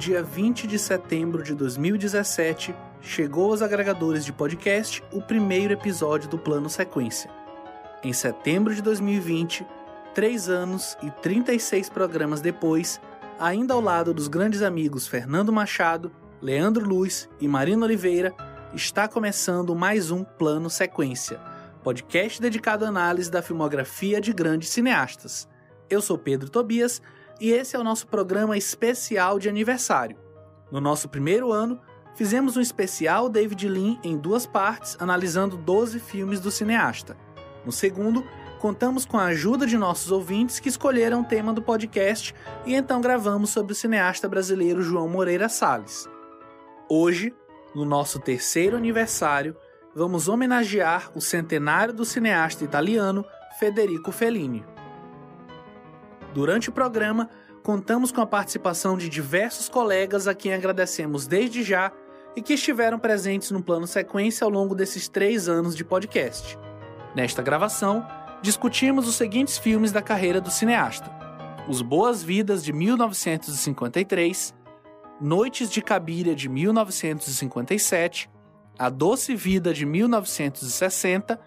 dia 20 de setembro de 2017, chegou aos agregadores de podcast o primeiro episódio do Plano Sequência. Em setembro de 2020, três anos e 36 programas depois, ainda ao lado dos grandes amigos Fernando Machado, Leandro Luz e Marina Oliveira, está começando mais um Plano Sequência, podcast dedicado à análise da filmografia de grandes cineastas. Eu sou Pedro Tobias e esse é o nosso programa especial de aniversário. No nosso primeiro ano, fizemos um especial David Lean em duas partes, analisando 12 filmes do cineasta. No segundo, contamos com a ajuda de nossos ouvintes que escolheram o tema do podcast e então gravamos sobre o cineasta brasileiro João Moreira Salles. Hoje, no nosso terceiro aniversário, vamos homenagear o centenário do cineasta italiano Federico Fellini. Durante o programa, contamos com a participação de diversos colegas a quem agradecemos desde já e que estiveram presentes no plano sequência ao longo desses três anos de podcast. Nesta gravação, discutimos os seguintes filmes da carreira do cineasta: Os Boas Vidas de 1953, Noites de Cabiria de 1957, A Doce Vida de 1960,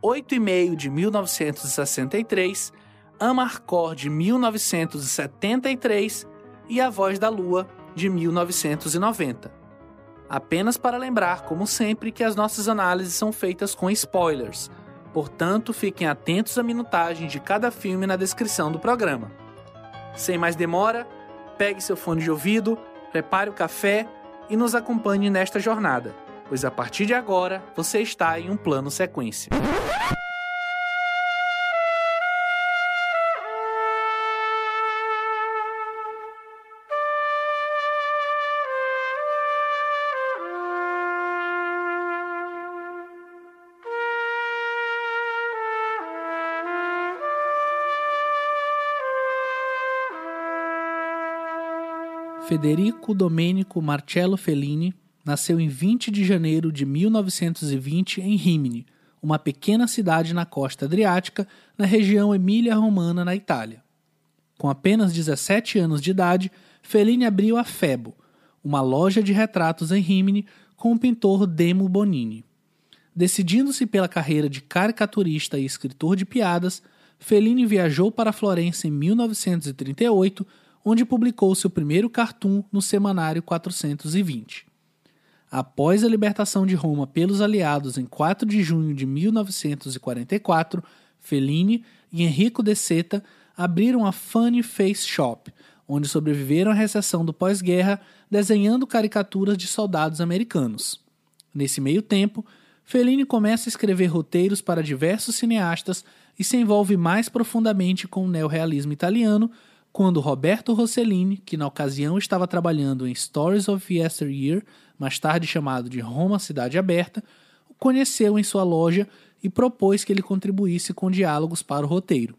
Oito e Meio de 1963 Amarcor de 1973 e A Voz da Lua de 1990. Apenas para lembrar, como sempre, que as nossas análises são feitas com spoilers, portanto, fiquem atentos à minutagem de cada filme na descrição do programa. Sem mais demora, pegue seu fone de ouvido, prepare o café e nos acompanhe nesta jornada, pois a partir de agora você está em um plano sequência. Federico Domenico Marcello Fellini nasceu em 20 de janeiro de 1920 em Rimini, uma pequena cidade na costa adriática, na região Emília-Romana, na Itália. Com apenas 17 anos de idade, Fellini abriu a Febo, uma loja de retratos em Rimini com o pintor Demo Bonini. Decidindo-se pela carreira de caricaturista e escritor de piadas, Fellini viajou para Florença em 1938 onde publicou seu primeiro cartoon no Semanário 420. Após a libertação de Roma pelos aliados em 4 de junho de 1944, Fellini e Enrico de Seta abriram a Funny Face Shop, onde sobreviveram à recessão do pós-guerra desenhando caricaturas de soldados americanos. Nesse meio tempo, Fellini começa a escrever roteiros para diversos cineastas e se envolve mais profundamente com o neorrealismo italiano, quando Roberto Rossellini, que na ocasião estava trabalhando em Stories of Yesteryear, mais tarde chamado de Roma Cidade Aberta, o conheceu em sua loja e propôs que ele contribuísse com diálogos para o roteiro.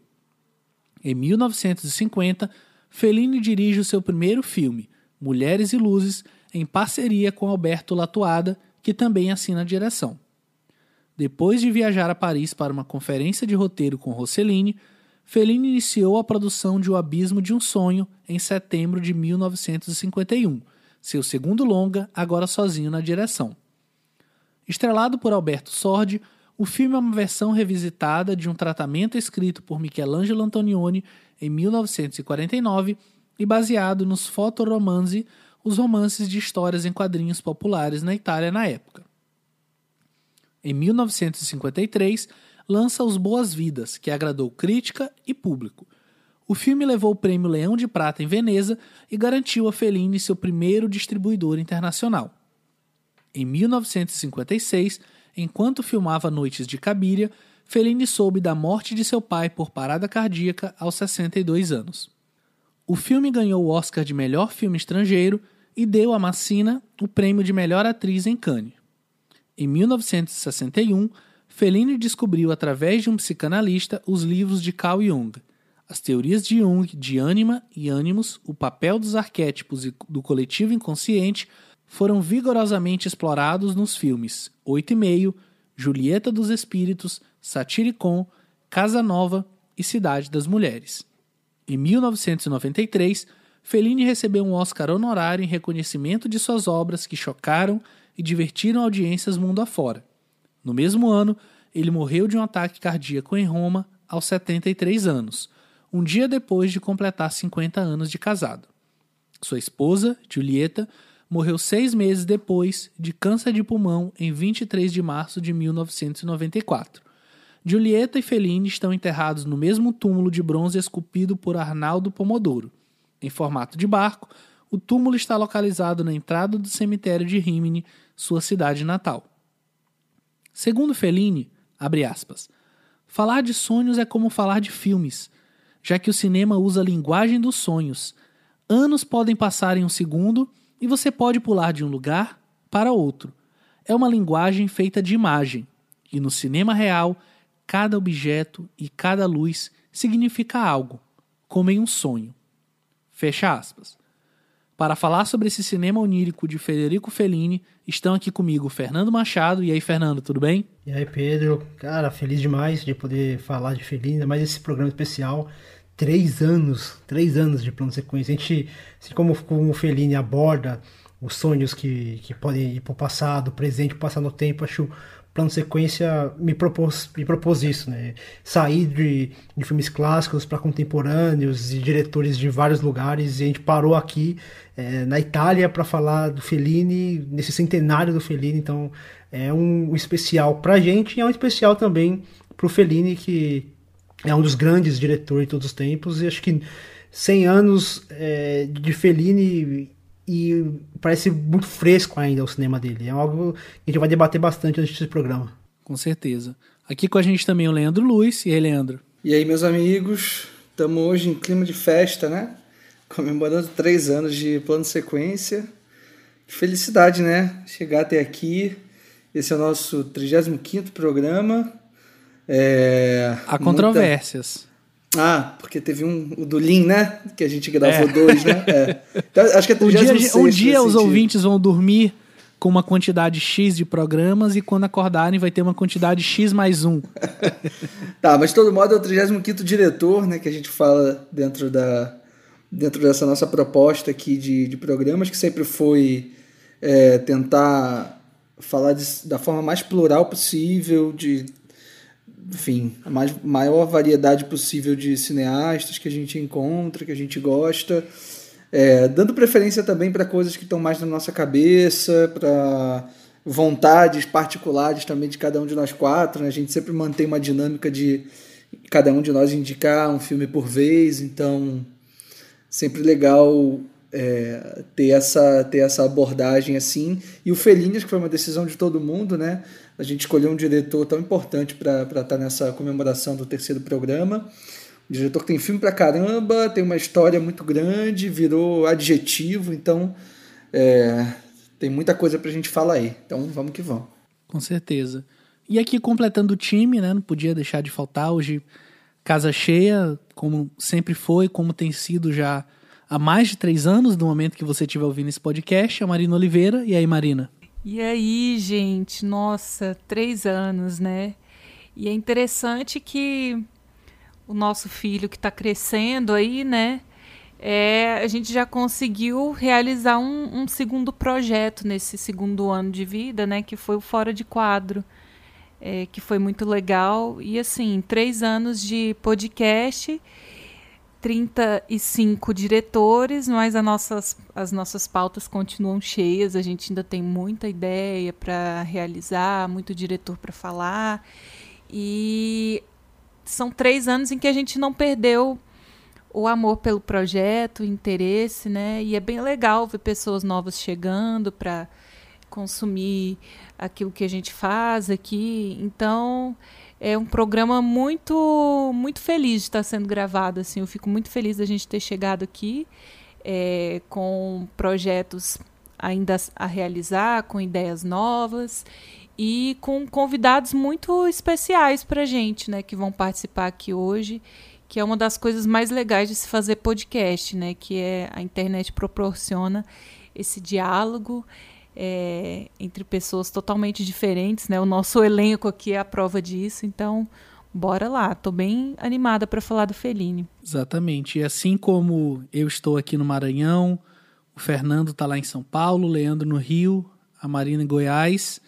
Em 1950, Fellini dirige o seu primeiro filme, Mulheres e Luzes, em parceria com Alberto Latuada, que também assina a direção. Depois de viajar a Paris para uma conferência de roteiro com Rossellini, Fellini iniciou a produção de O Abismo de um Sonho em setembro de 1951, seu segundo longa, agora sozinho na direção. Estrelado por Alberto Sordi, o filme é uma versão revisitada de um tratamento escrito por Michelangelo Antonioni em 1949 e baseado nos fotoromanzi, os romances de histórias em quadrinhos populares na Itália na época. Em 1953, lança Os Boas-Vidas, que agradou crítica e público. O filme levou o prêmio Leão de Prata em Veneza e garantiu a Fellini seu primeiro distribuidor internacional. Em 1956, enquanto filmava Noites de Cabiria, Fellini soube da morte de seu pai por parada cardíaca aos 62 anos. O filme ganhou o Oscar de melhor filme estrangeiro e deu a Massina o prêmio de melhor atriz em Cannes. Em 1961, Fellini descobriu através de um psicanalista os livros de Carl Jung. As teorias de Jung de ânima e ânimos, o papel dos arquétipos e do coletivo inconsciente foram vigorosamente explorados nos filmes Oito e Meio, Julieta dos Espíritos, Satiricon, Casa Nova e Cidade das Mulheres. Em 1993, Fellini recebeu um Oscar honorário em reconhecimento de suas obras que chocaram e divertiram audiências mundo afora. No mesmo ano, ele morreu de um ataque cardíaco em Roma aos 73 anos, um dia depois de completar 50 anos de casado. Sua esposa, Julieta, morreu seis meses depois de câncer de pulmão em 23 de março de 1994. Julieta e Fellini estão enterrados no mesmo túmulo de bronze esculpido por Arnaldo Pomodoro. Em formato de barco, o túmulo está localizado na entrada do cemitério de Rimini, sua cidade natal. Segundo Fellini, abre aspas, falar de sonhos é como falar de filmes, já que o cinema usa a linguagem dos sonhos. Anos podem passar em um segundo e você pode pular de um lugar para outro. É uma linguagem feita de imagem, e no cinema real, cada objeto e cada luz significa algo, como em um sonho. Fecha aspas. Para falar sobre esse cinema onírico de Federico Fellini, estão aqui comigo Fernando Machado. E aí, Fernando, tudo bem? E aí, Pedro? Cara, feliz demais de poder falar de Fellini, ainda mais esse programa especial. Três anos, três anos de plano sequência. A gente, assim como, como o Fellini aborda os sonhos que, que podem ir para o passado, presente, passar no tempo, acho plano sequência me propôs, me propôs isso, né? Sair de, de filmes clássicos para contemporâneos e diretores de vários lugares. E a gente parou aqui é, na Itália para falar do Fellini, nesse centenário do Fellini. Então é um, um especial para a gente e é um especial também para o Fellini, que é um dos grandes diretores de todos os tempos. E acho que 100 anos é, de Fellini e parece muito fresco ainda o cinema dele. É algo que a gente vai debater bastante nesse programa. Com certeza. Aqui com a gente também o Leandro Luiz. E aí, Leandro? E aí, meus amigos? Estamos hoje em clima de festa, né? Comemorando três anos de plano de sequência. Felicidade, né? Chegar até aqui. Esse é o nosso 35 programa. É, Há controvérsias. Ah, porque teve um, o do Lean, né? Que a gente gravou é. dois, né? É. Então, acho que é um dia, um dia os ouvintes vão dormir com uma quantidade X de programas e quando acordarem vai ter uma quantidade X mais um. tá, mas de todo modo é o 35 diretor, né? Que a gente fala dentro, da, dentro dessa nossa proposta aqui de, de programas, que sempre foi é, tentar falar de, da forma mais plural possível, de enfim, a mais, maior variedade possível de cineastas que a gente encontra, que a gente gosta, é, dando preferência também para coisas que estão mais na nossa cabeça, para vontades particulares também de cada um de nós quatro. Né? A gente sempre mantém uma dinâmica de cada um de nós indicar um filme por vez, então sempre legal é, ter, essa, ter essa abordagem assim. E o Felinas, que foi uma decisão de todo mundo, né? a gente escolheu um diretor tão importante para estar tá nessa comemoração do terceiro programa. Um diretor que tem filme pra caramba, tem uma história muito grande, virou adjetivo, então é, tem muita coisa pra gente falar aí. Então vamos que vamos. Com certeza. E aqui completando o time, né? Não podia deixar de faltar hoje casa cheia, como sempre foi, como tem sido já há mais de três anos, no momento que você estiver ouvindo esse podcast, a Marina Oliveira. E aí, Marina? E aí, gente, nossa, três anos, né? E é interessante que o nosso filho que está crescendo aí, né? É, a gente já conseguiu realizar um, um, segundo projeto nesse segundo ano de vida, né? Que foi o Fora de Quadro, é, que foi muito legal. E assim, três anos de podcast 35 diretores, mas as nossas, as nossas pautas continuam cheias, a gente ainda tem muita ideia para realizar, muito diretor para falar. E são três anos em que a gente não perdeu o amor pelo projeto, o interesse, né? E é bem legal ver pessoas novas chegando para consumir aquilo que a gente faz aqui. Então, é um programa muito muito feliz de estar sendo gravado assim. Eu fico muito feliz da gente ter chegado aqui é, com projetos ainda a realizar com ideias novas e com convidados muito especiais para gente né que vão participar aqui hoje que é uma das coisas mais legais de se fazer podcast né que é a internet proporciona esse diálogo é, entre pessoas totalmente diferentes, né? O nosso elenco aqui é a prova disso, então bora lá. Tô bem animada para falar do Fellini. Exatamente. E assim como eu estou aqui no Maranhão, o Fernando tá lá em São Paulo, o Leandro no Rio, a Marina em Goiás.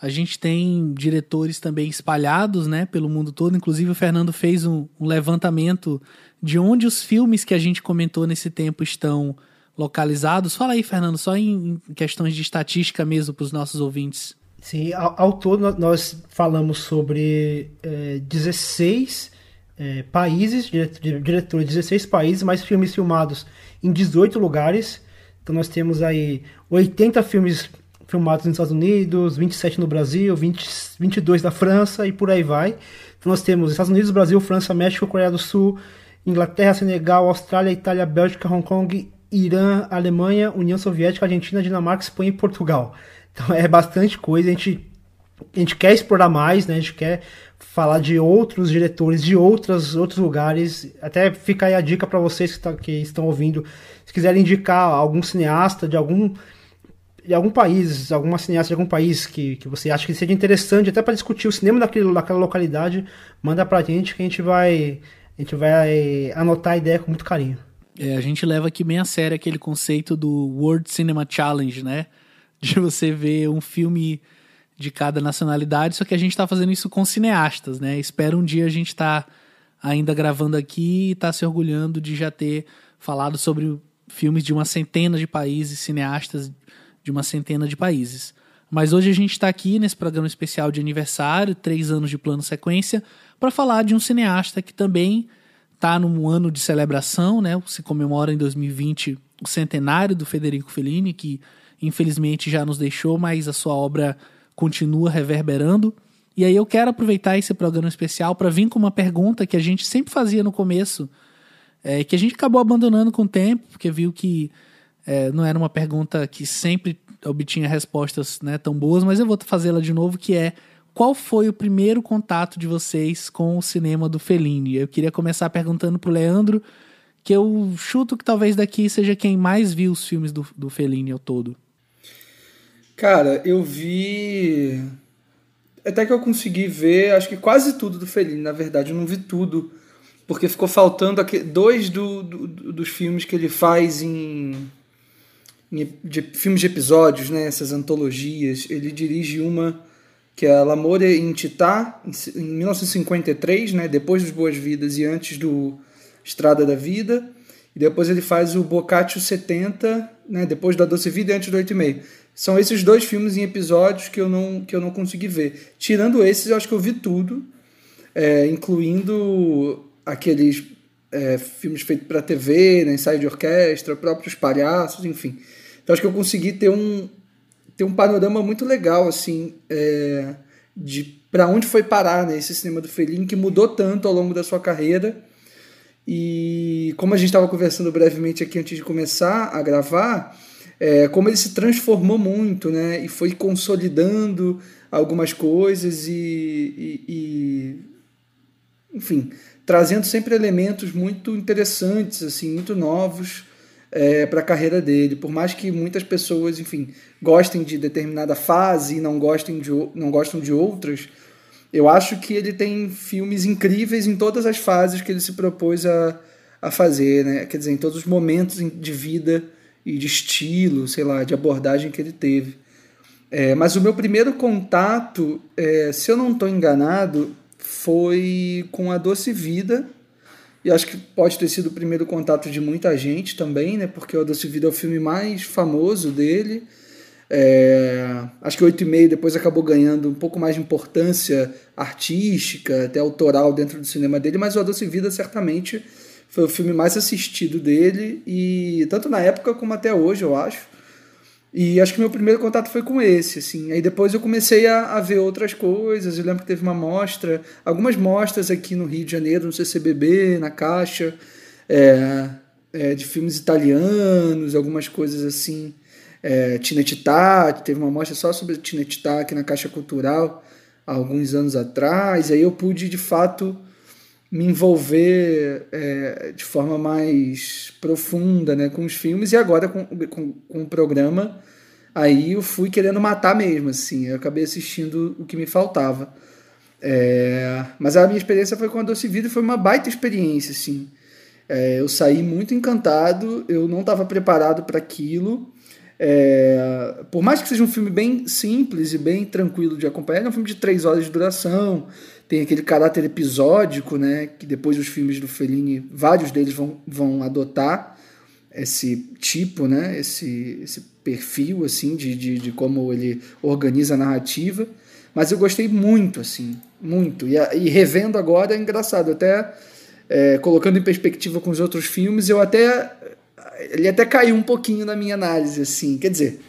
A gente tem diretores também espalhados, né, pelo mundo todo. Inclusive o Fernando fez um, um levantamento de onde os filmes que a gente comentou nesse tempo estão localizados. Fala aí, Fernando, só em, questões de estatística mesmo para os nossos ouvintes. Sim, ao, ao, todo nós falamos sobre é, 16 é, países, diretores de 16 países, mais filmes filmados em 18 lugares. Então nós temos aí 80 filmes filmados nos Estados Unidos, 27 no Brasil, 20, 22 da França e por aí vai. Então nós temos Estados Unidos, Brasil, França, México, Coreia do Sul, Inglaterra, Senegal, Austrália, Itália, Bélgica, Hong Kong, Irã, Alemanha, União Soviética, Argentina, Dinamarca, Espanha e Portugal. Então é bastante coisa, a gente, a gente quer explorar mais, né? A gente quer falar de outros diretores de outros, outros lugares. Até fica aí a dica para vocês que, tá, que estão ouvindo, se quiserem indicar algum cineasta de algum de algum país, alguma cineasta de algum país que, que você acha que seja interessante até para discutir o cinema daquele, daquela localidade, manda pra gente que a gente vai a gente vai anotar a ideia com muito carinho. É, a gente leva aqui bem a sério aquele conceito do World Cinema Challenge, né? De você ver um filme de cada nacionalidade, só que a gente está fazendo isso com cineastas, né? Espero um dia a gente estar tá ainda gravando aqui e estar tá se orgulhando de já ter falado sobre filmes de uma centena de países, cineastas de uma centena de países. Mas hoje a gente está aqui nesse programa especial de aniversário, três anos de plano sequência, para falar de um cineasta que também está num ano de celebração, né? Se comemora em 2020 o centenário do Federico Fellini, que infelizmente já nos deixou, mas a sua obra continua reverberando. E aí eu quero aproveitar esse programa especial para vir com uma pergunta que a gente sempre fazia no começo, é, que a gente acabou abandonando com o tempo, porque viu que é, não era uma pergunta que sempre obtinha respostas né, tão boas, mas eu vou fazê-la de novo, que é qual foi o primeiro contato de vocês com o cinema do Fellini? Eu queria começar perguntando pro Leandro, que eu chuto que talvez daqui seja quem mais viu os filmes do, do Fellini ao todo. Cara, eu vi. Até que eu consegui ver, acho que quase tudo do Fellini, na verdade, eu não vi tudo, porque ficou faltando aqui, dois do, do, dos filmes que ele faz em de filmes de episódios, né, essas antologias. Ele dirige uma que é L'Amore in Tità, em 1953, né, depois dos Boas Vidas e antes do Estrada da Vida. E depois ele faz o Boccaccio 70, né, depois da Doce Vida e antes do 8 e meio. São esses dois filmes em episódios que eu não, que eu não consegui ver. Tirando esses, eu acho que eu vi tudo, é, incluindo aqueles é, filmes feitos para TV, né, ensaio de orquestra, próprios palhaços, enfim. Então acho que eu consegui ter um, ter um panorama muito legal, assim, é, de para onde foi parar né, esse cinema do Fellini, que mudou tanto ao longo da sua carreira. E como a gente estava conversando brevemente aqui antes de começar a gravar, é, como ele se transformou muito, né? E foi consolidando algumas coisas e, e, e enfim, trazendo sempre elementos muito interessantes, assim, muito novos é, para a carreira dele. Por mais que muitas pessoas, enfim, gostem de determinada fase e não gostem de, não gostam de outras, eu acho que ele tem filmes incríveis em todas as fases que ele se propôs a, a fazer, né? Quer dizer, em todos os momentos de vida e de estilo, sei lá, de abordagem que ele teve. É, mas o meu primeiro contato, é, se eu não estou enganado, foi com a Doce Vida, e acho que pode ter sido o primeiro contato de muita gente também, né? Porque o Doce Vida é o filme mais famoso dele. É, acho que oito e meio depois acabou ganhando um pouco mais de importância artística, até autoral dentro do cinema dele, mas o Doce Vida certamente foi o filme mais assistido dele e tanto na época como até hoje, eu acho. E acho que meu primeiro contato foi com esse, assim. Aí depois eu comecei a, a ver outras coisas. Eu lembro que teve uma mostra, algumas mostras aqui no Rio de Janeiro, no CCBB, na Caixa, é, é, de filmes italianos, algumas coisas assim. É, Tinetitá, teve uma mostra só sobre Tinetitá aqui na Caixa Cultural, há alguns anos atrás. Aí eu pude, de fato, me envolver é, de forma mais profunda né, com os filmes e agora com, com, com o programa Aí eu fui querendo matar mesmo, assim. Eu acabei assistindo o que me faltava. É... Mas a minha experiência foi com a Doce Vida foi uma baita experiência, assim. É, eu saí muito encantado, eu não estava preparado para aquilo. É, por mais que seja um filme bem simples e bem tranquilo de acompanhar, é um filme de três horas de duração, tem aquele caráter episódico, né, que depois os filmes do Fellini, vários deles vão, vão adotar esse tipo, né, esse, esse perfil assim de, de, de como ele organiza a narrativa. Mas eu gostei muito, assim, muito. E, e revendo agora é engraçado, até é, colocando em perspectiva com os outros filmes, eu até ele até caiu um pouquinho na minha análise, assim. Quer dizer,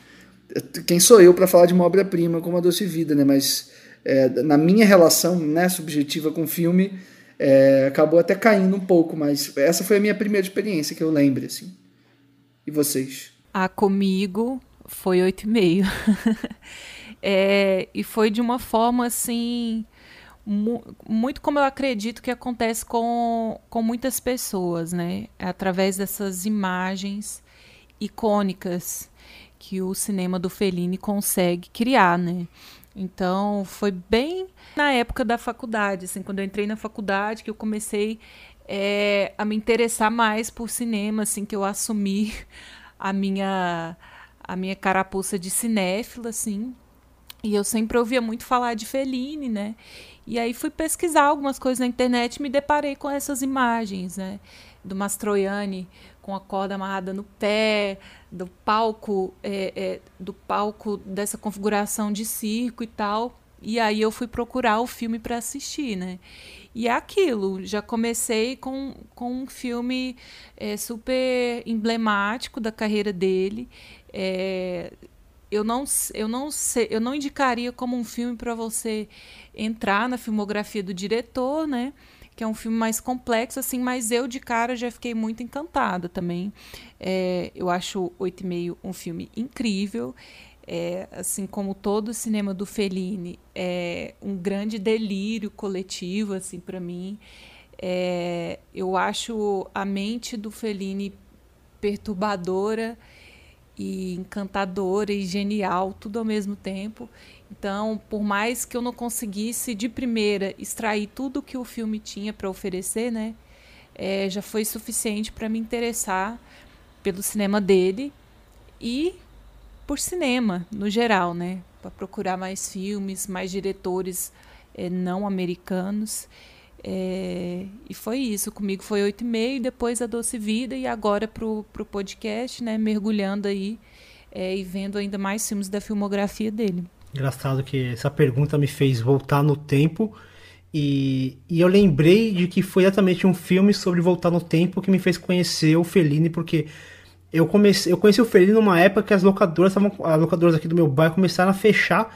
quem sou eu para falar de uma obra-prima como a Doce Vida, né? Mas é, na minha relação né, subjetiva com o filme, é, acabou até caindo um pouco, mas essa foi a minha primeira experiência que eu lembro, assim. E vocês? Ah, comigo foi oito e meio. é, e foi de uma forma, assim muito como eu acredito que acontece com, com muitas pessoas, né? Através dessas imagens icônicas que o cinema do Fellini consegue criar, né? Então, foi bem na época da faculdade, assim, quando eu entrei na faculdade, que eu comecei é, a me interessar mais por cinema, assim, que eu assumi a minha a minha carapuça de cinéfila, assim. E eu sempre ouvia muito falar de Fellini, né? E aí fui pesquisar algumas coisas na internet e me deparei com essas imagens, né? Do Mastroianni com a corda amarrada no pé, do palco, é, é, do palco dessa configuração de circo e tal. E aí eu fui procurar o filme para assistir, né? E é aquilo, já comecei com, com um filme é, super emblemático da carreira dele. É, eu não, eu não sei, eu não indicaria como um filme para você entrar na filmografia do diretor, né? Que é um filme mais complexo, assim, mas eu de cara já fiquei muito encantada também. É, eu acho Oito e Meio um filme incrível. É, assim como todo o cinema do Fellini, é um grande delírio coletivo, assim, para mim. É, eu acho a mente do Fellini perturbadora e encantadora e genial, tudo ao mesmo tempo. Então, por mais que eu não conseguisse de primeira extrair tudo que o filme tinha para oferecer, né, é, já foi suficiente para me interessar pelo cinema dele e por cinema no geral, né, para procurar mais filmes, mais diretores é, não americanos. É, e foi isso, comigo foi oito e meio, depois a Doce Vida e agora pro, pro podcast, né, mergulhando aí é, e vendo ainda mais filmes da filmografia dele. Engraçado que essa pergunta me fez voltar no tempo e, e eu lembrei de que foi exatamente um filme sobre voltar no tempo que me fez conhecer o Fellini, porque eu comecei, eu conheci o Fellini numa época que as locadoras estavam, as locadoras aqui do meu bairro começaram a fechar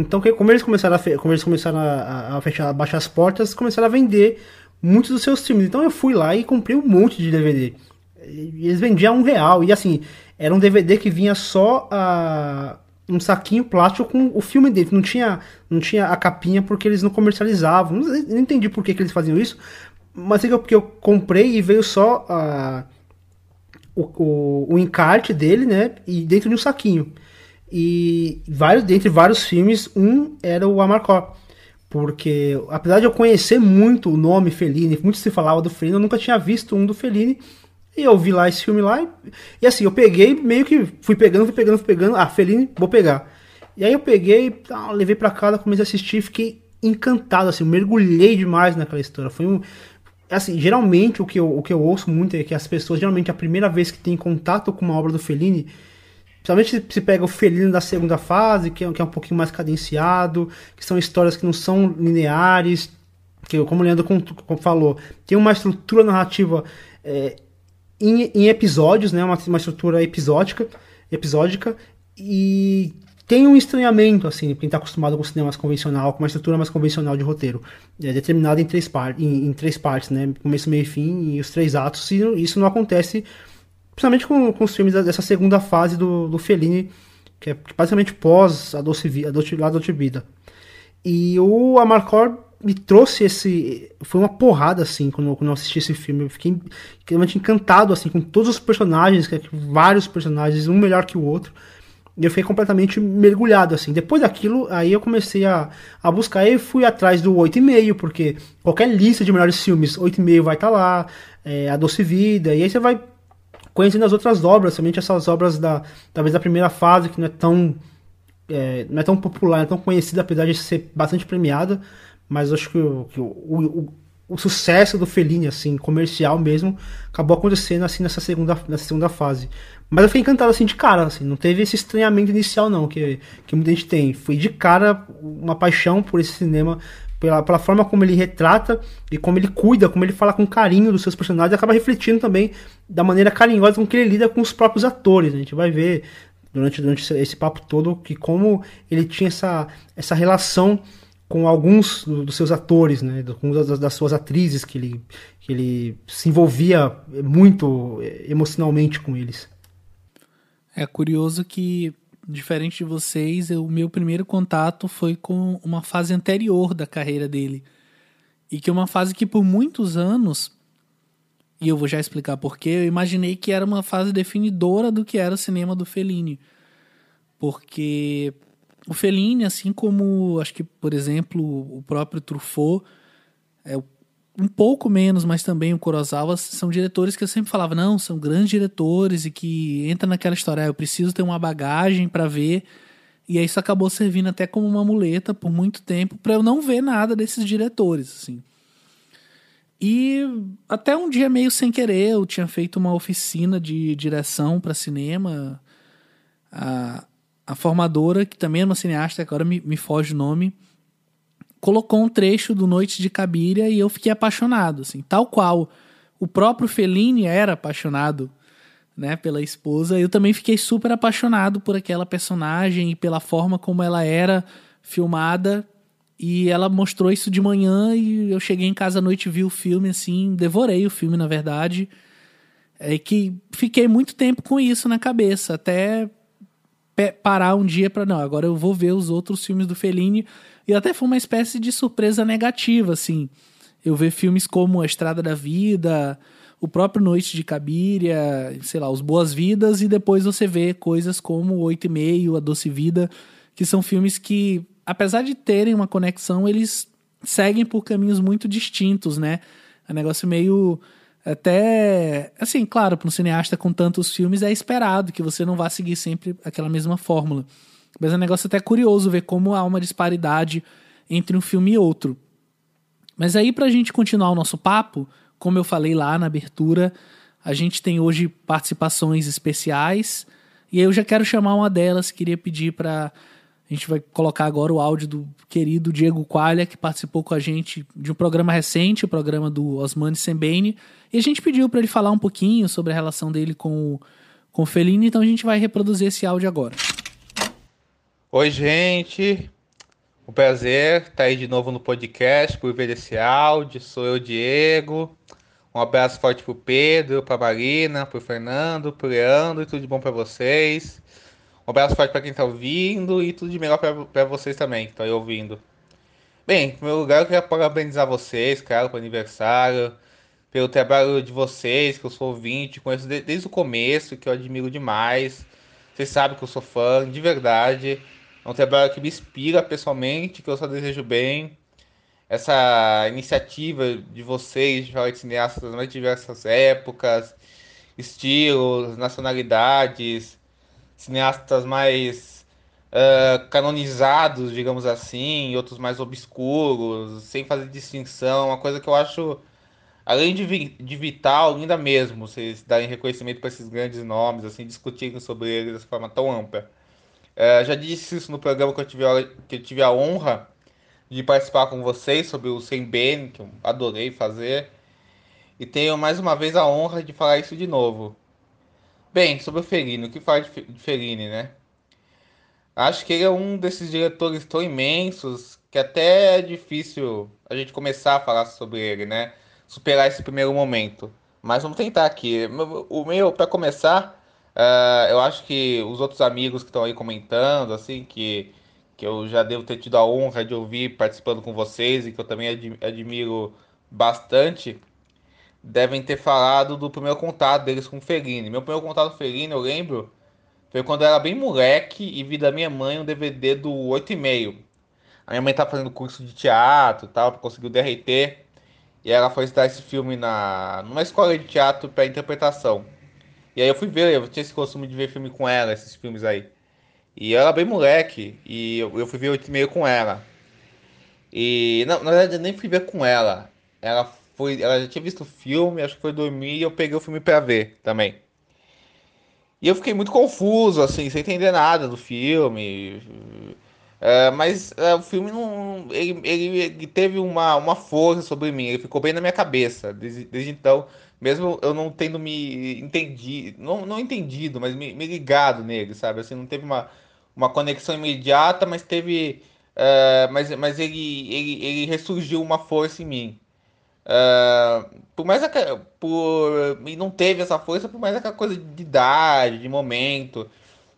então, como eles começaram a, como eles começaram a, a, fechar, a baixar as portas, começaram a vender muitos dos seus filmes. Então, eu fui lá e comprei um monte de DVD. Eles vendiam um real. E assim, era um DVD que vinha só a, um saquinho plástico com o filme dele. Não tinha, não tinha a capinha porque eles não comercializavam. Não, não entendi por que, que eles faziam isso. Mas é porque eu comprei e veio só a, o, o, o encarte dele, né? E dentro de um saquinho. E vários, dentre vários filmes, um era o Amarcord. Porque, apesar de eu conhecer muito o nome Fellini, muito se falava do Fellini, eu nunca tinha visto um do Fellini. E eu vi lá esse filme lá. E, e assim, eu peguei, meio que fui pegando, fui pegando, fui pegando. Ah, Fellini, vou pegar. E aí eu peguei, tá, levei pra casa, comecei a assistir fiquei encantado, assim, mergulhei demais naquela história. Foi um. Assim, geralmente o que, eu, o que eu ouço muito é que as pessoas, geralmente, a primeira vez que tem contato com uma obra do Fellini Principalmente se pega o felino da segunda fase, que é, que é um pouquinho mais cadenciado, que são histórias que não são lineares, que como o Leandro falou, tem uma estrutura narrativa é, em, em, episódios, né, uma, uma estrutura episódica, episódica e tem um estranhamento, assim, quem está acostumado com o cinema mais convencional, com uma estrutura mais convencional de roteiro, é determinada em três, em, em três partes, né, começo, meio e fim, e os três atos, e isso não acontece Principalmente com, com os filmes dessa segunda fase do, do Fellini, que é basicamente pós a Doce, a Doce, a Doce Vida. E o Amarcord me trouxe esse. Foi uma porrada, assim, quando, quando eu assisti esse filme. Eu fiquei realmente encantado, assim, com todos os personagens, que, vários personagens, um melhor que o outro. E eu fiquei completamente mergulhado, assim. Depois daquilo, aí eu comecei a, a buscar e fui atrás do 8,5, porque qualquer lista de melhores filmes, 8,5 vai estar tá lá, é, A Doce Vida, e aí você vai conhecendo as outras obras, somente essas obras da talvez da primeira fase, que não é tão é, não é tão popular, não é tão conhecida, apesar de ser bastante premiada, mas acho que, o, que o, o, o, sucesso do Fellini, assim, comercial mesmo, acabou acontecendo assim nessa segunda, nessa segunda fase. Mas eu fiquei encantado assim de cara, assim, não teve esse estranhamento inicial não, que, que muita gente tem. Foi de cara uma paixão por esse cinema, pela, pela forma como ele retrata e como ele cuida, como ele fala com carinho dos seus personagens, acaba refletindo também da maneira carinhosa com que ele lida com os próprios atores. Né? A gente vai ver durante, durante esse papo todo que como ele tinha essa, essa relação com alguns dos seus atores, né, com das, das suas atrizes que ele, que ele se envolvia muito emocionalmente com eles. É curioso que, diferente de vocês, o meu primeiro contato foi com uma fase anterior da carreira dele. E que é uma fase que por muitos anos, e eu vou já explicar porquê, eu imaginei que era uma fase definidora do que era o cinema do Fellini. Porque o Fellini, assim como acho que, por exemplo, o próprio Truffaut, é, um pouco menos, mas também o Kurosawa são diretores que eu sempre falava, não, são grandes diretores e que entra naquela história, ah, eu preciso ter uma bagagem para ver. E aí isso acabou servindo até como uma muleta por muito tempo para eu não ver nada desses diretores, assim. E até um dia meio sem querer, eu tinha feito uma oficina de direção para cinema. A, a formadora, que também é uma cineasta, agora me, me foge o nome, colocou um trecho do Noite de Cabiria e eu fiquei apaixonado, assim, tal qual o próprio Fellini era apaixonado, né, pela esposa, eu também fiquei super apaixonado por aquela personagem e pela forma como ela era filmada. E ela mostrou isso de manhã e eu cheguei em casa à noite e vi o filme assim, devorei o filme na verdade. É que fiquei muito tempo com isso na cabeça, até parar um dia para não, agora eu vou ver os outros filmes do Fellini e até foi uma espécie de surpresa negativa, assim. Eu ver filmes como A Estrada da Vida, o próprio Noite de Cabiria, sei lá, Os Boas Vidas, e depois você vê coisas como Oito e Meio, A Doce Vida, que são filmes que, apesar de terem uma conexão, eles seguem por caminhos muito distintos, né? É um negócio meio até assim, claro, para um cineasta com tantos filmes é esperado que você não vá seguir sempre aquela mesma fórmula. Mas é um negócio até curioso ver como há uma disparidade entre um filme e outro. Mas aí, para a gente continuar o nosso papo, como eu falei lá na abertura, a gente tem hoje participações especiais. E aí eu já quero chamar uma delas, queria pedir para. A gente vai colocar agora o áudio do querido Diego Qualha, que participou com a gente de um programa recente, o programa do Osmani Sembene. E a gente pediu para ele falar um pouquinho sobre a relação dele com o, com o então a gente vai reproduzir esse áudio agora. Oi, gente. Um prazer estar aí de novo no podcast por ver esse áudio. Sou eu, Diego. Um abraço forte pro Pedro, pra Marina, pro Fernando, pro Leandro e tudo de bom para vocês. Um abraço forte para quem tá ouvindo e tudo de melhor para vocês também que estão aí ouvindo. Bem, em primeiro lugar eu queria parabenizar vocês, cara, pelo aniversário, pelo trabalho de vocês, que eu sou ouvinte, conheço desde o começo, que eu admiro demais. Vocês sabem que eu sou fã, de verdade. É um trabalho que me inspira pessoalmente, que eu só desejo bem. Essa iniciativa de vocês de cineastas das mais diversas épocas, estilos, nacionalidades, cineastas mais uh, canonizados, digamos assim, outros mais obscuros, sem fazer distinção, uma coisa que eu acho, além de, de vital, ainda mesmo, vocês darem reconhecimento para esses grandes nomes, assim, discutirem sobre eles de forma tão ampla. É, já disse isso no programa que eu, tive a, que eu tive a honra de participar com vocês sobre o Sem Ben, que eu adorei fazer. E tenho mais uma vez a honra de falar isso de novo. Bem, sobre o Fellini, o que fala de Fellini, né? Acho que ele é um desses diretores tão imensos que até é difícil a gente começar a falar sobre ele, né? Superar esse primeiro momento. Mas vamos tentar aqui. O meu, para começar, Uh, eu acho que os outros amigos que estão aí comentando, assim, que, que eu já devo ter tido a honra de ouvir participando com vocês e que eu também admiro bastante, devem ter falado do primeiro contato deles com o Fellini. Meu primeiro contato com o Fellini, eu lembro foi quando eu era bem moleque e vi da minha mãe um DVD do 8,5. A minha mãe tá fazendo curso de teatro e tal, conseguiu derreter. E ela foi estudar esse filme na numa escola de teatro para interpretação. E aí eu fui ver, eu tinha esse costume de ver filme com ela, esses filmes aí. E ela bem moleque, e eu, eu fui ver 8,5 com ela. E não, na verdade eu nem fui ver com ela. Ela foi, ela já tinha visto o filme, acho que foi dormir e eu peguei o filme para ver também. E eu fiquei muito confuso, assim, sem entender nada do filme. É, mas é, o filme não. Ele, ele, ele, teve uma, uma força sobre mim, ele ficou bem na minha cabeça. Desde, desde então, mesmo eu não tendo me entendido, não, não entendido, mas me, me ligado nele, sabe? Assim, não teve uma, uma conexão imediata, mas teve. É, mas mas ele, ele, ele ressurgiu uma força em mim. Uh, por mais por e não teve essa força por mais aquela coisa de idade, de momento,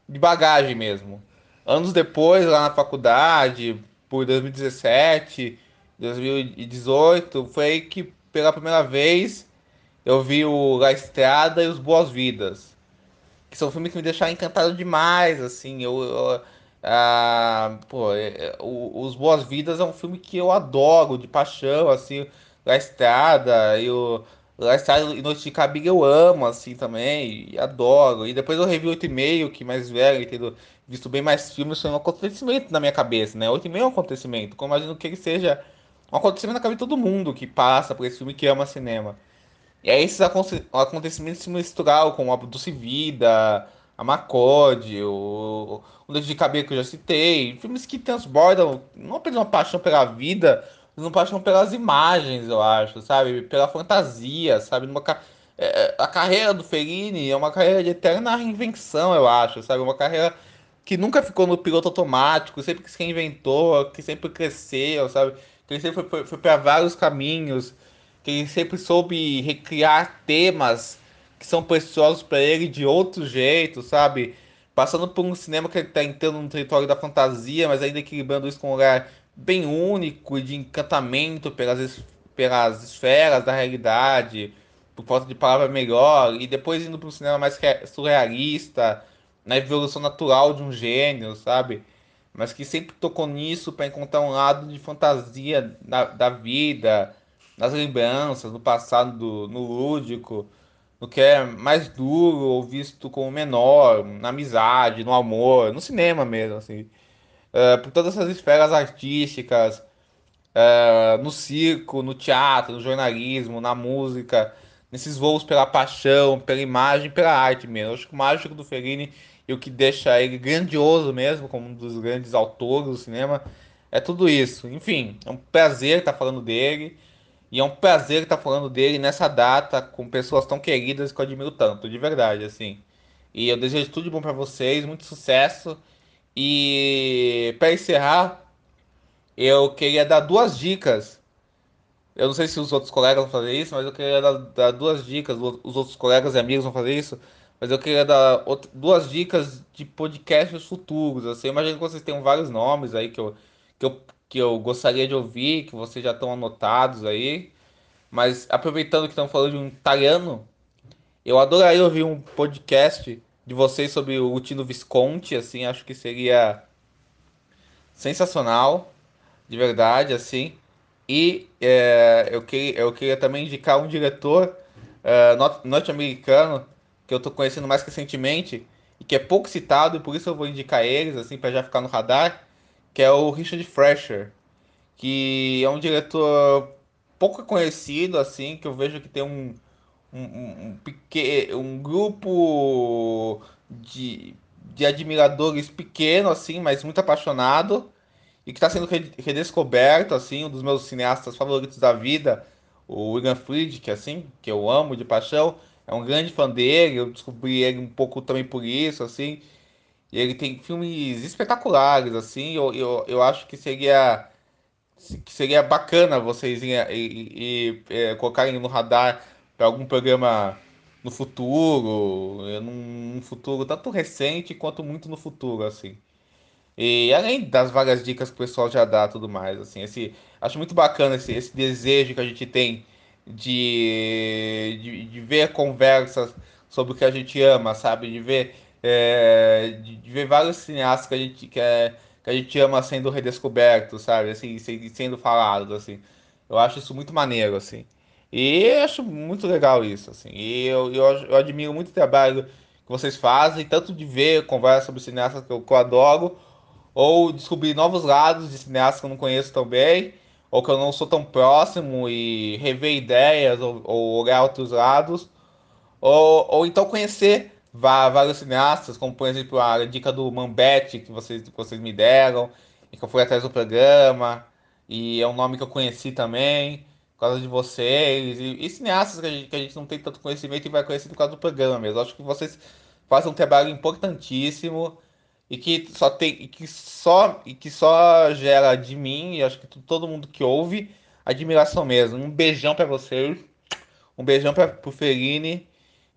de bagagem mesmo. Anos depois, lá na faculdade, por 2017, 2018, foi aí que pela primeira vez eu vi o La Estrada e os Boas Vidas. Que são filmes que me deixaram encantado demais, assim, eu, eu ah, pô, é, é, os Boas Vidas é um filme que eu adoro, de paixão, assim, La Estrada e o La Estrada e Noite de Cabine eu amo, assim, também, e adoro. E depois eu revi 8,5, que mais velho, tendo visto bem mais filmes, foi um acontecimento na minha cabeça, né? 8,5 é um acontecimento, como imagino que ele seja um acontecimento na cabeça de todo mundo que passa por esse filme que ama cinema. E aí esses acontecimentos se misturaram com o Abdulce Vida, a Macode, o, o de Cabine que eu já citei, filmes que transbordam não apenas uma paixão pela vida, não paixão pelas imagens, eu acho, sabe? Pela fantasia, sabe? Numa, é, é, a carreira do Fellini é uma carreira de eterna reinvenção, eu acho, sabe? Uma carreira que nunca ficou no piloto automático, sempre que se reinventou, que sempre cresceu, sabe? Sempre foi, foi, foi para vários caminhos, que ele sempre soube recriar temas que são preciosos para ele de outro jeito, sabe? Passando por um cinema que ele está entrando no território da fantasia, mas ainda equilibrando isso com um lugar bem único e de encantamento pelas, pelas esferas da realidade, por falta de palavra melhor, e depois indo para um cinema mais surrealista, na evolução natural de um gênio, sabe? Mas que sempre tocou nisso para encontrar um lado de fantasia da, da vida, nas lembranças, no passado, do, no lúdico, no que é mais duro ou visto como menor, na amizade, no amor, no cinema mesmo, assim uh, por todas essas esferas artísticas, uh, no circo, no teatro, no jornalismo, na música, nesses voos pela paixão, pela imagem, pela arte mesmo. Eu acho que o mágico do Fellini e o que deixa ele grandioso mesmo, como um dos grandes autores do cinema, é tudo isso. Enfim, é um prazer estar falando dele. E é um prazer estar falando dele nessa data com pessoas tão queridas que eu admiro tanto, de verdade, assim. E eu desejo tudo de bom para vocês, muito sucesso. E para encerrar, eu queria dar duas dicas. Eu não sei se os outros colegas vão fazer isso, mas eu queria dar, dar duas dicas. Os outros colegas e amigos vão fazer isso, mas eu queria dar outra, duas dicas de podcasts futuros. Assim, eu imagino que vocês tenham vários nomes aí que eu, que eu, que eu gostaria de ouvir, que vocês já estão anotados aí. Mas aproveitando que estão falando de um italiano, eu adoraria ouvir um podcast de vocês sobre o Tino Visconti, assim, acho que seria sensacional, de verdade, assim. E é, eu, que, eu queria também indicar um diretor é, norte-americano que eu tô conhecendo mais recentemente e que é pouco citado, e por isso eu vou indicar eles, assim, para já ficar no radar, que é o Richard Fresher, que é um diretor pouco conhecido, assim, que eu vejo que tem um, um, um, um, um grupo de, de admiradores pequeno, assim, mas muito apaixonado, e que está sendo redescoberto, assim, um dos meus cineastas favoritos da vida, o William Friedkin, assim, que eu amo de paixão, é um grande fã dele, eu descobri ele um pouco também por isso, assim, e ele tem filmes espetaculares, assim, eu, eu, eu acho que seria que seria bacana vocês irem, e, e, e, colocarem no radar para algum programa no futuro, num futuro tanto recente quanto muito no futuro, assim. E além das várias dicas que o pessoal já dá tudo mais, assim, esse, acho muito bacana esse, esse desejo que a gente tem de, de, de ver conversas sobre o que a gente ama, sabe? De ver é, de, de, ver vários cineastas que a gente que, é, que a gente ama sendo redescobertos, sabe? Assim, sendo falados, assim. Eu acho isso muito maneiro, assim. E acho muito legal isso, assim. E eu, eu, eu admiro muito o trabalho que vocês fazem, tanto de ver conversa sobre cineastas que eu, que eu adoro, ou descobrir novos lados de cineastas que eu não conheço tão bem, ou que eu não sou tão próximo e rever ideias ou, ou olhar outros lados, ou, ou então conhecer vários cineastas, como por exemplo a dica do Mambete que vocês, que vocês me deram, e que eu fui atrás do programa, e é um nome que eu conheci também, por causa de vocês, e, e cineastas que a, gente, que a gente não tem tanto conhecimento e vai conhecer por causa do programa mesmo. Eu acho que vocês fazem um trabalho importantíssimo e que só tem e que só e que só gera de mim e acho que todo mundo que ouve admiração mesmo. Um beijão para vocês, um beijão para o Ferini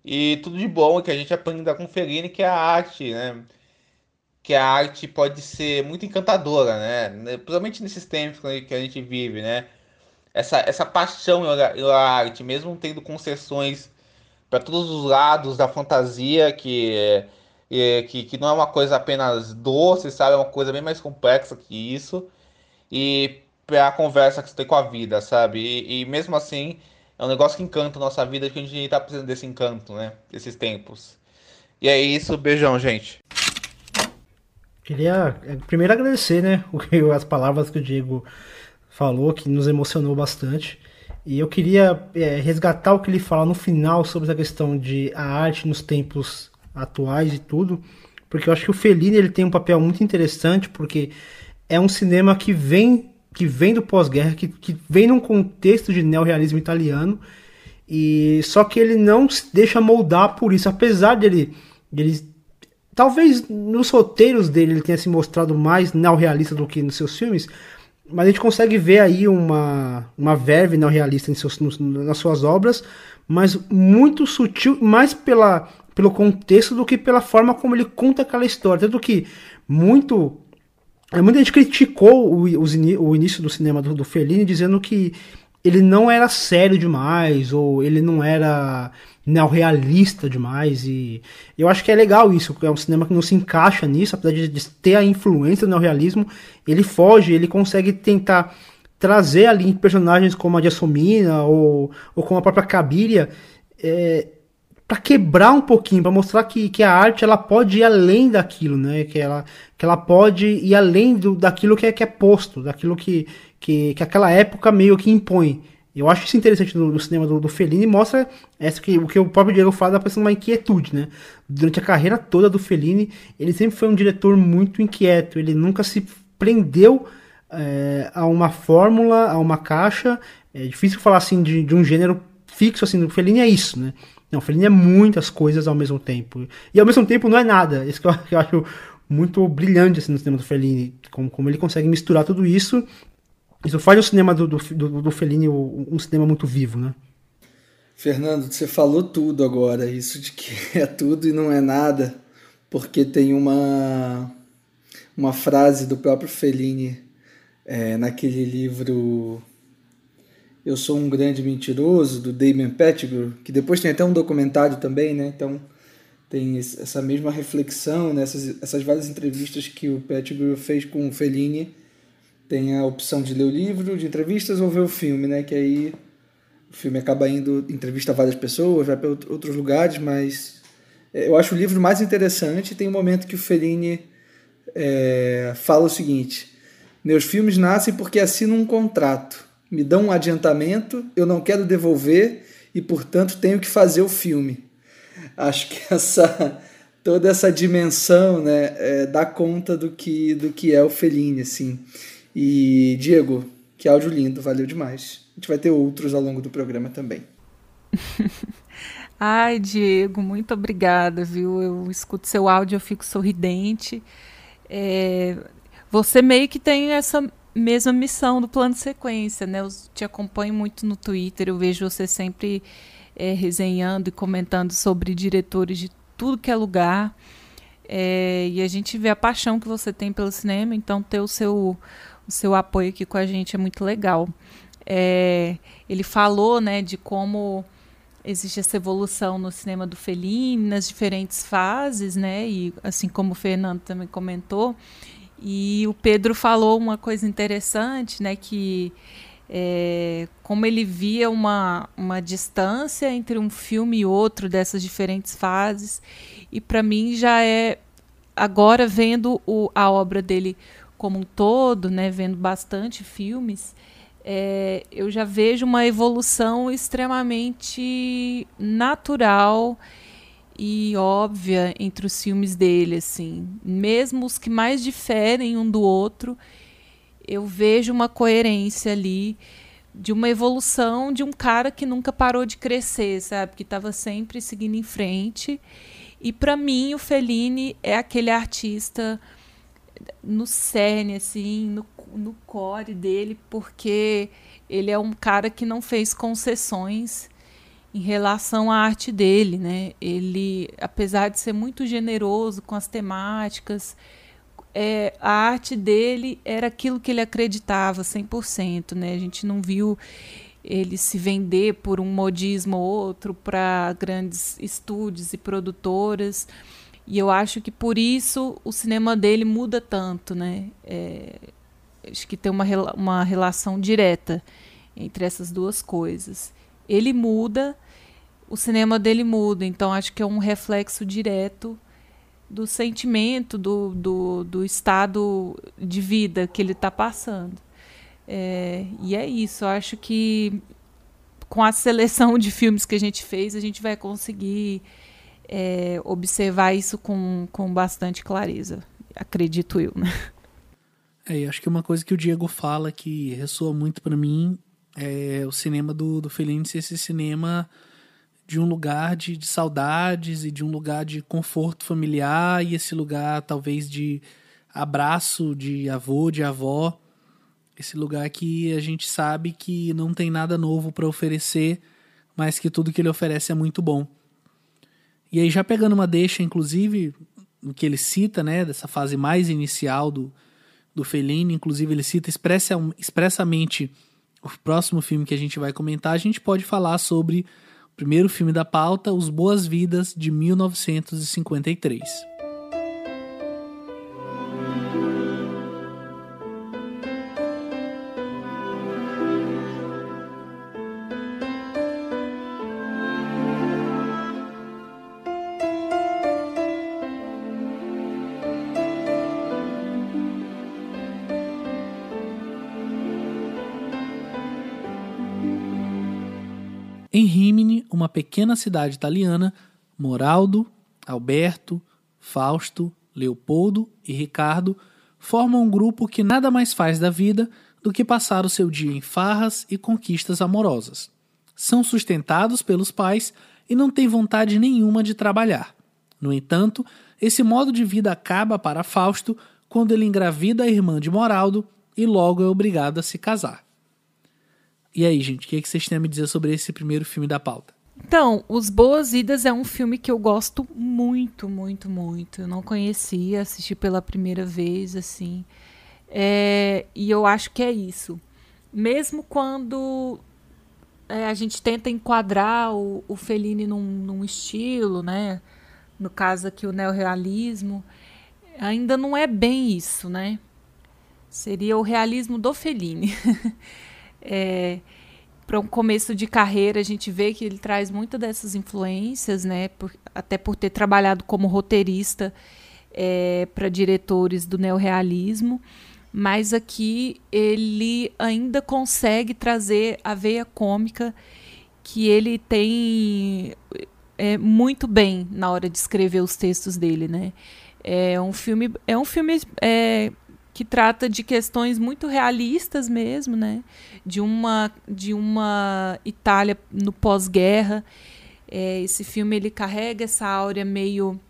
e tudo de bom que a gente aprenda com o Ferini que é a arte, né? Que a arte pode ser muito encantadora, né? Principalmente nesses tempos que a gente vive, né? Essa, essa paixão pela arte, mesmo tendo concessões para todos os lados da fantasia que é, é, que, que não é uma coisa apenas doce, sabe? É uma coisa bem mais complexa que isso. E para a conversa que você tem com a vida, sabe? E, e, mesmo assim, é um negócio que encanta a nossa vida, que a gente está precisando desse encanto, né? Desses tempos. E é isso, beijão, gente. Queria é, primeiro agradecer, né? As palavras que o Diego falou, que nos emocionou bastante. E eu queria é, resgatar o que ele fala no final sobre a questão de a arte nos tempos atuais e tudo, porque eu acho que o Fellini ele tem um papel muito interessante, porque é um cinema que vem que vem do pós-guerra, que, que vem num contexto de neorrealismo italiano, e só que ele não se deixa moldar por isso, apesar dele, dele talvez nos roteiros dele ele tenha se mostrado mais neorrealista do que nos seus filmes, mas a gente consegue ver aí uma, uma verve neorrealista em seus, nas suas obras, mas muito sutil, mais pela pelo contexto do que pela forma como ele conta aquela história. Tanto que muito. É, muita gente criticou o, o início do cinema do, do Fellini dizendo que ele não era sério demais, ou ele não era neorrealista demais. E eu acho que é legal isso, é um cinema que não se encaixa nisso, apesar de, de ter a influência do neorrealismo, ele foge, ele consegue tentar trazer ali personagens como a Jassomina ou, ou como a própria Cabiria. É, para quebrar um pouquinho, para mostrar que, que a arte ela pode ir além daquilo, né? Que ela, que ela pode ir além do, daquilo que é, que é posto, daquilo que, que, que aquela época meio que impõe. Eu acho isso interessante no, no cinema do, do Fellini, mostra essa que, o que o próprio Diego fala, da uma inquietude, né? Durante a carreira toda do Fellini, ele sempre foi um diretor muito inquieto, ele nunca se prendeu é, a uma fórmula, a uma caixa. É difícil falar assim de, de um gênero fixo, assim, do Fellini é isso, né? Não, Fellini é muitas coisas ao mesmo tempo. E ao mesmo tempo não é nada. Isso que eu, eu acho muito brilhante assim, no cinema do Fellini. Como, como ele consegue misturar tudo isso. Isso faz o cinema do, do, do, do Fellini um cinema muito vivo, né? Fernando, você falou tudo agora. Isso de que é tudo e não é nada. Porque tem uma, uma frase do próprio Fellini é, naquele livro eu Sou um Grande Mentiroso, do Damien Pettigrew, que depois tem até um documentário também, né? Então tem essa mesma reflexão, né? essas, várias entrevistas que o Pettigrew fez com o Fellini. Tem a opção de ler o livro de entrevistas ou ver o filme, né? Que aí o filme acaba indo, entrevista várias pessoas, vai para outros lugares, mas é, eu acho o livro mais interessante. Tem um momento que o Fellini é, fala o seguinte: Meus filmes nascem porque assinam um contrato me dão um adiantamento, eu não quero devolver e, portanto, tenho que fazer o filme. Acho que essa toda essa dimensão né, é, dá conta do que, do que é o Fellini. Assim. E, Diego, que áudio lindo, valeu demais. A gente vai ter outros ao longo do programa também. Ai, Diego, muito obrigada, viu? Eu escuto seu áudio, eu fico sorridente. É, você meio que tem essa mesma missão do plano de sequência, né? Eu te acompanho muito no Twitter, eu vejo você sempre é, resenhando e comentando sobre diretores de tudo que é lugar. É, e a gente vê a paixão que você tem pelo cinema, então ter o seu, o seu apoio aqui com a gente é muito legal. É, ele falou né, de como existe essa evolução no cinema do Fellini nas diferentes fases, né? E assim como o Fernando também comentou, e o Pedro falou uma coisa interessante, né? Que é, como ele via uma, uma distância entre um filme e outro dessas diferentes fases, e para mim já é agora vendo o, a obra dele como um todo, né? Vendo bastante filmes é, eu já vejo uma evolução extremamente natural e óbvia entre os filmes dele, assim. Mesmo os que mais diferem um do outro, eu vejo uma coerência ali de uma evolução de um cara que nunca parou de crescer, sabe? Que estava sempre seguindo em frente. E para mim, o Fellini é aquele artista no cerne, assim, no no core dele, porque ele é um cara que não fez concessões em relação à arte dele, né? Ele, apesar de ser muito generoso com as temáticas, é, a arte dele era aquilo que ele acreditava 100%, né? A gente não viu ele se vender por um modismo ou outro para grandes estúdios e produtoras. E eu acho que por isso o cinema dele muda tanto, né? É, acho que tem uma, uma relação direta entre essas duas coisas. Ele muda, o cinema dele muda, então acho que é um reflexo direto do sentimento, do, do, do estado de vida que ele está passando. É, e é isso, eu acho que com a seleção de filmes que a gente fez, a gente vai conseguir é, observar isso com, com bastante clareza, acredito eu. Né? É, acho que uma coisa que o Diego fala que ressoa muito para mim é o cinema do, do Fellini ser esse cinema de um lugar de, de saudades e de um lugar de conforto familiar e esse lugar talvez de abraço de avô, de avó, esse lugar que a gente sabe que não tem nada novo para oferecer, mas que tudo que ele oferece é muito bom. E aí já pegando uma deixa, inclusive, no que ele cita, né, dessa fase mais inicial do, do Fellini, inclusive ele cita expressa, expressamente o próximo filme que a gente vai comentar, a gente pode falar sobre primeiro filme da pauta, Os Boas Vidas, de 1953. Pequena cidade italiana, Moraldo, Alberto, Fausto, Leopoldo e Ricardo formam um grupo que nada mais faz da vida do que passar o seu dia em farras e conquistas amorosas. São sustentados pelos pais e não têm vontade nenhuma de trabalhar. No entanto, esse modo de vida acaba para Fausto quando ele engravida a irmã de Moraldo e logo é obrigado a se casar. E aí, gente, o que, é que vocês têm a me dizer sobre esse primeiro filme da pauta? Então, Os Boas Idas é um filme que eu gosto muito, muito, muito. Eu não conhecia, assisti pela primeira vez, assim. É, e eu acho que é isso. Mesmo quando é, a gente tenta enquadrar o, o Fellini num, num, estilo, né? No caso aqui, o neorrealismo, ainda não é bem isso, né? Seria o realismo do Fellini. é, para um começo de carreira, a gente vê que ele traz muitas dessas influências, né? Por, até por ter trabalhado como roteirista é, para diretores do neorrealismo. Mas aqui ele ainda consegue trazer a veia cômica que ele tem é, muito bem na hora de escrever os textos dele, né? É um filme, é um filme é, que trata de questões muito realistas mesmo, né? De uma, de uma Itália no pós-guerra. É, esse filme ele carrega essa áurea meio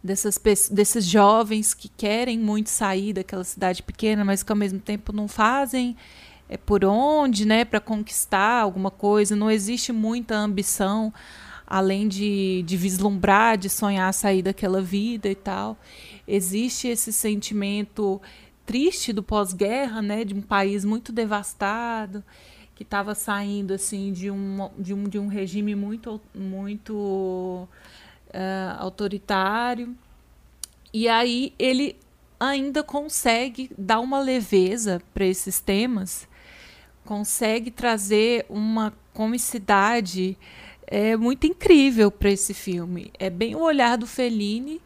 dessas desses jovens que querem muito sair daquela cidade pequena, mas que ao mesmo tempo não fazem é, por onde, né, para conquistar alguma coisa. Não existe muita ambição além de, de vislumbrar, de sonhar sair daquela vida e tal existe esse sentimento triste do pós-guerra, né, de um país muito devastado, que estava saindo assim de um, de um, de um regime muito, muito uh, autoritário. E aí ele ainda consegue dar uma leveza para esses temas, consegue trazer uma comicidade é, muito incrível para esse filme. É bem o olhar do Fellini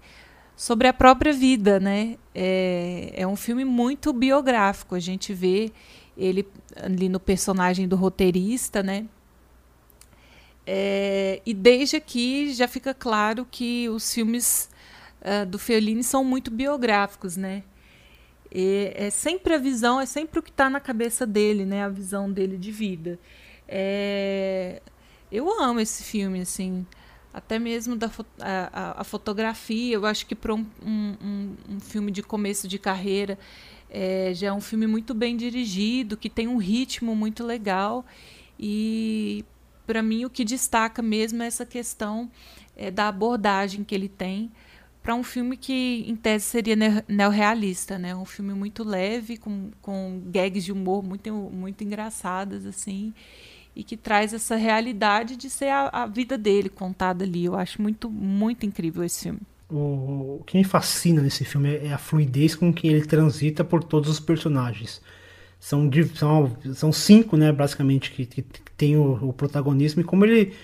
sobre a própria vida, né? É, é um filme muito biográfico. A gente vê ele ali no personagem do roteirista, né? É, e desde aqui já fica claro que os filmes uh, do Fellini são muito biográficos, né? E é sempre a visão, é sempre o que está na cabeça dele, né? A visão dele de vida. É, eu amo esse filme, assim até mesmo da a, a, fotografia. Eu acho que para um, um, um, filme de começo de carreira é, já é um filme muito bem dirigido, que tem um ritmo muito legal. E para mim o que destaca mesmo é essa questão é, da abordagem que ele tem para um filme que em tese seria neorrealista, né? Um filme muito leve, com, com gags de humor muito, muito engraçadas, assim e que traz essa realidade de ser a, a vida dele contada ali. Eu acho muito, muito incrível esse filme. O, o que me fascina nesse filme é a fluidez com que ele transita por todos os personagens. São, são, são cinco, né, basicamente, que, que, tem o, o, protagonismo e como ele.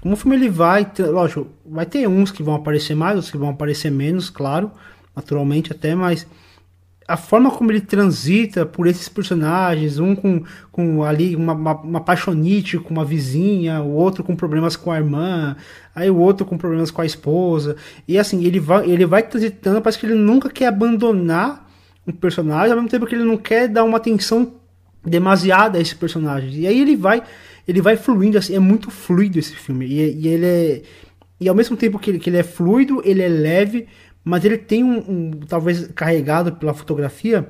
Como o filme ele vai, lógico, vai ter uns que vão aparecer mais, outros que vão aparecer menos, claro, naturalmente até, mas a forma como ele transita por esses personagens, um com, com ali uma, uma, uma paixonite com uma vizinha, o outro com problemas com a irmã, aí o outro com problemas com a esposa, e assim, ele vai, ele vai transitando, parece que ele nunca quer abandonar um personagem, ao mesmo tempo que ele não quer dar uma atenção demasiada a esse personagem, e aí ele vai, ele vai fluindo, assim, é muito fluido esse filme, e, e ele é, e ao mesmo tempo que ele, que ele é fluido, ele é leve, mas ele tem um, um talvez carregado pela fotografia,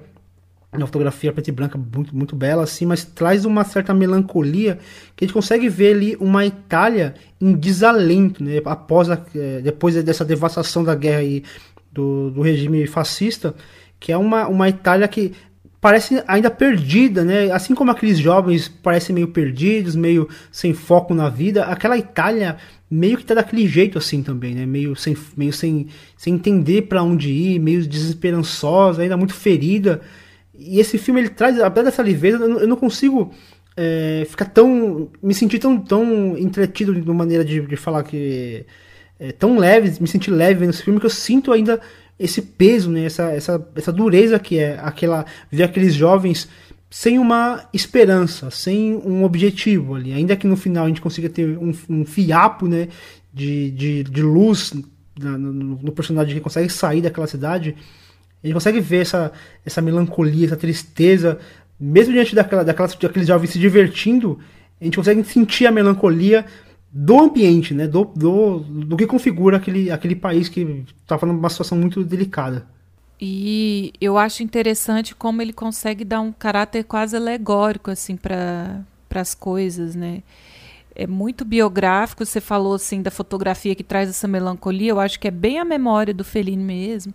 uma fotografia preta e branca muito, muito bela assim, mas traz uma certa melancolia que a gente consegue ver ali uma Itália em desalento, né? Após a, é, depois dessa devastação da guerra e do, do regime fascista, que é uma, uma Itália que parece ainda perdida, né? Assim como aqueles jovens parecem meio perdidos, meio sem foco na vida, aquela Itália meio que tá daquele jeito assim também, né? Meio sem, meio sem, sem entender para onde ir, meio desesperançosa, ainda muito ferida. E esse filme ele traz, apesar dessa leveza, eu não consigo é, ficar tão. me sentir tão, tão entretido de uma maneira de, de falar que. É, tão leve, me sentir leve nesse filme que eu sinto ainda esse peso, né? Essa, essa, essa dureza que é aquela. ver aqueles jovens sem uma esperança, sem um objetivo ali. Ainda que no final a gente consiga ter um, um fiapo né, de, de, de luz no, no, personagem que consegue sair daquela cidade, a gente consegue ver essa, essa melancolia, essa tristeza, mesmo diante daquela, daquela, daqueles jovens se divertindo, a gente consegue sentir a melancolia do ambiente, né, do, do, do que configura aquele, aquele país que está falando uma situação muito delicada. E eu acho interessante como ele consegue dar um caráter quase alegórico assim para as coisas, né? É muito biográfico, você falou assim da fotografia que traz essa melancolia, eu acho que é bem a memória do Fellini mesmo.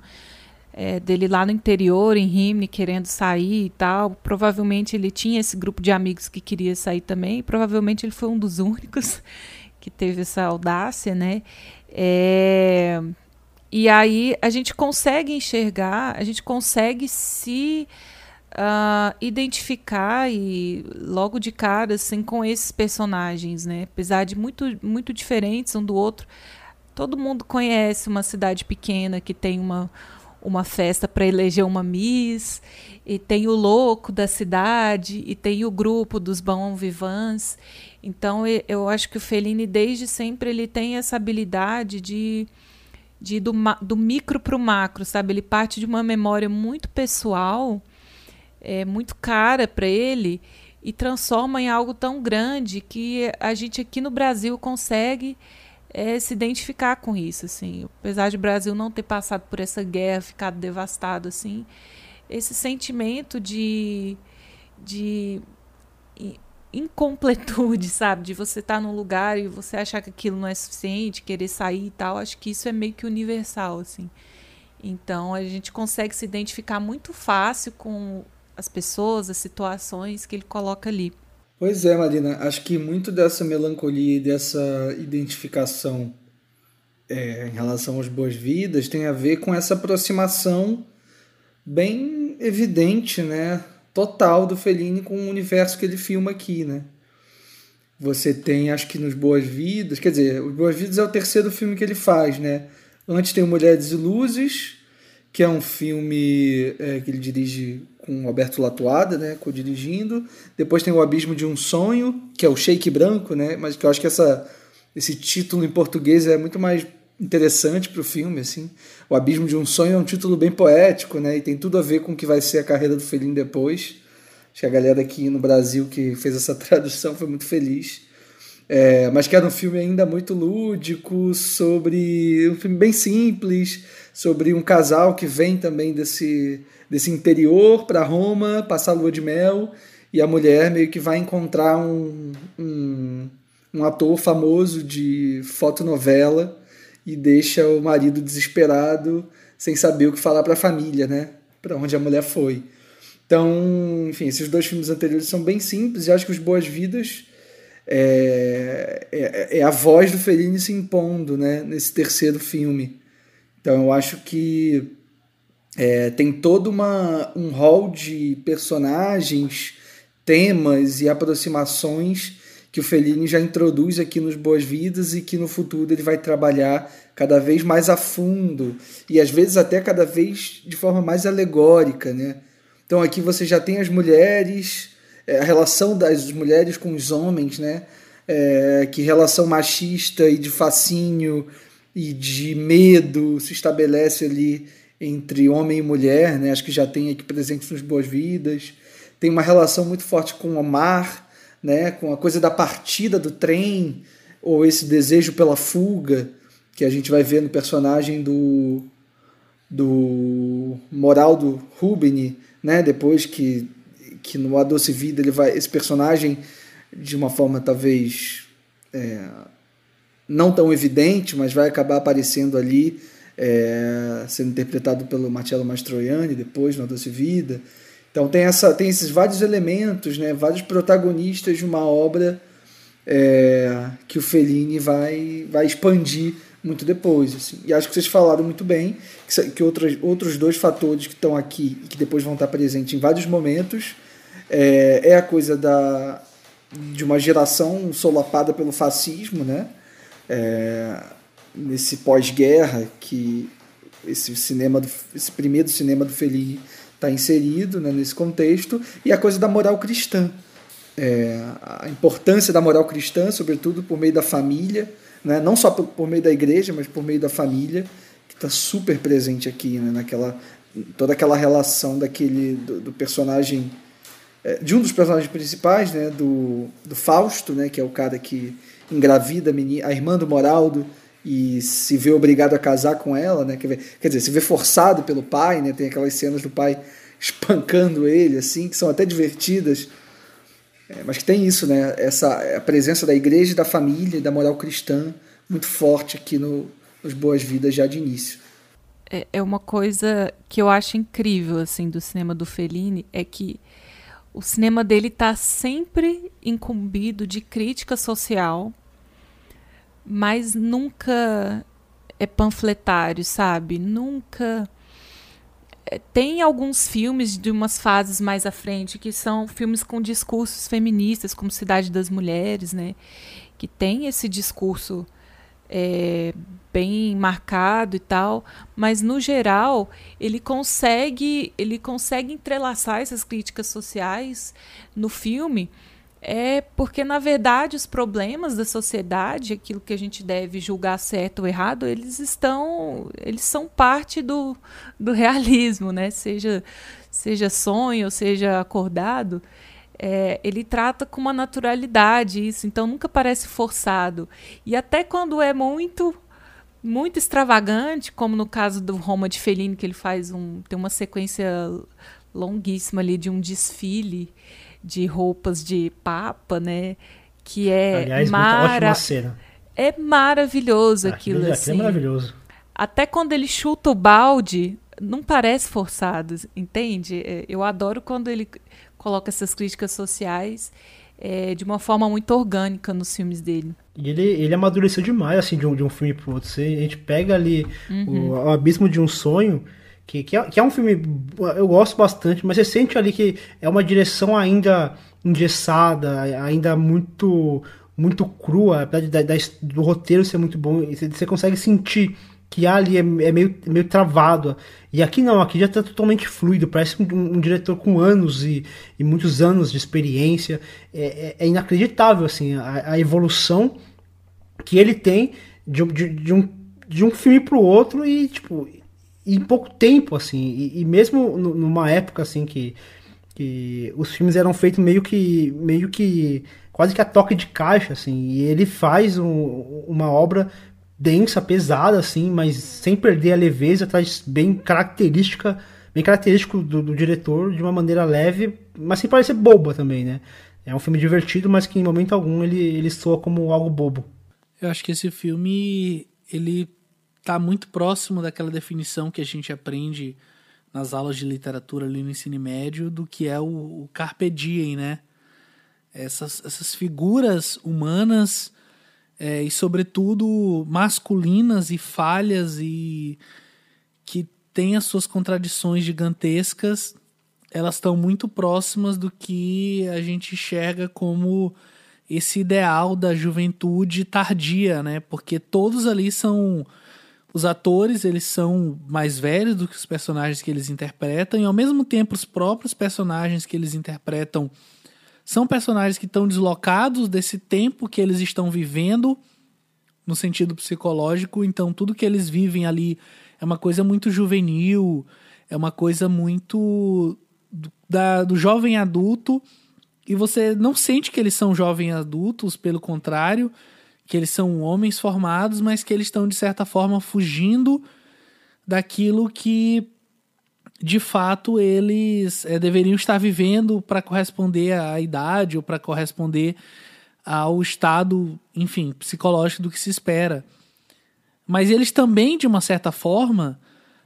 É, dele lá no interior, em Rimini, querendo sair e tal. Provavelmente ele tinha esse grupo de amigos que queria sair também. provavelmente ele foi um dos únicos que teve essa audácia, né? É, e aí a gente consegue enxergar, a gente consegue se uh, identificar e logo de cara assim com esses personagens, né? Apesar de muito muito diferentes um do outro, todo mundo conhece uma cidade pequena que tem uma uma festa para eleger uma Miss, e tem o louco da cidade, e tem o grupo dos bons vivants. Então eu acho que o Fellini desde sempre ele tem essa habilidade de de do, do micro para o macro, sabe? Ele parte de uma memória muito pessoal, é, muito cara para ele, e transforma em algo tão grande que a gente aqui no Brasil consegue é, se identificar com isso, assim. Apesar de o Brasil não ter passado por essa guerra, ficado devastado, assim, esse sentimento de, de incompletude, sabe? De você estar tá num lugar e você achar que aquilo não é suficiente, querer sair e tal. Acho que isso é meio que universal, assim. Então a gente consegue se identificar muito fácil com as pessoas, as situações que ele coloca ali. Pois é, Marina. Acho que muito dessa melancolia e dessa identificação é, em relação às boas-vidas tem a ver com essa aproximação bem evidente, né? Total do Fellini com o universo que ele filma aqui, né? Você tem, acho que nos Boas-Vidas, quer dizer, Os Boas-Vidas é o terceiro filme que ele faz, né? Antes tem Mulheres e Luzes, que é um filme é, que ele dirige com Alberto Latuada, né, co-dirigindo. Depois tem O Abismo de um Sonho, que é o Shake Branco, né, mas que eu acho que essa, esse título em português é muito mais interessante para o filme, assim. O Abismo de um Sonho é um título bem poético, né, e tem tudo a ver com o que vai ser a carreira do Fellini depois. Acho que a galera aqui no Brasil que fez essa tradução foi muito feliz. É, mas que era um filme ainda muito lúdico, sobre um filme bem simples, sobre um casal que vem também desse, desse interior para Roma, passar lua de mel, e a mulher meio que vai encontrar um, um, um ator famoso de fotonovela e deixa o marido desesperado, sem saber o que falar para a família, né? Para onde a mulher foi. Então, enfim, esses dois filmes anteriores são bem simples e acho que os Boas Vidas é, é, é, a voz do Fellini se impondo né, nesse terceiro filme. Então eu acho que é, tem todo uma, um rol de personagens, temas e aproximações que o Fellini já introduz aqui nos Boas Vidas e que no futuro ele vai trabalhar cada vez mais a fundo e às vezes até cada vez de forma mais alegórica, né? Então aqui você já tem as mulheres, é, a relação das mulheres com os homens, né? É, que relação machista e de fascínio e de medo se estabelece ali entre homem e mulher, né? Acho que já tem aqui presente nos Boas Vidas. Tem uma relação muito forte com o mar, né? Com a coisa da partida do trem ou esse desejo pela fuga que a gente vai ver no personagem do do Moraldo Rubini, né? Depois que que no A Doce Vida ele vai esse personagem de uma forma talvez é, não tão evidente, mas vai acabar aparecendo ali, é, sendo interpretado pelo Marcello Mastroianni depois no A Doce Vida. Então tem, essa, tem esses vários elementos, né, vários protagonistas de uma obra é, que o Fellini vai, vai expandir muito depois. Assim. E acho que vocês falaram muito bem que, que outros, outros dois fatores que estão aqui e que depois vão estar presentes em vários momentos é, é a coisa da, de uma geração solapada pelo fascismo, né? É, nesse pós-guerra que esse cinema, do, esse primeiro cinema do Fellini está inserido né, nesse contexto e a coisa da moral cristã, é, a importância da moral cristã, sobretudo por meio da família, né, não só por, por meio da igreja, mas por meio da família, que está super presente aqui, né, naquela toda aquela relação daquele do, do personagem é, de um dos personagens principais, né, do, do Fausto, né, que é o cara que engravida a, menina, a irmã do Moraldo e se vê obrigado a casar com ela, né, quer, ver, quer dizer, se vê forçado pelo pai, né, tem aquelas cenas do pai espancando ele, assim, que são até divertidas, é, mas que tem isso, né, essa a presença da igreja e da família e da moral cristã muito forte aqui no, nos Boas Vidas já de início. É, é uma coisa que eu acho incrível, assim, do cinema do Fellini, é que o cinema dele está sempre incumbido de crítica social, mas nunca é panfletário, sabe? Nunca. É, tem alguns filmes de umas fases mais à frente que são filmes com discursos feministas, como Cidade das Mulheres, né? Que tem esse discurso é, bem marcado e tal, mas no geral ele consegue ele consegue entrelaçar essas críticas sociais no filme é porque na verdade os problemas da sociedade, aquilo que a gente deve julgar certo ou errado, eles estão eles são parte do, do realismo, né? Seja seja sonho, seja acordado, é, ele trata com uma naturalidade isso, então nunca parece forçado. E até quando é muito muito extravagante, como no caso do Roma de Fellini, que ele faz um tem uma sequência longuíssima ali de um desfile de roupas de papa, né? Que é Aliás, mara... cena. É maravilhoso aquilo, aquilo, assim. é maravilhoso. Até quando ele chuta o balde, não parece forçado, entende? É, eu adoro quando ele coloca essas críticas sociais é, de uma forma muito orgânica nos filmes dele. E ele, ele amadureceu demais, assim, de um, de um filme pro outro. Você, a gente pega ali uhum. o, o, Abismo de um Sonho, que, que é, que, é, um filme. Eu gosto bastante, mas você sente ali que é uma direção ainda engessada, ainda muito muito crua, apesar da, do roteiro ser muito bom, você, você consegue sentir que ali é, é, meio, meio travado. E aqui não, aqui já está totalmente fluido. Parece um, um, diretor com anos e, e muitos anos de experiência. É, é, é inacreditável assim a, a, evolução que ele tem de, de, de um, de um filme para o outro e tipo em pouco tempo assim. E, e mesmo numa época assim que, que os filmes eram feitos meio que meio que quase que a toque de caixa assim. E ele faz um, uma obra densa, pesada, assim, mas sem perder a leveza, traz bem característica, bem característico do, do, diretor, de uma maneira leve, mas sem parecer boba também, né? É um filme divertido, mas que em momento algum ele, ele soa como algo bobo. Eu acho que esse filme, ele tá muito próximo daquela definição que a gente aprende nas aulas de literatura ali no ensino médio, do que é o, o carpe diem, né? Essas, essas figuras humanas é, e sobretudo masculinas e falhas e que têm as suas contradições gigantescas, elas estão muito próximas do que a gente enxerga como esse ideal da juventude tardia, né? Porque todos ali são os atores, eles são mais velhos do que os personagens que eles interpretam e ao mesmo tempo os próprios personagens que eles interpretam são personagens que estão deslocados desse tempo que eles estão vivendo no sentido psicológico, então tudo que eles vivem ali é uma coisa muito juvenil, é uma coisa muito do, da, do jovem adulto, e você não sente que eles são jovens adultos, pelo contrário, que eles são homens formados, mas que eles estão de certa forma fugindo daquilo que de fato eles é, deveriam estar vivendo para corresponder à idade ou para corresponder ao estado, enfim, psicológico do que se espera. Mas eles também, de uma certa forma,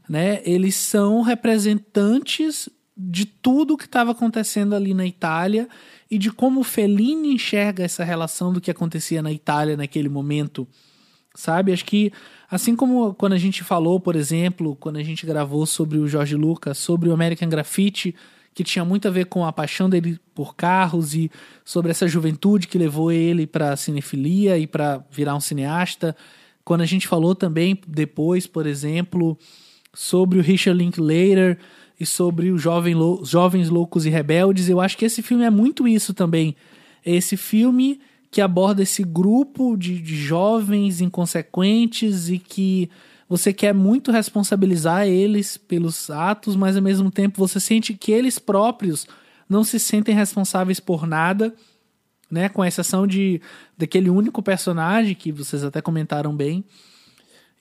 né, eles são representantes de tudo que estava acontecendo ali na Itália e de como Fellini enxerga essa relação do que acontecia na Itália naquele momento, sabe? Acho que Assim como quando a gente falou, por exemplo, quando a gente gravou sobre o Jorge Lucas, sobre o American Graffiti, que tinha muito a ver com a paixão dele por carros e sobre essa juventude que levou ele para cinefilia e para virar um cineasta. Quando a gente falou também depois, por exemplo, sobre o Richard Linklater e sobre os jovem, Jovens Loucos e Rebeldes, eu acho que esse filme é muito isso também. Esse filme que aborda esse grupo de, de jovens inconsequentes e que você quer muito responsabilizar eles pelos atos, mas ao mesmo tempo você sente que eles próprios não se sentem responsáveis por nada, né? Com exceção de daquele único personagem que vocês até comentaram bem.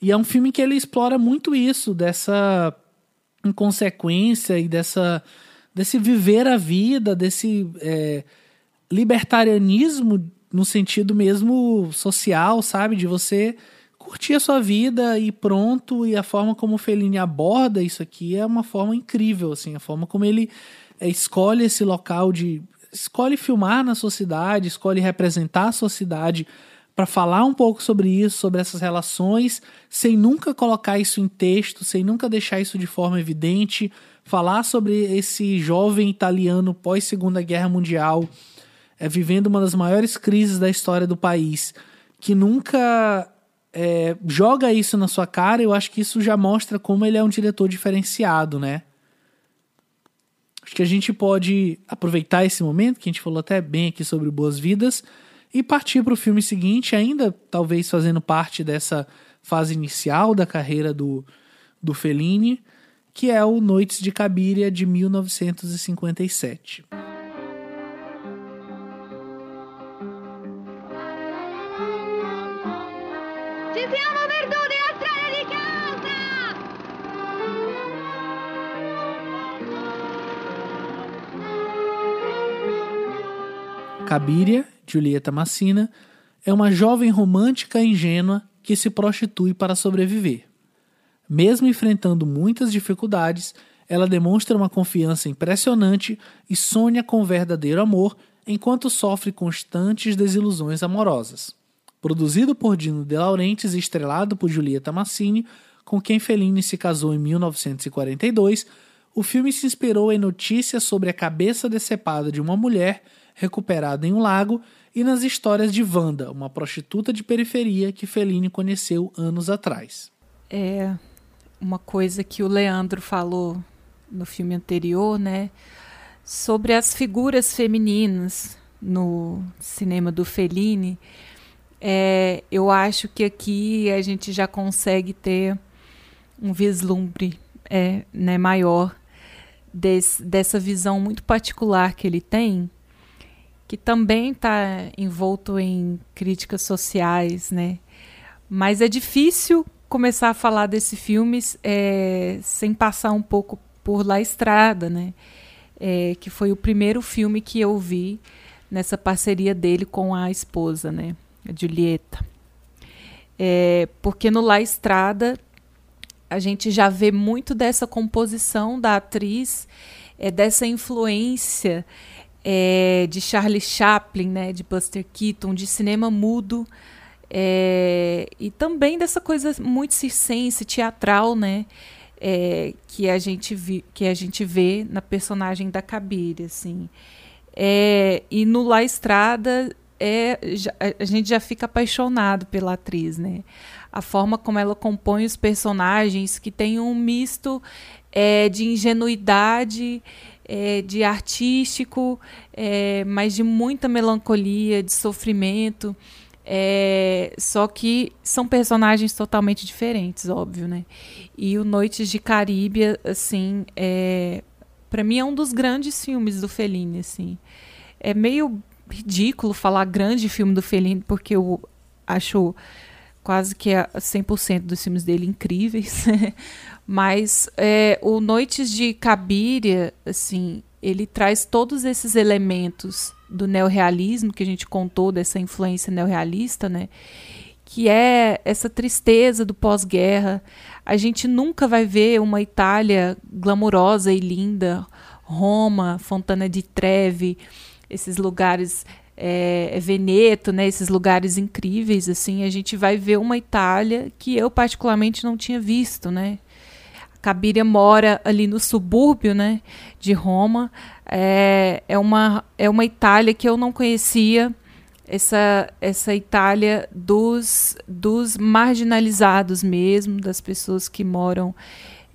E é um filme que ele explora muito isso, dessa inconsequência e dessa desse viver a vida, desse é, libertarianismo no sentido mesmo social, sabe? De você curtir a sua vida e pronto. E a forma como o Fellini aborda isso aqui é uma forma incrível, assim. A forma como ele é, escolhe esse local de... Escolhe filmar na sua cidade, escolhe representar a sua cidade para falar um pouco sobre isso, sobre essas relações, sem nunca colocar isso em texto, sem nunca deixar isso de forma evidente, falar sobre esse jovem italiano pós Segunda Guerra Mundial, é, vivendo uma das maiores crises da história do país, que nunca é, joga isso na sua cara, eu acho que isso já mostra como ele é um diretor diferenciado, né? Acho que a gente pode aproveitar esse momento, que a gente falou até bem aqui sobre Boas Vidas, e partir para o filme seguinte, ainda talvez fazendo parte dessa fase inicial da carreira do, do Fellini, que é o Noites de Cabiria de 1957. Cabiria, Julieta Massina, é uma jovem romântica e ingênua que se prostitui para sobreviver. Mesmo enfrentando muitas dificuldades, ela demonstra uma confiança impressionante e sonha com verdadeiro amor enquanto sofre constantes desilusões amorosas. Produzido por Dino De Laurentiis e estrelado por Julieta Massini, com quem Fellini se casou em 1942, o filme se inspirou em notícias sobre a cabeça decepada de uma mulher recuperada em um lago e nas histórias de Wanda, uma prostituta de periferia que Fellini conheceu anos atrás. É uma coisa que o Leandro falou no filme anterior, né, sobre as figuras femininas no cinema do Fellini. É, eu acho que aqui a gente já consegue ter um vislumbre é, né, maior desse, dessa visão muito particular que ele tem, que também está envolto em críticas sociais, né? Mas é difícil começar a falar desse filme é, sem passar um pouco por La Estrada, né? É, que foi o primeiro filme que eu vi nessa parceria dele com a esposa, né? A Julieta. É, porque no La Estrada a gente já vê muito dessa composição da atriz, é, dessa influência é, de Charlie Chaplin, né, de Buster Keaton, de cinema mudo, é, e também dessa coisa muito circense, teatral, né, é, que, a gente vi, que a gente vê na personagem da Kabir, assim. É, e no La Estrada é, a gente já fica apaixonado pela atriz, né? a forma como ela compõe os personagens, que tem um misto é, de ingenuidade, é, de artístico, é, mas de muita melancolia, de sofrimento. É, só que são personagens totalmente diferentes, óbvio, né? E o Noites de Caríbia, assim, é, para mim é um dos grandes filmes do Fellini, assim. É meio ridículo falar grande filme do Fellini, porque eu acho quase que 100% dos filmes dele incríveis. Mas é, o Noites de Cabiria, assim, ele traz todos esses elementos do neorrealismo que a gente contou dessa influência neorrealista, né? Que é essa tristeza do pós-guerra. A gente nunca vai ver uma Itália glamurosa e linda, Roma, Fontana di Trevi, esses lugares é, Veneto, né, esses lugares incríveis, assim, a gente vai ver uma Itália que eu particularmente não tinha visto, né? Cabiria mora ali no subúrbio, né, de Roma. É, é, uma, é uma Itália que eu não conhecia, essa, essa Itália dos, dos marginalizados mesmo, das pessoas que moram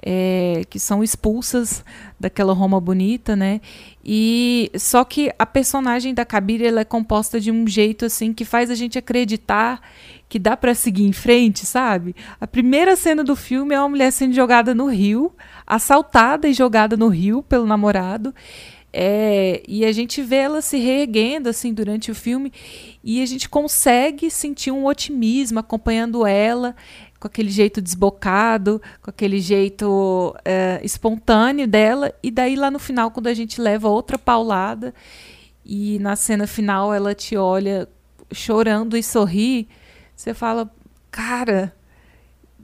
é, que são expulsas daquela Roma bonita, né? E só que a personagem da Kabira ela é composta de um jeito assim que faz a gente acreditar que dá para seguir em frente, sabe? A primeira cena do filme é uma mulher sendo jogada no rio, assaltada e jogada no rio pelo namorado. É, e a gente vê ela se reerguendo assim durante o filme e a gente consegue sentir um otimismo acompanhando ela com aquele jeito desbocado, com aquele jeito é, espontâneo dela, e daí lá no final, quando a gente leva outra paulada, e na cena final ela te olha chorando e sorri, você fala, cara,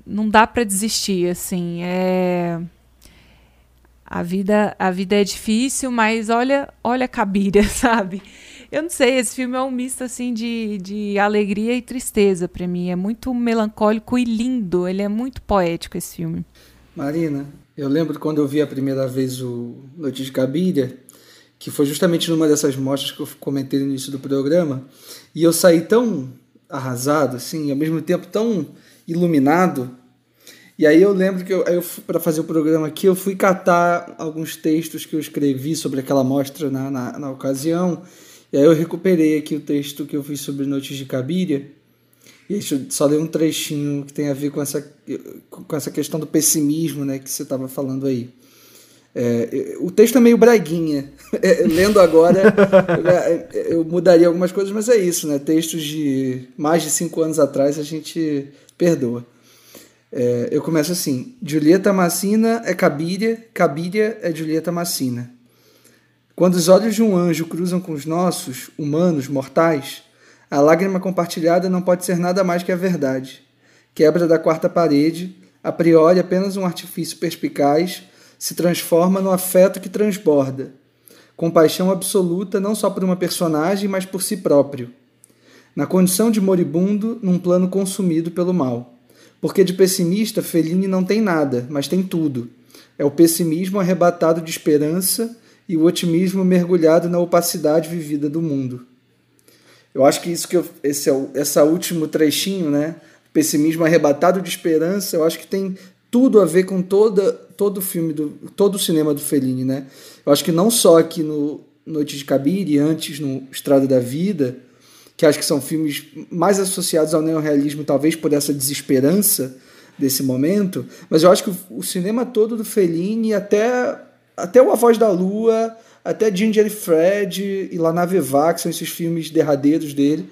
não dá para desistir, assim, é a vida a vida é difícil, mas olha, olha a Cabira, sabe? Eu não sei, esse filme é um misto assim de, de alegria e tristeza para mim. É muito melancólico e lindo. Ele é muito poético esse filme. Marina, eu lembro quando eu vi a primeira vez o Noite de Cabiria, que foi justamente numa dessas mostras que eu comentei no início do programa, e eu saí tão arrasado, assim, ao mesmo tempo tão iluminado. E aí eu lembro que eu, eu para fazer o programa aqui, eu fui catar alguns textos que eu escrevi sobre aquela mostra na, na, na ocasião e aí eu recuperei aqui o texto que eu fiz sobre Noites de Cabiria. E só dei um trechinho que tem a ver com essa, com essa questão do pessimismo né, que você estava falando aí. É, o texto é meio braguinha. É, lendo agora, eu mudaria algumas coisas, mas é isso, né? Textos de mais de cinco anos atrás a gente perdoa. É, eu começo assim: Julieta Massina é Cabiria, Cabiria é Julieta Massina. Quando os olhos de um anjo cruzam com os nossos, humanos, mortais, a lágrima compartilhada não pode ser nada mais que a verdade. Quebra da quarta parede, a priori apenas um artifício perspicaz, se transforma no afeto que transborda. compaixão absoluta não só por uma personagem, mas por si próprio. Na condição de moribundo, num plano consumido pelo mal. Porque de pessimista, Fellini não tem nada, mas tem tudo. É o pessimismo arrebatado de esperança e o otimismo mergulhado na opacidade vivida do mundo. Eu acho que isso que eu, esse é o, essa último trechinho, né? Pessimismo arrebatado de esperança, eu acho que tem tudo a ver com toda, todo o filme do todo o cinema do Fellini, né? Eu acho que não só aqui no Noite de Cabir e antes no Estrada da Vida, que acho que são filmes mais associados ao neorrealismo, talvez por essa desesperança desse momento, mas eu acho que o, cinema todo do Fellini, até, até O A Voz da Lua, até Ginger e Fred e La Nave Vague, que são esses filmes derradeiros dele,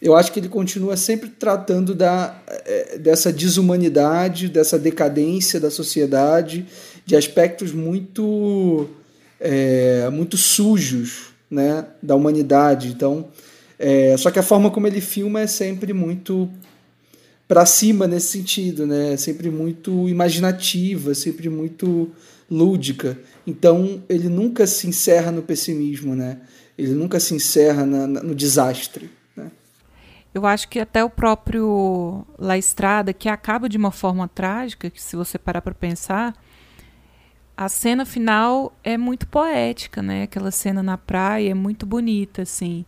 eu acho que ele continua sempre tratando da, é, dessa desumanidade, dessa decadência da sociedade, de aspectos muito, é, muito sujos né, da humanidade. Então, é, só que a forma como ele filma é sempre muito para cima nesse sentido, né? É sempre muito imaginativa, sempre muito lúdica. Então ele nunca se encerra no pessimismo, né? Ele nunca se encerra na, na, no desastre. Eu acho que até o próprio La Estrada, que acaba de uma forma trágica, que se você parar para pensar, a cena final é muito poética, né? Aquela cena na praia é muito bonita, assim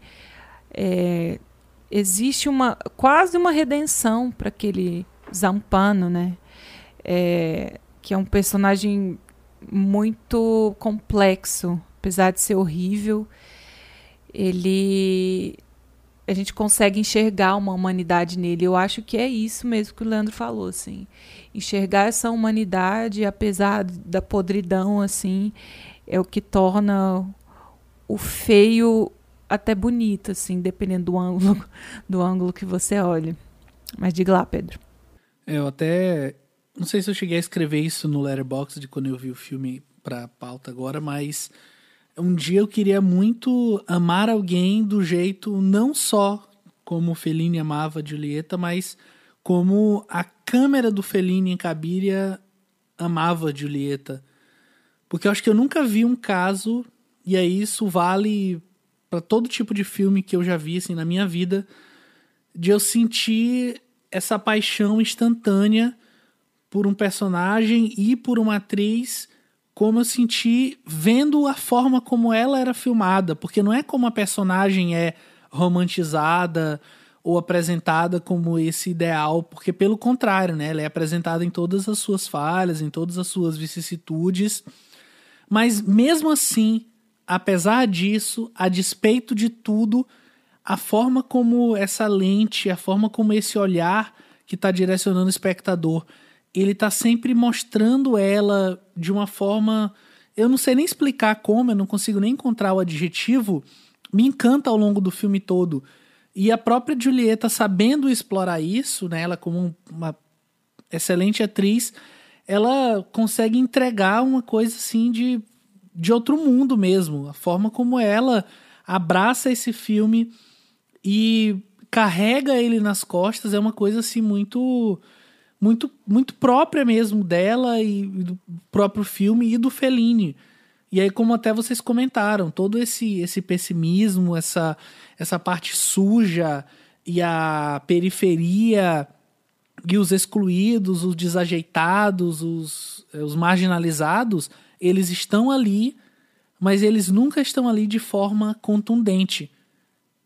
é, existe uma quase uma redenção para aquele Zampano, né? É, que é um personagem muito complexo, apesar de ser horrível, ele a gente consegue enxergar uma humanidade nele. Eu acho que é isso mesmo que o Leandro falou, assim. Enxergar essa humanidade, apesar da podridão, assim, é o que torna o feio até bonita, assim, dependendo do ângulo, do ângulo que você olhe. Mas diga lá, Pedro. Eu até. Não sei se eu cheguei a escrever isso no Letterboxd de quando eu vi o filme pra pauta agora, mas um dia eu queria muito amar alguém do jeito não só como Fellini amava Julieta, mas como a câmera do Fellini em Cabiria amava Julieta. Porque eu acho que eu nunca vi um caso, e aí isso vale para todo tipo de filme que eu já vi assim na minha vida, de eu sentir essa paixão instantânea por um personagem e por uma atriz, como eu senti vendo a forma como ela era filmada, porque não é como a personagem é romantizada ou apresentada como esse ideal, porque pelo contrário, né, ela é apresentada em todas as suas falhas, em todas as suas vicissitudes, mas mesmo assim apesar disso, a despeito de tudo, a forma como essa lente, a forma como esse olhar que está direcionando o espectador, ele está sempre mostrando ela de uma forma. Eu não sei nem explicar como, eu não consigo nem encontrar o adjetivo, me encanta ao longo do filme todo. E a própria Julieta, sabendo explorar isso, né, ela como uma excelente atriz, ela consegue entregar uma coisa assim de de outro mundo mesmo. A forma como ela abraça esse filme e carrega ele nas costas é uma coisa assim muito muito muito própria mesmo dela e do próprio filme e do Fellini. E aí como até vocês comentaram, todo esse esse pessimismo, essa essa parte suja e a periferia e os excluídos, os desajeitados, os, os marginalizados, eles estão ali, mas eles nunca estão ali de forma contundente.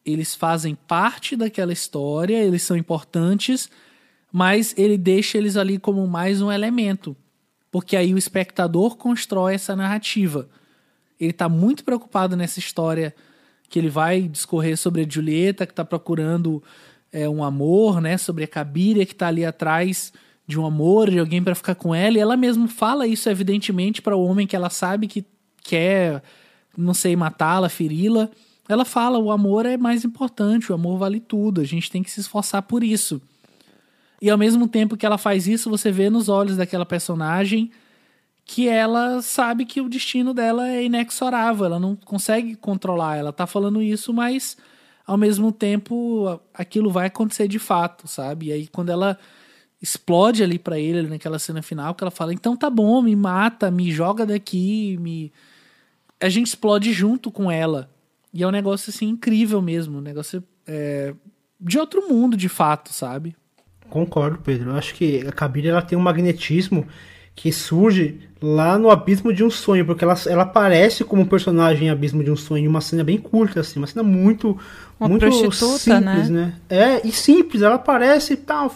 Eles fazem parte daquela história, eles são importantes, mas ele deixa eles ali como mais um elemento, porque aí o espectador constrói essa narrativa. Ele está muito preocupado nessa história que ele vai discorrer sobre a Julieta, que está procurando é, um amor, né? Sobre a Cabiria, que está ali atrás de um amor, de alguém para ficar com ela, e ela mesmo fala isso evidentemente para o homem que ela sabe que quer, não sei, matá-la, feri-la. Ela fala: o amor é mais importante, o amor vale tudo, a gente tem que se esforçar por isso. E ao mesmo tempo que ela faz isso, você vê nos olhos daquela personagem que ela sabe que o destino dela é inexorável, ela não consegue controlar. Ela tá falando isso, mas ao mesmo tempo aquilo vai acontecer de fato, sabe? E aí quando ela explode ali para ele naquela cena final que ela fala: "Então tá bom, me mata, me joga daqui, me a gente explode junto com ela. E é um negócio assim incrível mesmo, um negócio é, de outro mundo, de fato, sabe? Concordo, Pedro. Eu acho que a Kabila ela tem um magnetismo que surge lá no Abismo de um Sonho, porque ela, ela aparece como um personagem em Abismo de um Sonho, uma cena bem curta, assim, uma cena muito, uma muito simples, né? né? É, e simples, ela aparece e tal,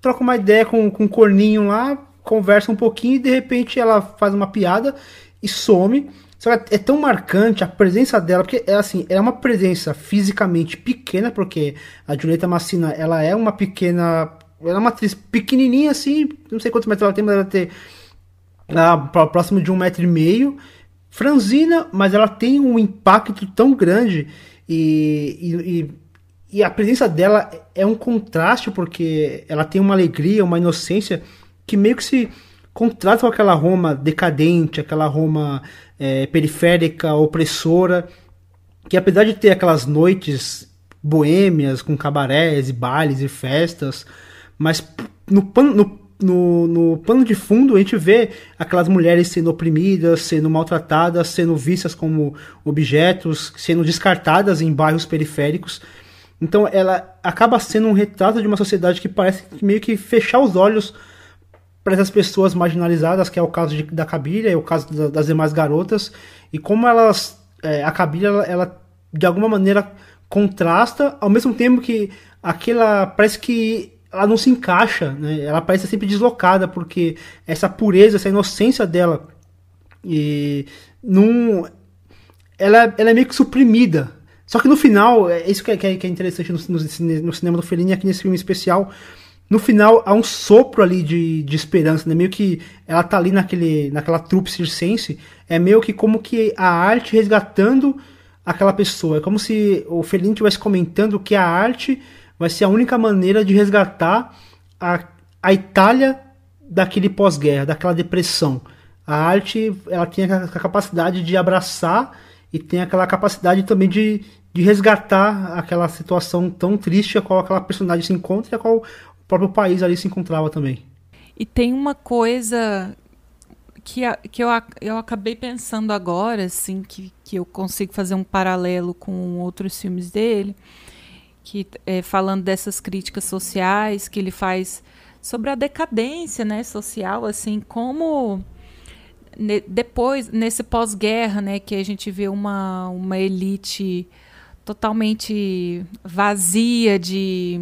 troca uma ideia com, com o corninho lá, conversa um pouquinho e de repente ela faz uma piada e some. Que é tão marcante a presença dela, porque é assim, é uma presença fisicamente pequena, porque a Julieta Massina, ela é uma pequena, ela é uma atriz pequenininha assim, não sei quantos metros ela tem, mas ela tem ah, próximo de um metro e meio, franzina, mas ela tem um impacto tão grande e, e, e a presença dela é um contraste, porque ela tem uma alegria, uma inocência que meio que se contrasta com aquela Roma decadente, aquela Roma é, periférica, opressora, que apesar de ter aquelas noites boêmias com cabarés e bailes e festas, mas no no, no, no pano de fundo a gente vê aquelas mulheres sendo oprimidas, sendo maltratadas, sendo vistas como objetos, sendo descartadas em bairros periféricos. Então ela acaba sendo um retrato de uma sociedade que parece meio que fechar os olhos para essas pessoas marginalizadas, que é o caso de, da Cabilha e o caso da, das demais garotas, e como elas, é, a Cabilha, ela, ela, de alguma maneira contrasta, ao mesmo tempo que aquela parece que ela não se encaixa, né? ela parece sempre deslocada, porque essa pureza, essa inocência dela, e não, ela, ela é meio que suprimida. Só que no final, é isso que é, que é, é interessante no, no, no cinema do Fellini, aqui nesse filme especial, no final há um sopro ali de, de esperança, né? Meio que ela tá ali naquele, naquela trupe circense, é meio que como que a arte resgatando aquela pessoa. É como se o Fellini estivesse comentando que a arte vai ser a única maneira de resgatar a, a Itália daquele pós-guerra, daquela depressão. A arte ela tem a capacidade de abraçar e tem aquela capacidade também de, de resgatar aquela situação tão triste a qual aquela personagem se encontra e a qual próprio país ali se encontrava também. E tem uma coisa que, que eu, eu acabei pensando agora, assim, que, que eu consigo fazer um paralelo com outros filmes dele, que é, falando dessas críticas sociais que ele faz sobre a decadência né, social, assim, como ne, depois, nesse pós-guerra, né, que a gente vê uma, uma elite totalmente vazia de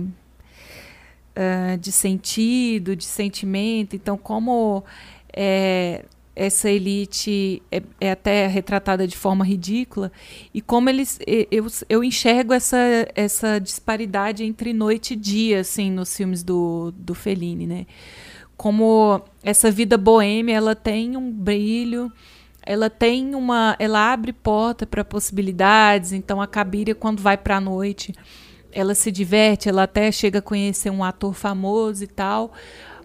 uh, de sentido, de sentimento. Então, como é, essa elite é, é, até retratada de forma ridícula e como eles eu, eu enxergo essa, essa disparidade entre noite e dia assim nos filmes do, do Fellini né como essa vida boêmia ela tem um brilho ela tem uma ela abre porta para possibilidades então a Cabiria quando vai para a noite ela se diverte, ela até chega a conhecer um ator famoso e tal.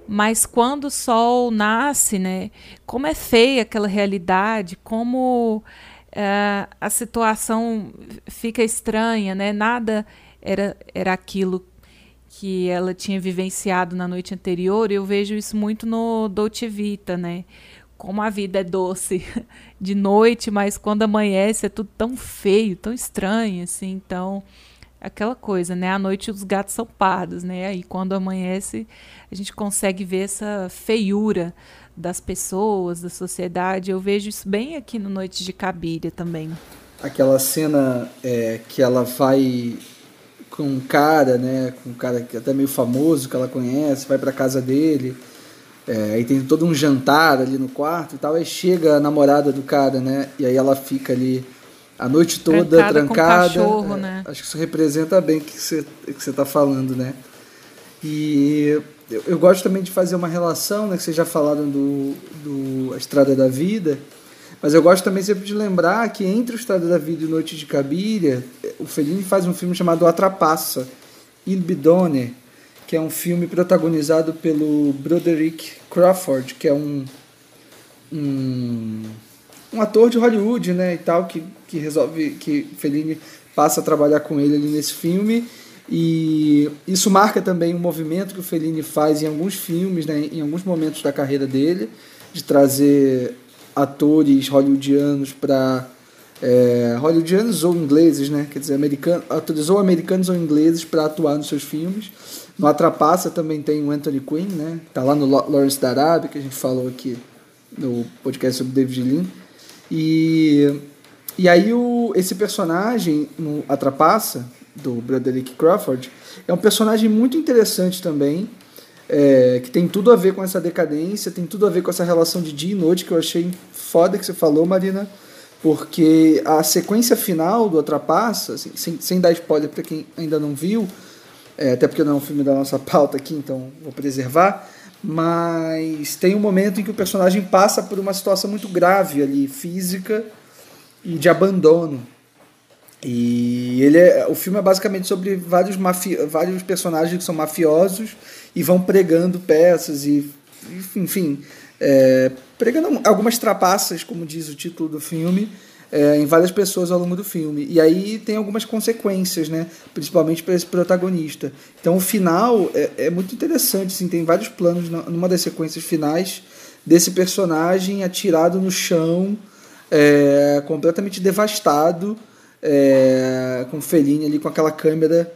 Mas quando o sol nasce, né, como é feia aquela realidade, como uh, a situação fica estranha, né? Nada era, era aquilo que ela tinha vivenciado na noite anterior. Eu vejo isso muito no Dolce Vita, né? Como a vida é doce de noite, mas quando amanhece é tudo tão feio, tão estranho, assim. Então, aquela coisa, né? À noite os gatos são pardos, né? Aí quando amanhece, a gente consegue ver essa feiura das pessoas, da sociedade. Eu vejo isso bem aqui no Noites de Cabiria também. Aquela cena é, que ela vai com um cara, né? Com um cara que é até meio famoso que ela conhece, vai para casa dele. É, aí tem todo um jantar ali no quarto e tal. Aí chega a namorada do cara, né? E aí ela fica ali a noite toda trancada. trancada cachorro, é, né? Acho que isso representa bem o que você está falando, né? E eu, eu, gosto também de fazer uma relação, né? Que vocês já falaram do, do A Estrada da Vida, mas eu gosto também sempre de lembrar que entre o Estrada da Vida e Noite de Cabiria, o Fellini faz um filme chamado Atrapassa, Il Bidone, que é um filme protagonizado pelo Broderick Crawford, que é um, um um ator de Hollywood, né, e tal, que, que resolve, que Fellini passa a trabalhar com ele ali nesse filme, e isso marca também um movimento que o Fellini faz em alguns filmes, né, em alguns momentos da carreira dele, de trazer atores hollywoodianos para é, hollywoodianos ou ingleses, né? Quer dizer, americanos, atores ou americanos ou ingleses para atuar nos seus filmes. No Atrapassa também tem o Anthony Quinn, né? Tá lá no Lawrence da Arábia, que a gente falou aqui no podcast sobre David Lean. E, e aí o, esse personagem no Atrapassa, do Broderick Crawford, é um personagem muito interessante também, é, que tem tudo a ver com essa decadência, tem tudo a ver com essa relação de dia e noite que eu achei foda que você falou, Marina, porque a sequência final do Atrapassa, assim, sem, sem dar spoiler para quem ainda não viu, é, até porque não é um filme da nossa pauta aqui, então vou preservar, mas tem um momento em que o personagem passa por uma situação muito grave ali, física e de abandono. E ele é, o filme é basicamente sobre vários, mafi vários personagens que são mafiosos e vão pregando peças e, enfim, é, pregando algumas trapaças, como diz o título do filme, é, em várias pessoas ao longo do filme. E aí tem algumas consequências, né? principalmente para esse protagonista. Então o final é, é muito interessante, assim, tem vários planos numa das sequências finais desse personagem atirado no chão, é, completamente devastado, é, com o Fellini ali com aquela câmera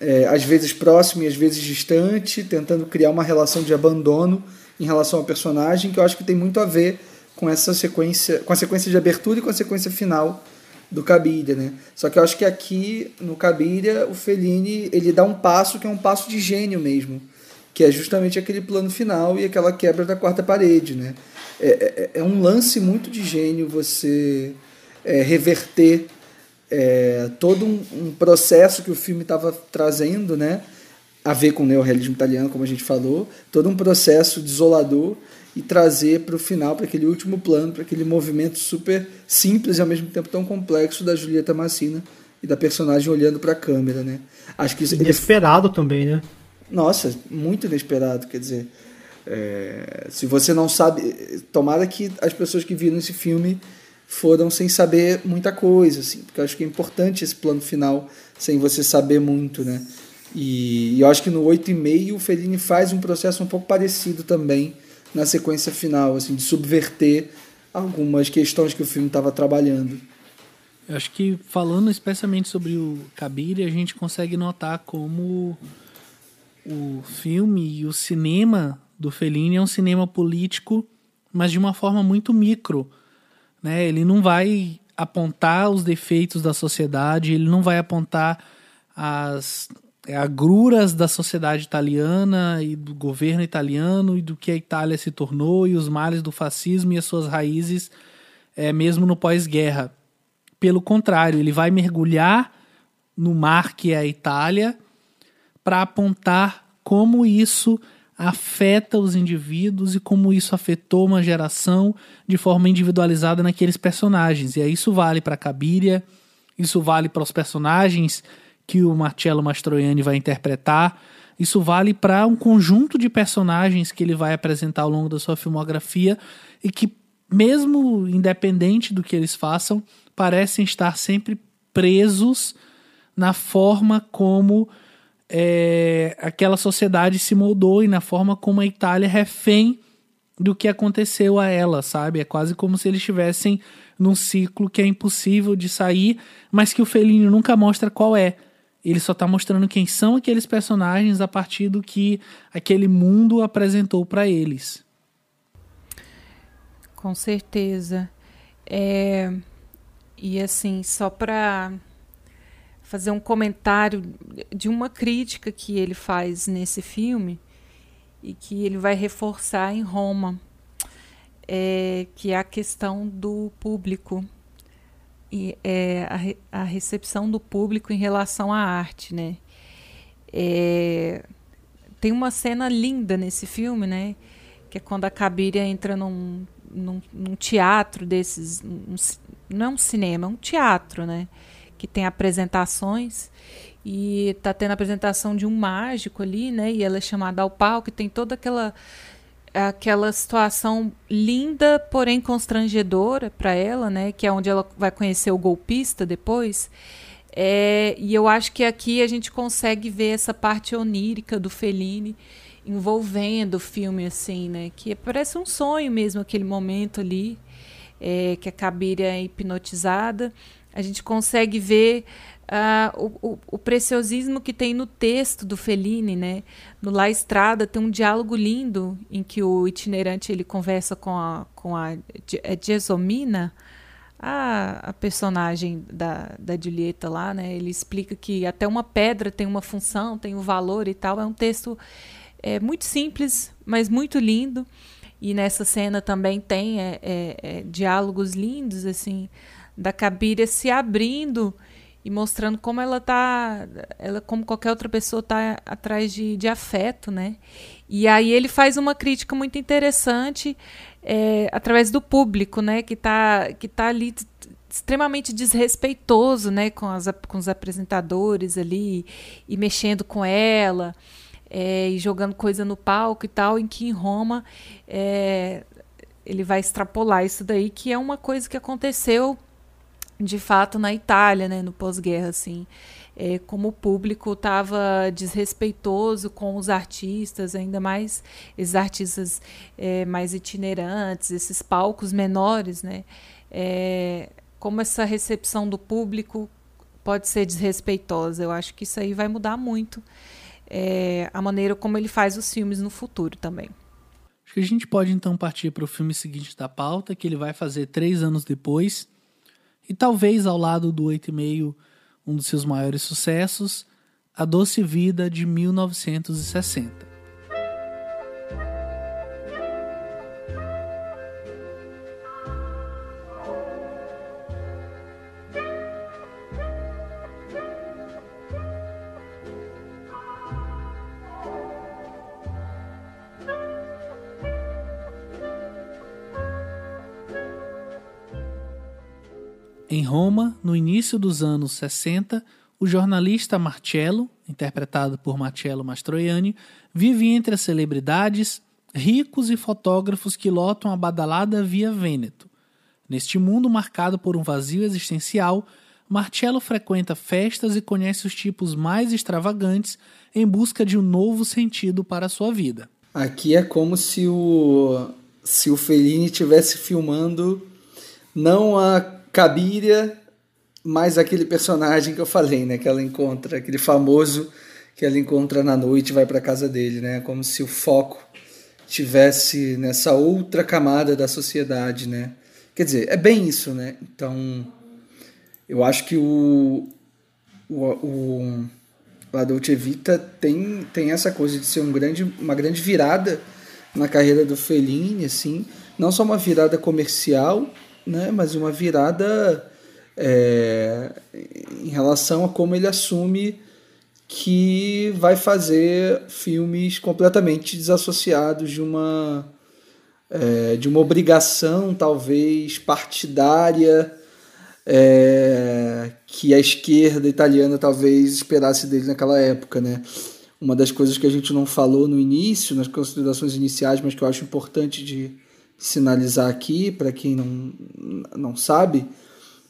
é, às vezes próxima e às vezes distante, tentando criar uma relação de abandono em relação ao personagem, que eu acho que tem muito a ver com essa sequência, com a sequência de abertura e com a sequência final do Cabiria, né? Só que eu acho que aqui no Cabiria o Fellini ele dá um passo que é um passo de gênio mesmo, que é justamente aquele plano final e aquela quebra da quarta parede, né? É, é, é um lance muito de gênio você é, reverter é, todo um, um, processo que o filme estava trazendo, né? A ver com o neorrealismo italiano, como a gente falou, todo um processo desolador e trazer para o final, para aquele último plano, para aquele movimento super simples e ao mesmo tempo tão complexo da Julieta Massina e da personagem olhando para a câmera, né? Acho que inesperado ele... também, né? Nossa, muito inesperado, quer dizer, é... se você não sabe, tomara que as pessoas que viram esse filme foram sem saber muita coisa, assim, porque eu acho que é importante esse plano final sem você saber muito, né? E, e eu acho que no 8,5 o Fellini faz um processo um pouco parecido também na sequência final, assim, de subverter algumas questões que o filme estava trabalhando. Eu acho que falando especialmente sobre o Kabir, a gente consegue notar como o filme e o cinema do Fellini é um cinema político, mas de uma forma muito micro. Né? Ele não vai apontar os defeitos da sociedade, ele não vai apontar as é, agruras da sociedade italiana e do governo italiano e do que a Itália se tornou e os males do fascismo e as suas raízes é, mesmo no pós-guerra. Pelo contrário, ele vai mergulhar no mar que é a Itália para apontar como isso afeta os indivíduos e como isso afetou uma geração de forma individualizada naqueles personagens. E aí isso vale para Cabiria, isso vale para os personagens que o Marcello Mastroianni vai interpretar. Isso vale para um conjunto de personagens que ele vai apresentar ao longo da sua filmografia e que, mesmo independente do que eles façam, parecem estar sempre presos na forma como é, aquela sociedade se moldou e na forma como a Itália é refém do que aconteceu a ela, sabe? É quase como se eles estivessem num ciclo que é impossível de sair, mas que o Fellini nunca mostra qual é. Ele só está mostrando quem são aqueles personagens a partir do que aquele mundo apresentou para eles. Com certeza. É... E assim, só para fazer um comentário de uma crítica que ele faz nesse filme e que ele vai reforçar em Roma, é, que é a questão do público e, é, a, a, recepção do público em relação à arte, né? É, tem uma cena linda nesse filme, né? Que é quando a Cabiria entra num, num, num teatro desses, um, não é um cinema, é um teatro, né? Que tem apresentações e está tendo a apresentação de um mágico ali, né? E ela é chamada ao palco e tem toda aquela aquela situação linda, porém constrangedora para ela, né? Que é onde ela vai conhecer o golpista depois. É, e eu acho que aqui a gente consegue ver essa parte onírica do Fellini envolvendo o filme, assim, né? Que parece um sonho mesmo aquele momento ali. é, que a Cabiria é hipnotizada. A gente consegue ver uh, o, o, o, preciosismo que tem no texto do Fellini, né? No La Estrada tem um diálogo lindo em que o itinerante ele conversa com a, com a é Gesomina, a, a personagem da, da Julieta lá, né? Ele explica que até uma pedra tem uma função, tem um valor e tal. É um texto é, muito simples, mas muito lindo. E nessa cena também tem é, é, é diálogos lindos, assim, da Cabiria se abrindo e mostrando como ela tá, ela como qualquer outra pessoa tá atrás de, de afeto, né? E aí ele faz uma crítica muito interessante é, através do público, né? Que tá, que tá ali extremamente desrespeitoso, né? Com, as, com os apresentadores ali e mexendo com ela é, e jogando coisa no palco e tal, em que em Roma é, ele vai extrapolar isso daí, que é uma coisa que aconteceu de fato na Itália, né, no pós-guerra, assim, é, como o público estava desrespeitoso com os artistas, ainda mais esses artistas é, mais itinerantes, esses palcos menores, né, é, como essa recepção do público pode ser desrespeitosa. Eu acho que isso aí vai mudar muito é, a maneira como ele faz os filmes no futuro também. Acho que a gente pode então partir para o filme seguinte da pauta, que ele vai fazer três anos depois e talvez ao lado do 8,5, um dos seus maiores sucessos, A Doce Vida de 1960. Em Roma, no início dos anos 60, o jornalista Marcello, interpretado por Marcello Mastroianni, vive entre as celebridades, ricos e fotógrafos que lotam a badalada Via Vêneto. Neste mundo marcado por um vazio existencial, Marcello frequenta festas e conhece os tipos mais extravagantes em busca de um novo sentido para a sua vida. Aqui é como se o se o Fellini estivesse filmando não a Cabiria, mais aquele personagem que eu falei, né? Que ela encontra, aquele famoso que ela encontra na noite e vai para casa dele, né? Como se o foco tivesse nessa outra camada da sociedade, né? Quer dizer, é bem isso, né? Então, eu acho que o, o, o La Dolce Vita tem, tem essa coisa de ser um grande, uma grande virada na carreira do Fellini, assim, não só uma virada comercial, né, mas uma virada é, em relação a como ele assume que vai fazer filmes completamente desassociados de uma é, de uma obrigação talvez partidária é, que a esquerda italiana talvez esperasse dele naquela época, né? Uma das coisas que a gente não falou no início, nas considerações iniciais, mas que eu acho importante de, sinalizar aqui, para quem não, não sabe,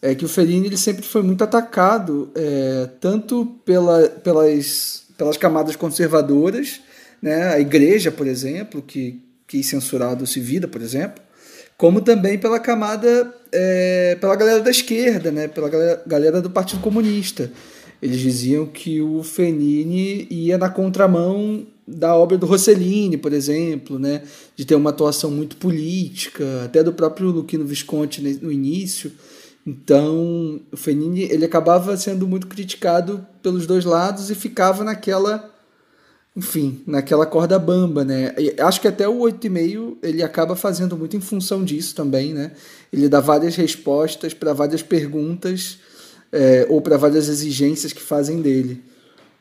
é que o Fellini ele sempre foi muito atacado, é, tanto pela, pelas, pelas camadas conservadoras, né, a igreja, por exemplo, que quis censurar a Doce Vida, por exemplo, como também pela camada, é, pela galera da esquerda, né, pela galera, galera do Partido Comunista. Eles diziam que o Fellini ia na contramão da obra do Rossellini, por exemplo, né, de ter uma atuação muito política, até do próprio Luquino Visconti no início. Então, o Fellini ele acabava sendo muito criticado pelos dois lados e ficava naquela, enfim, naquela corda bamba, né? E acho que até o 8,5 ele acaba fazendo muito em função disso também, né? Ele dá várias respostas para várias perguntas é, ou para várias exigências que fazem dele.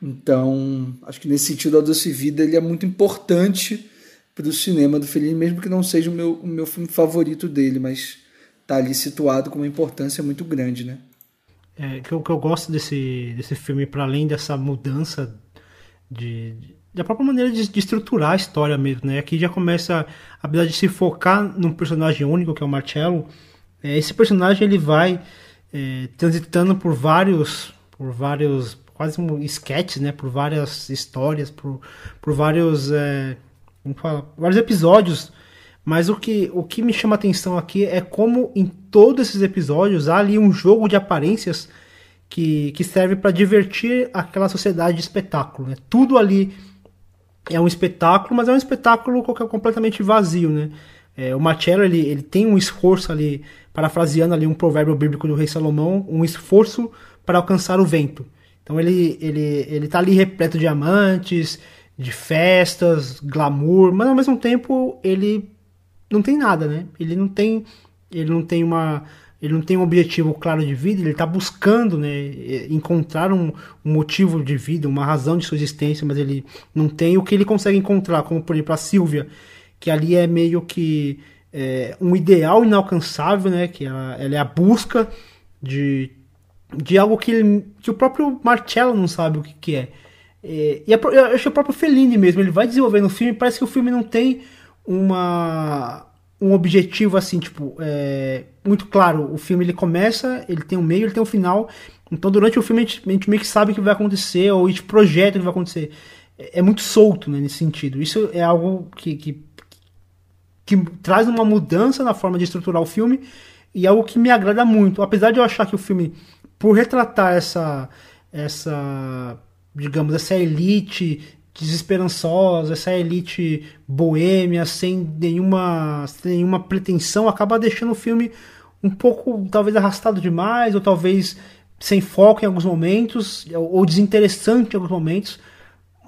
Então, acho que nesse sentido, A Doce Vida ele é muito importante para o cinema do Fellini, mesmo que não seja o meu, o meu filme favorito dele, mas tá ali situado com uma importância muito grande, né? É, que, eu, que eu gosto desse, desse filme, para além dessa mudança de, de, da própria maneira de, de, estruturar a história mesmo, né? Aqui já começa a habilidade de se focar num personagem único, que é o Marcello. É, esse personagem ele vai é, transitando por vários por vários quase um sketch, né? Por várias histórias, por, por vários, é, como fala, vários episódios Mas o que, o que me chama atenção aqui é como em todos esses episódios há ali um jogo de aparências que, que serve para divertir aquela sociedade de espetáculo. Né? Tudo ali é um espetáculo, mas é um espetáculo completamente vazio. Né? É, o Marcello ele, ele tem um esforço ali, parafraseando ali um provérbio bíblico do rei Salomão, um esforço para alcançar o vento. Então ele, ele, ele tá ali repleto de amantes, de festas, glamour, mas ao mesmo tempo ele não tem nada, né? Ele não tem, ele não tem uma, ele não tem um objetivo claro de vida, ele está buscando, né, encontrar um, um, motivo de vida, uma razão de sua existência, mas ele não tem o que ele consegue encontrar, como por exemplo a Silvia, que ali é meio que é, um ideal inalcançável, né, que ela, ela é a busca de, de algo que, ele, que o próprio Marcello não sabe o que, que é. É, e a, eu acho que o próprio Fellini mesmo, ele vai desenvolvendo o filme, parece que o filme não tem uma um objetivo assim, tipo, é, muito claro. O filme ele começa, ele tem um meio, ele tem um final. Então durante o filme a gente, a gente meio que sabe o que vai acontecer, ou a gente projeta o que vai acontecer. É, é muito solto né, nesse sentido. Isso é algo que, que, que traz uma mudança na forma de estruturar o filme e é algo que me agrada muito. Apesar de eu achar que o filme, por retratar essa, essa digamos, essa elite desesperançosa, essa elite boêmia, sem nenhuma, sem nenhuma pretensão, acaba deixando o filme um pouco, talvez, arrastado demais, ou talvez sem foco em alguns momentos, ou desinteressante em alguns momentos.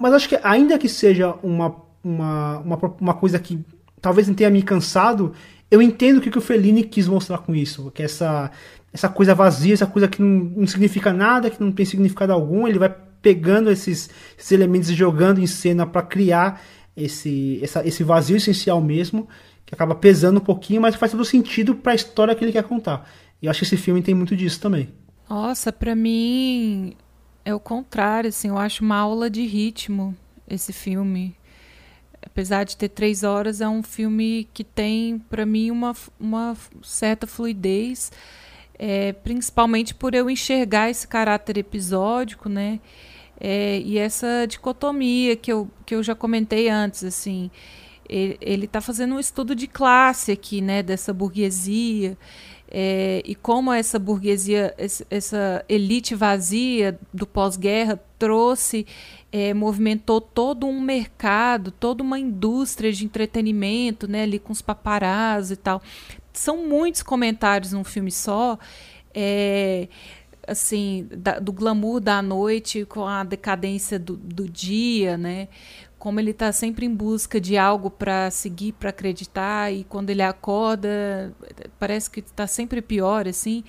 Mas acho que, ainda que seja uma, uma, uma, uma coisa que talvez não tenha me cansado, eu entendo o que, que o Fellini quis mostrar com isso. Que essa, essa coisa vazia, essa coisa que não, não significa nada, que não tem significado algum, ele vai pegando esses, esses elementos e jogando em cena para criar esse, essa, esse vazio essencial mesmo, que acaba pesando um pouquinho, mas faz todo sentido para a história que ele quer contar. E eu acho que esse filme tem muito disso também. Nossa, para mim é o contrário, assim, eu acho uma aula de ritmo esse filme. Apesar de ter três horas, é um filme que tem, para mim, uma, uma certa fluidez, é, principalmente por eu enxergar esse caráter episódico, né? É, e essa dicotomia que eu, que eu já comentei antes, assim, ele está fazendo um estudo de classe aqui, né, dessa burguesia, é, e como essa burguesia, essa elite vazia do pós-guerra trouxe, é, movimentou todo um mercado, toda uma indústria de entretenimento, né, ali com os paparazzi e tal. São muitos comentários num filme só. É, assim, da, do glamour da noite com a decadência do, do dia, né? Como ele está sempre em busca de algo para seguir, para acreditar, e quando ele acorda, parece que está sempre pior, assim.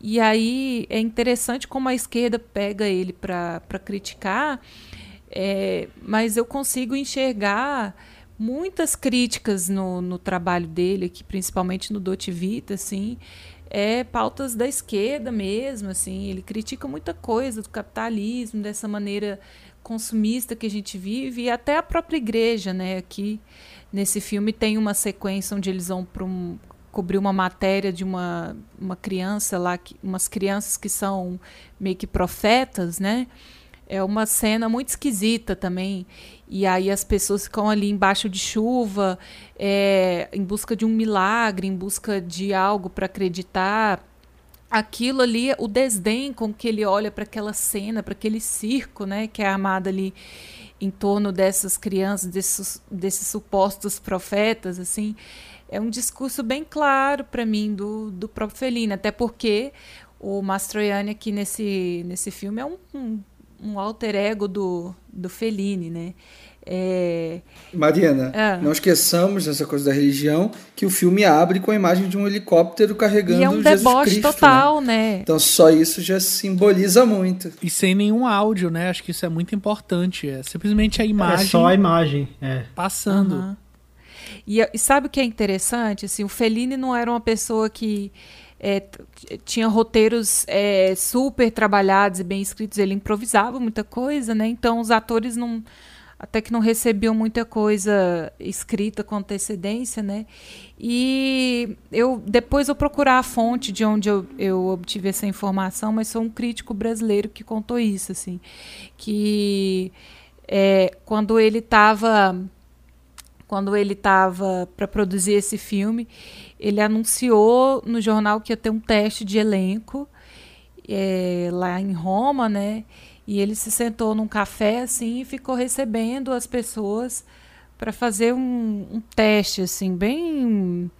E aí é interessante como a esquerda pega ele para criticar, é, mas eu consigo enxergar muitas críticas no, no trabalho dele, aqui, principalmente no Dolce Vita, assim, é pautas da esquerda mesmo, assim, ele critica muita coisa do capitalismo, dessa maneira consumista que a gente vive, e até a própria igreja, né, aqui nesse filme tem uma sequência onde eles vão para um cobrir uma matéria de uma, uma criança lá, que, umas crianças que são meio que profetas, né? É uma cena muito esquisita também. E aí as pessoas ficam ali embaixo de chuva, é, em busca de um milagre, em busca de algo para acreditar. Aquilo ali, o desdém com que ele olha para aquela cena, para aquele circo, né, que é armado ali em torno dessas crianças, desses, desses supostos profetas, assim, é um discurso bem claro para mim do, do próprio Fellini, até porque o Mastroianni aqui nesse, nesse filme é um, um um alter ego do, do Fellini, né? É... Mariana, é. não esqueçamos dessa coisa da religião, que o filme abre com a imagem de um helicóptero carregando e é um Jesus deboche Cristo, total, né? né? Então só isso já simboliza muito. E sem nenhum áudio, né? Acho que isso é muito importante. É simplesmente a imagem. É só a imagem, é. Passando. Uhum. E, e sabe o que é interessante? Assim, o Fellini não era uma pessoa que é, tinha roteiros é, super trabalhados e bem escritos, ele improvisava muita coisa, né? Então os atores não até que não recebiam muita coisa escrita com antecedência, né? E eu depois eu procurar a fonte de onde eu, eu obtive essa informação, mas sou um crítico brasileiro que contou isso, assim, que é, quando ele estava quando ele estava para produzir esse filme, ele anunciou no jornal que ia ter um teste de elenco é, lá em Roma, né? E ele se sentou num café assim e ficou recebendo as pessoas para fazer um, um, teste assim bem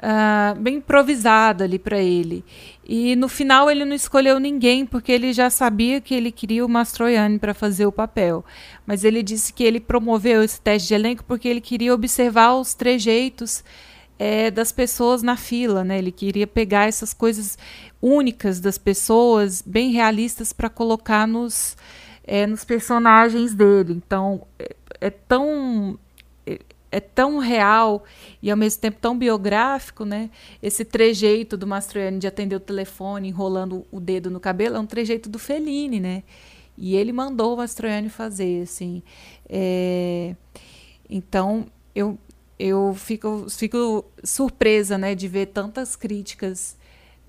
uh, bem improvisado ali para ele. E no final ele não escolheu ninguém porque ele já sabia que ele queria o Mastroianni para fazer o papel. Mas ele disse que ele promoveu esse teste de elenco porque ele queria observar os trejeitos é, das pessoas na fila, né? Ele queria pegar essas coisas únicas das pessoas, bem realistas, para colocar nos, é, nos personagens dele. Então, é, é tão é, tão real e ao mesmo tempo tão biográfico, né? Esse trejeito do Mastroianni de atender o telefone enrolando o dedo no cabelo é um trejeito do Fellini, né? E ele mandou o Mastroianni fazer, assim. É... Então, eu, eu fico, fico surpresa, né, de ver tantas críticas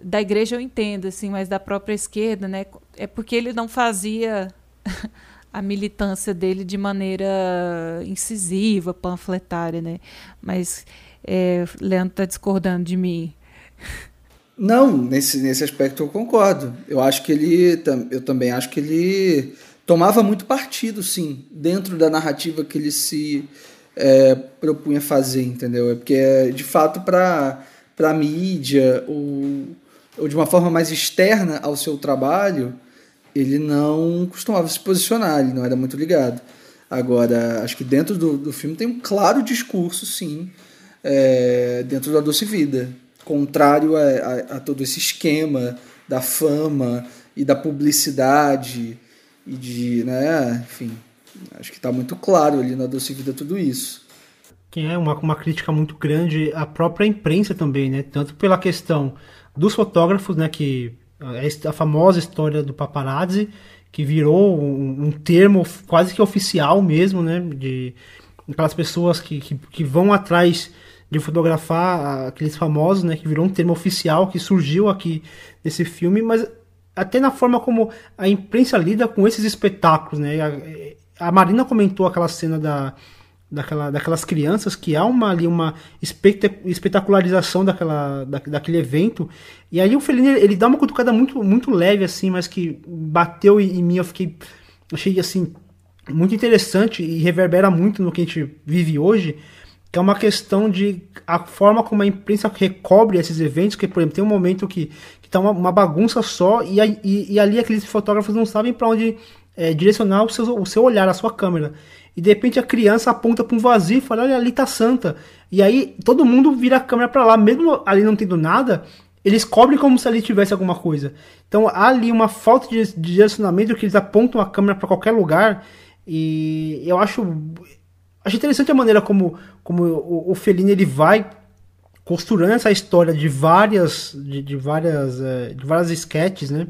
da igreja eu entendo, assim, mas da própria esquerda, né, é porque ele não fazia a militância dele de maneira incisiva, panfletária, né, mas é, Leandro está discordando de mim. Não, nesse, nesse aspecto eu concordo. Eu acho que ele, eu também acho que ele tomava muito partido, sim, dentro da narrativa que ele se é, propunha fazer, entendeu? É porque, é, de fato, para a mídia ou, ou de uma forma mais externa ao seu trabalho, ele não costumava se posicionar, ele não era muito ligado. Agora, acho que dentro do, do filme tem um claro discurso, sim, é, dentro da Doce Vida, contrário a, a, a, todo esse esquema da fama e da publicidade e de, né, enfim, Acho que está muito claro ali na Doce Vida tudo isso. Que é uma, uma crítica muito grande à própria imprensa também, né? Tanto pela questão dos fotógrafos, né? Que a famosa história do paparazzi, que virou um, um termo quase que oficial mesmo, né? De aquelas pessoas que, que, que vão atrás de fotografar aqueles famosos, né? Que virou um termo oficial que surgiu aqui nesse filme, mas até na forma como a imprensa lida com esses espetáculos, né? a Marina comentou aquela cena da, daquela, daquelas crianças, que há uma, ali uma espetacularização daquela, da, daquele evento. E aí o Fellini, ele dá uma cutucada muito, muito leve, assim, mas que bateu em mim, eu fiquei, achei, assim, muito interessante e reverbera muito no que a gente vive hoje, que é uma questão de a forma como a imprensa recobre esses eventos, que, por exemplo, tem um momento que, que tá uma, uma bagunça só e, e, e ali aqueles fotógrafos não sabem para onde é, direcionar o seu, o seu olhar, a sua câmera. E de repente a criança aponta para um vazio e fala: Olha, ali tá Santa. E aí todo mundo vira a câmera para lá, mesmo ali não tendo nada, eles cobrem como se ali tivesse alguma coisa. Então há ali uma falta de, de direcionamento que eles apontam a câmera para qualquer lugar. E eu acho, acho interessante a maneira como, como o, o ele vai costurando essa história de várias de, de várias é, de várias sketches, né?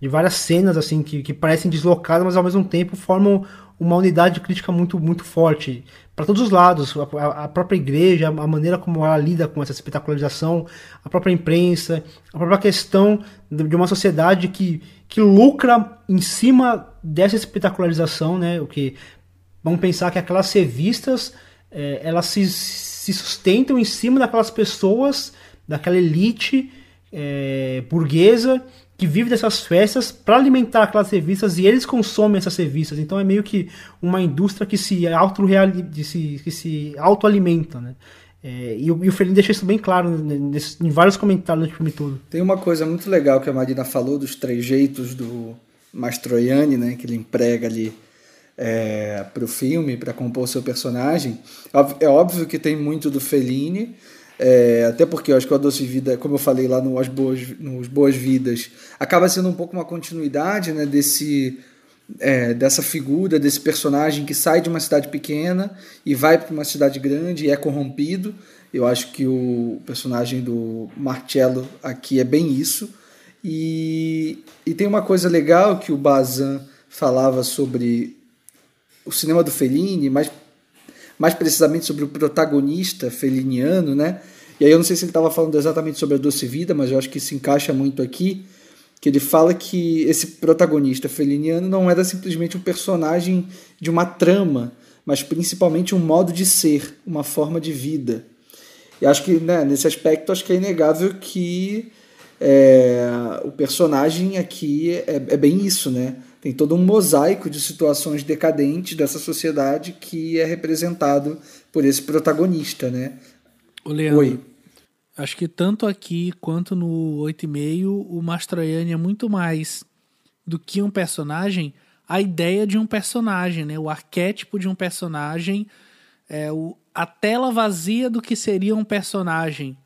De várias cenas assim que, que parecem deslocadas, mas ao mesmo tempo formam uma unidade crítica muito muito forte para todos os lados, a, a, própria igreja, a maneira como ela lida com essa espetacularização, a própria imprensa, a própria questão de uma sociedade que, que lucra em cima dessa espetacularização, né? O que vamos pensar que aquelas revistas é, elas se, se sustentam em cima daquelas pessoas, daquela elite é, burguesa que vive dessas festas para alimentar aquelas revistas e eles consomem essas revistas. Então é meio que uma indústria que se auto se, que se autoalimenta, né? É, e, o, e o deixa isso bem claro nesse, em vários comentários do filme todo. Tem uma coisa muito legal que a Marina falou dos trejeitos do Mastroianni, né, que ele emprega ali é, para o filme, para compor seu personagem. É óbvio que tem muito do Fellini, é, até porque eu acho que o A Doce Vida, como eu falei lá no As Boas, nos Boas Vidas, acaba sendo um pouco uma continuidade né, desse, é, dessa figura, desse personagem que sai de uma cidade pequena e vai para uma cidade grande e é corrompido. Eu acho que o personagem do Marcello aqui é bem isso. E, e tem uma coisa legal que o Bazan falava sobre o cinema do Fellini, mas mais precisamente sobre o protagonista feliniano, né? E aí eu não sei se ele estava falando exatamente sobre a Doce Vida, mas eu acho que se encaixa muito aqui, que ele fala que esse protagonista feliniano não era simplesmente um personagem de uma trama, mas principalmente um modo de ser, uma forma de vida. E acho que né, nesse aspecto acho que é inegável que é, o personagem aqui é, é, bem isso, né? Tem todo um mosaico de situações decadentes dessa sociedade que é representado por esse protagonista, né? O Leandro, Oi. Acho que tanto aqui quanto no 8,5, o Mastroianni é muito mais do que um personagem, a ideia de um personagem, né? O arquétipo de um personagem, é o, a tela vazia do que seria um personagem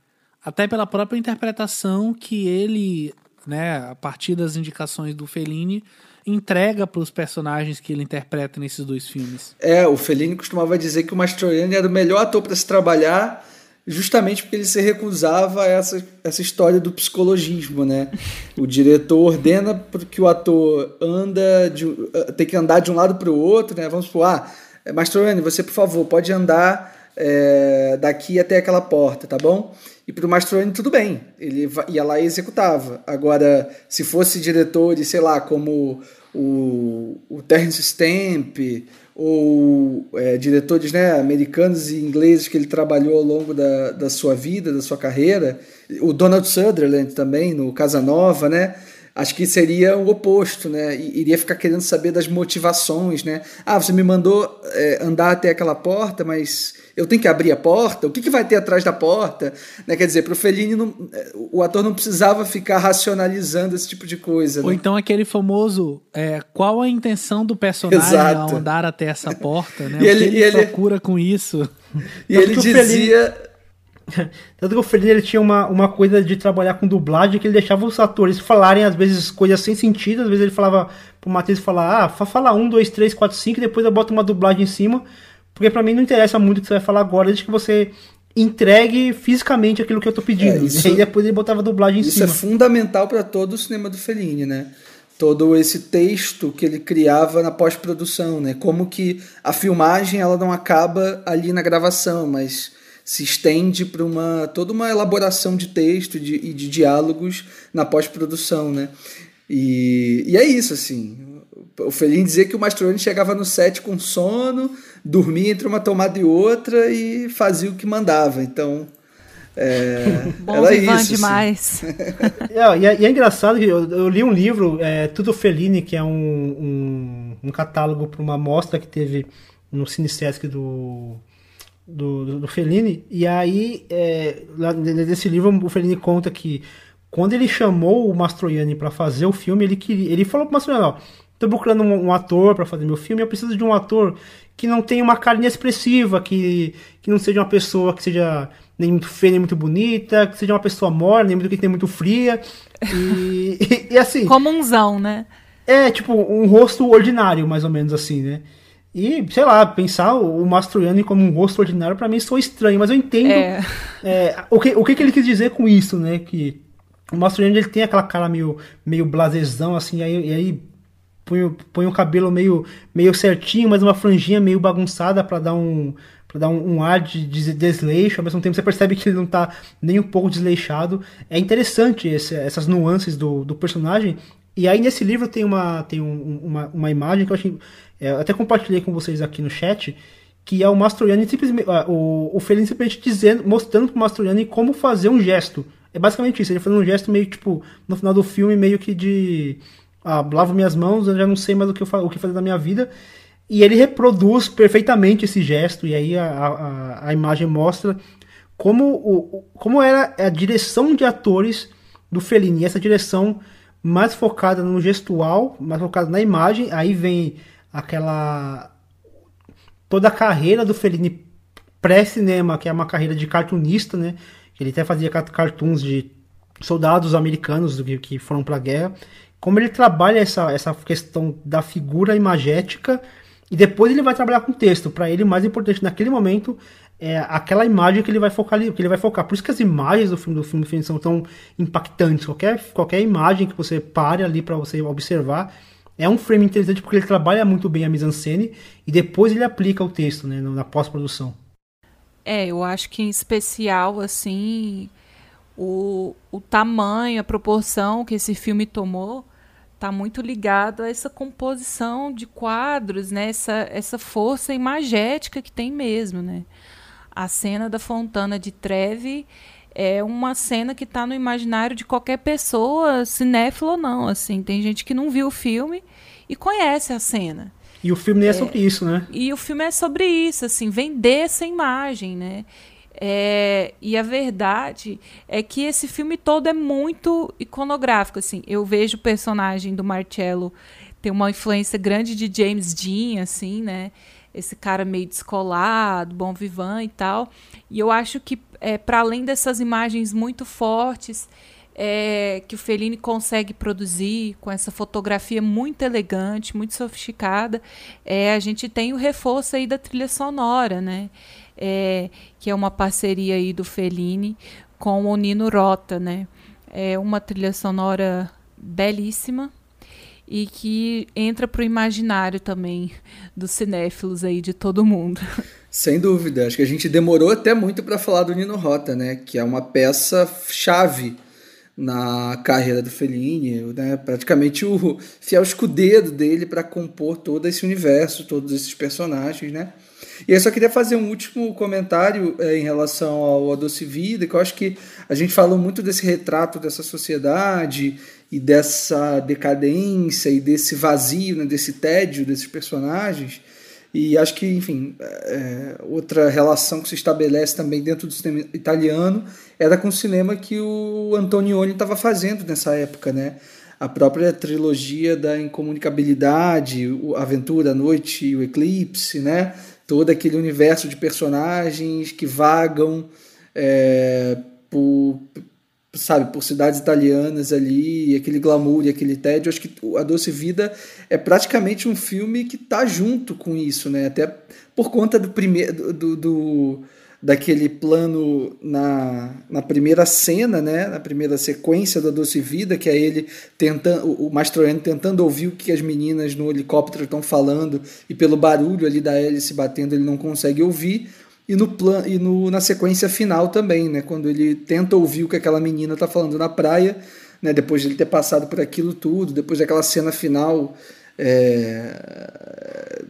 até pela própria interpretação que ele, né, a partir das indicações do Fellini, entrega para os personagens que ele interpreta nesses dois filmes. É, o Fellini costumava dizer que o Mastroianni era o melhor ator para se trabalhar, justamente porque ele se recusava a essa, essa história do psicologismo, né? O diretor ordena que o ator anda de, eh, tem que andar de um lado para o outro, né? Vamos supor, ah, Mastroianni, você por favor pode andar é, daqui até aquela porta, tá bom? E para o Mastroianni tudo bem, ele ia lá e executava. Agora, se fosse diretores, sei lá, como o, o Terence Stamp, ou é, diretores né, americanos e ingleses que ele trabalhou ao longo da, da sua vida, da sua carreira, o Donald Sutherland também, no Casanova, né? acho que seria o oposto, né? Iria ficar querendo saber das motivações, né? Ah, você me mandou é, andar até aquela porta, mas eu tenho que abrir a porta? O que, que vai ter atrás da porta? Né? Quer dizer, para o Fellini, não, o ator não precisava ficar racionalizando esse tipo de coisa. Ou né? então aquele famoso, é, qual a intenção do personagem Exato. ao andar até essa porta, né? E ele, ele, ele, procura com isso? E ele dizia... Tanto que o Fellini ele tinha uma, uma coisa de trabalhar com dublagem que ele deixava os atores falarem às vezes coisas sem sentido, às vezes ele falava pro Matheus falar, ah, fala um, dois, três, quatro, cinco, e depois eu boto uma dublagem em cima, porque para mim não interessa muito o que você vai falar agora, desde que você entregue fisicamente aquilo que eu tô pedindo. É, isso, e aí depois ele botava a dublagem em isso cima. Isso é fundamental para todo o cinema do Fellini, né? Todo esse texto que ele criava na pós-produção, né? Como que a filmagem ela não acaba ali na gravação, mas se estende para uma toda uma elaboração de texto de, e de diálogos na pós-produção, né? E, e é isso, assim. O Felin dizia que o Mastroianni chegava no set com sono, dormia entre uma tomada e outra e fazia o que mandava. Então, é, Bom era isso. Assim. demais. é, e, é, e, é, engraçado que eu, eu, li um livro, é, Tudo Fellini, que é um, um, um catálogo para uma mostra que teve no Cine Sesc do do, do, do Fellini. E aí, é, nesse livro, o Fellini conta que quando ele chamou o Mastroianni para fazer o filme, ele queria, ele falou pro Mastroianni, ó, tô procurando um, um ator para fazer meu filme, eu preciso de um ator que não tenha uma cara inexpressiva, que, que não seja uma pessoa que seja nem muito feia, nem muito bonita, que seja uma pessoa morna, nem muito que nem muito fria. E, e, e assim. Comunzão, né? É, tipo, um rosto ordinário, mais ou menos assim, né? E, sei lá, pensar o Mastroianni como um rosto ordinário para mim sou estranho, mas eu entendo é. É, o, que, o que, que ele quis dizer com isso, né? Que o Mastroianni ele tem aquela cara meio, meio blasezão, assim, aí, e aí põe, põe o cabelo meio, meio certinho, mas uma franjinha meio bagunçada para dar um para dar um, um, ar de, de, desleixo, ao mesmo tempo você percebe que ele não tá nem um pouco desleixado. É interessante esse, essas nuances do, do personagem. E aí nesse livro tem uma, tem um, uma, uma imagem que eu achei é, até compartilhei com vocês aqui no chat, que é o Mastroianni simplesmente, uh, o, o Fellini simplesmente dizendo, mostrando pro Mastroianni como fazer um gesto. É basicamente isso, ele fazendo um gesto meio tipo, no final do filme, meio que de. Ah, lavo minhas mãos, eu já não sei mais o que, eu, o que fazer da minha vida. E ele reproduz perfeitamente esse gesto, e aí a, a, a imagem mostra como, o, como era a direção de atores do Fellini. E essa direção mais focada no gestual, mais focada na imagem, aí vem aquela toda a carreira do Fellini pré-cinema, que é uma carreira de cartunista, né? Ele até fazia cartoons de soldados americanos que, foram para a guerra. Como ele trabalha essa, essa questão da figura imagética e depois ele vai trabalhar com texto. Para ele, o mais importante naquele momento é aquela imagem que ele vai focar ali, que ele vai focar. Por isso que as imagens do filme do filme do filme são tão impactantes. Qualquer, qualquer imagem que você pare ali para você observar, é um frame interessante porque ele trabalha muito bem a mise-en-scène e depois ele aplica o texto, né, na pós-produção. É, eu acho que em especial, assim, o, o tamanho, a proporção que esse filme tomou está muito ligado a essa composição de quadros, né? essa, essa força imagética que tem mesmo. Né? A cena da Fontana de Treve é uma cena que está no imaginário de qualquer pessoa, cinéfilo ou não. Assim, tem gente que não viu o filme e conhece a cena. E o filme nem é, é sobre isso, né? E o filme é sobre isso, assim, vender essa imagem, né? É, e a verdade é que esse filme todo é muito iconográfico. Assim, eu vejo o personagem do Marcello ter uma influência grande de James Dean, assim, né? Esse cara meio descolado, bom vivant e tal. E eu acho que, é, para além dessas imagens muito fortes é, que o Fellini consegue produzir com essa fotografia muito elegante, muito sofisticada, é, a gente tem o reforço aí da trilha sonora, né? É, que é uma parceria aí do Fellini com o Nino Rota, né? É uma trilha sonora belíssima e que entra para o imaginário também dos cinéfilos aí de todo mundo. Sem dúvida, acho que a gente demorou até muito para falar do Nino Rota, né? Que é uma peça chave na carreira do Fellini, né? praticamente o fiel escudeiro dele para compor todo esse universo, todos esses personagens, né? E eu só queria fazer um último comentário é, em relação ao Doce Vida, que eu acho que a gente falou muito desse retrato dessa sociedade e dessa decadência e desse vazio, né, desse tédio desses personagens. E acho que, enfim, é, outra relação que se estabelece também dentro do cinema italiano era com o cinema que o Antonioni estava fazendo nessa época, né? A própria trilogia da incomunicabilidade, a Aventura, a Noite e o Eclipse, né? Todo aquele universo de personagens que vagam é, por, sabe, por cidades italianas ali, e aquele glamour e aquele tédio. Acho que A Doce Vida é praticamente um filme que tá junto com isso, né? Até por conta do primeiro do, do daquele plano na, na primeira cena, né, na primeira sequência da Doce Vida, que é ele tentando, o Mastroianni tentando ouvir o que as meninas no helicóptero estão falando e pelo barulho ali da hélice batendo ele não consegue ouvir. E, no plan, e no, na sequência final também, né, quando ele tenta ouvir o que aquela menina está falando na praia, né, depois de ele ter passado por aquilo tudo, depois daquela cena final é,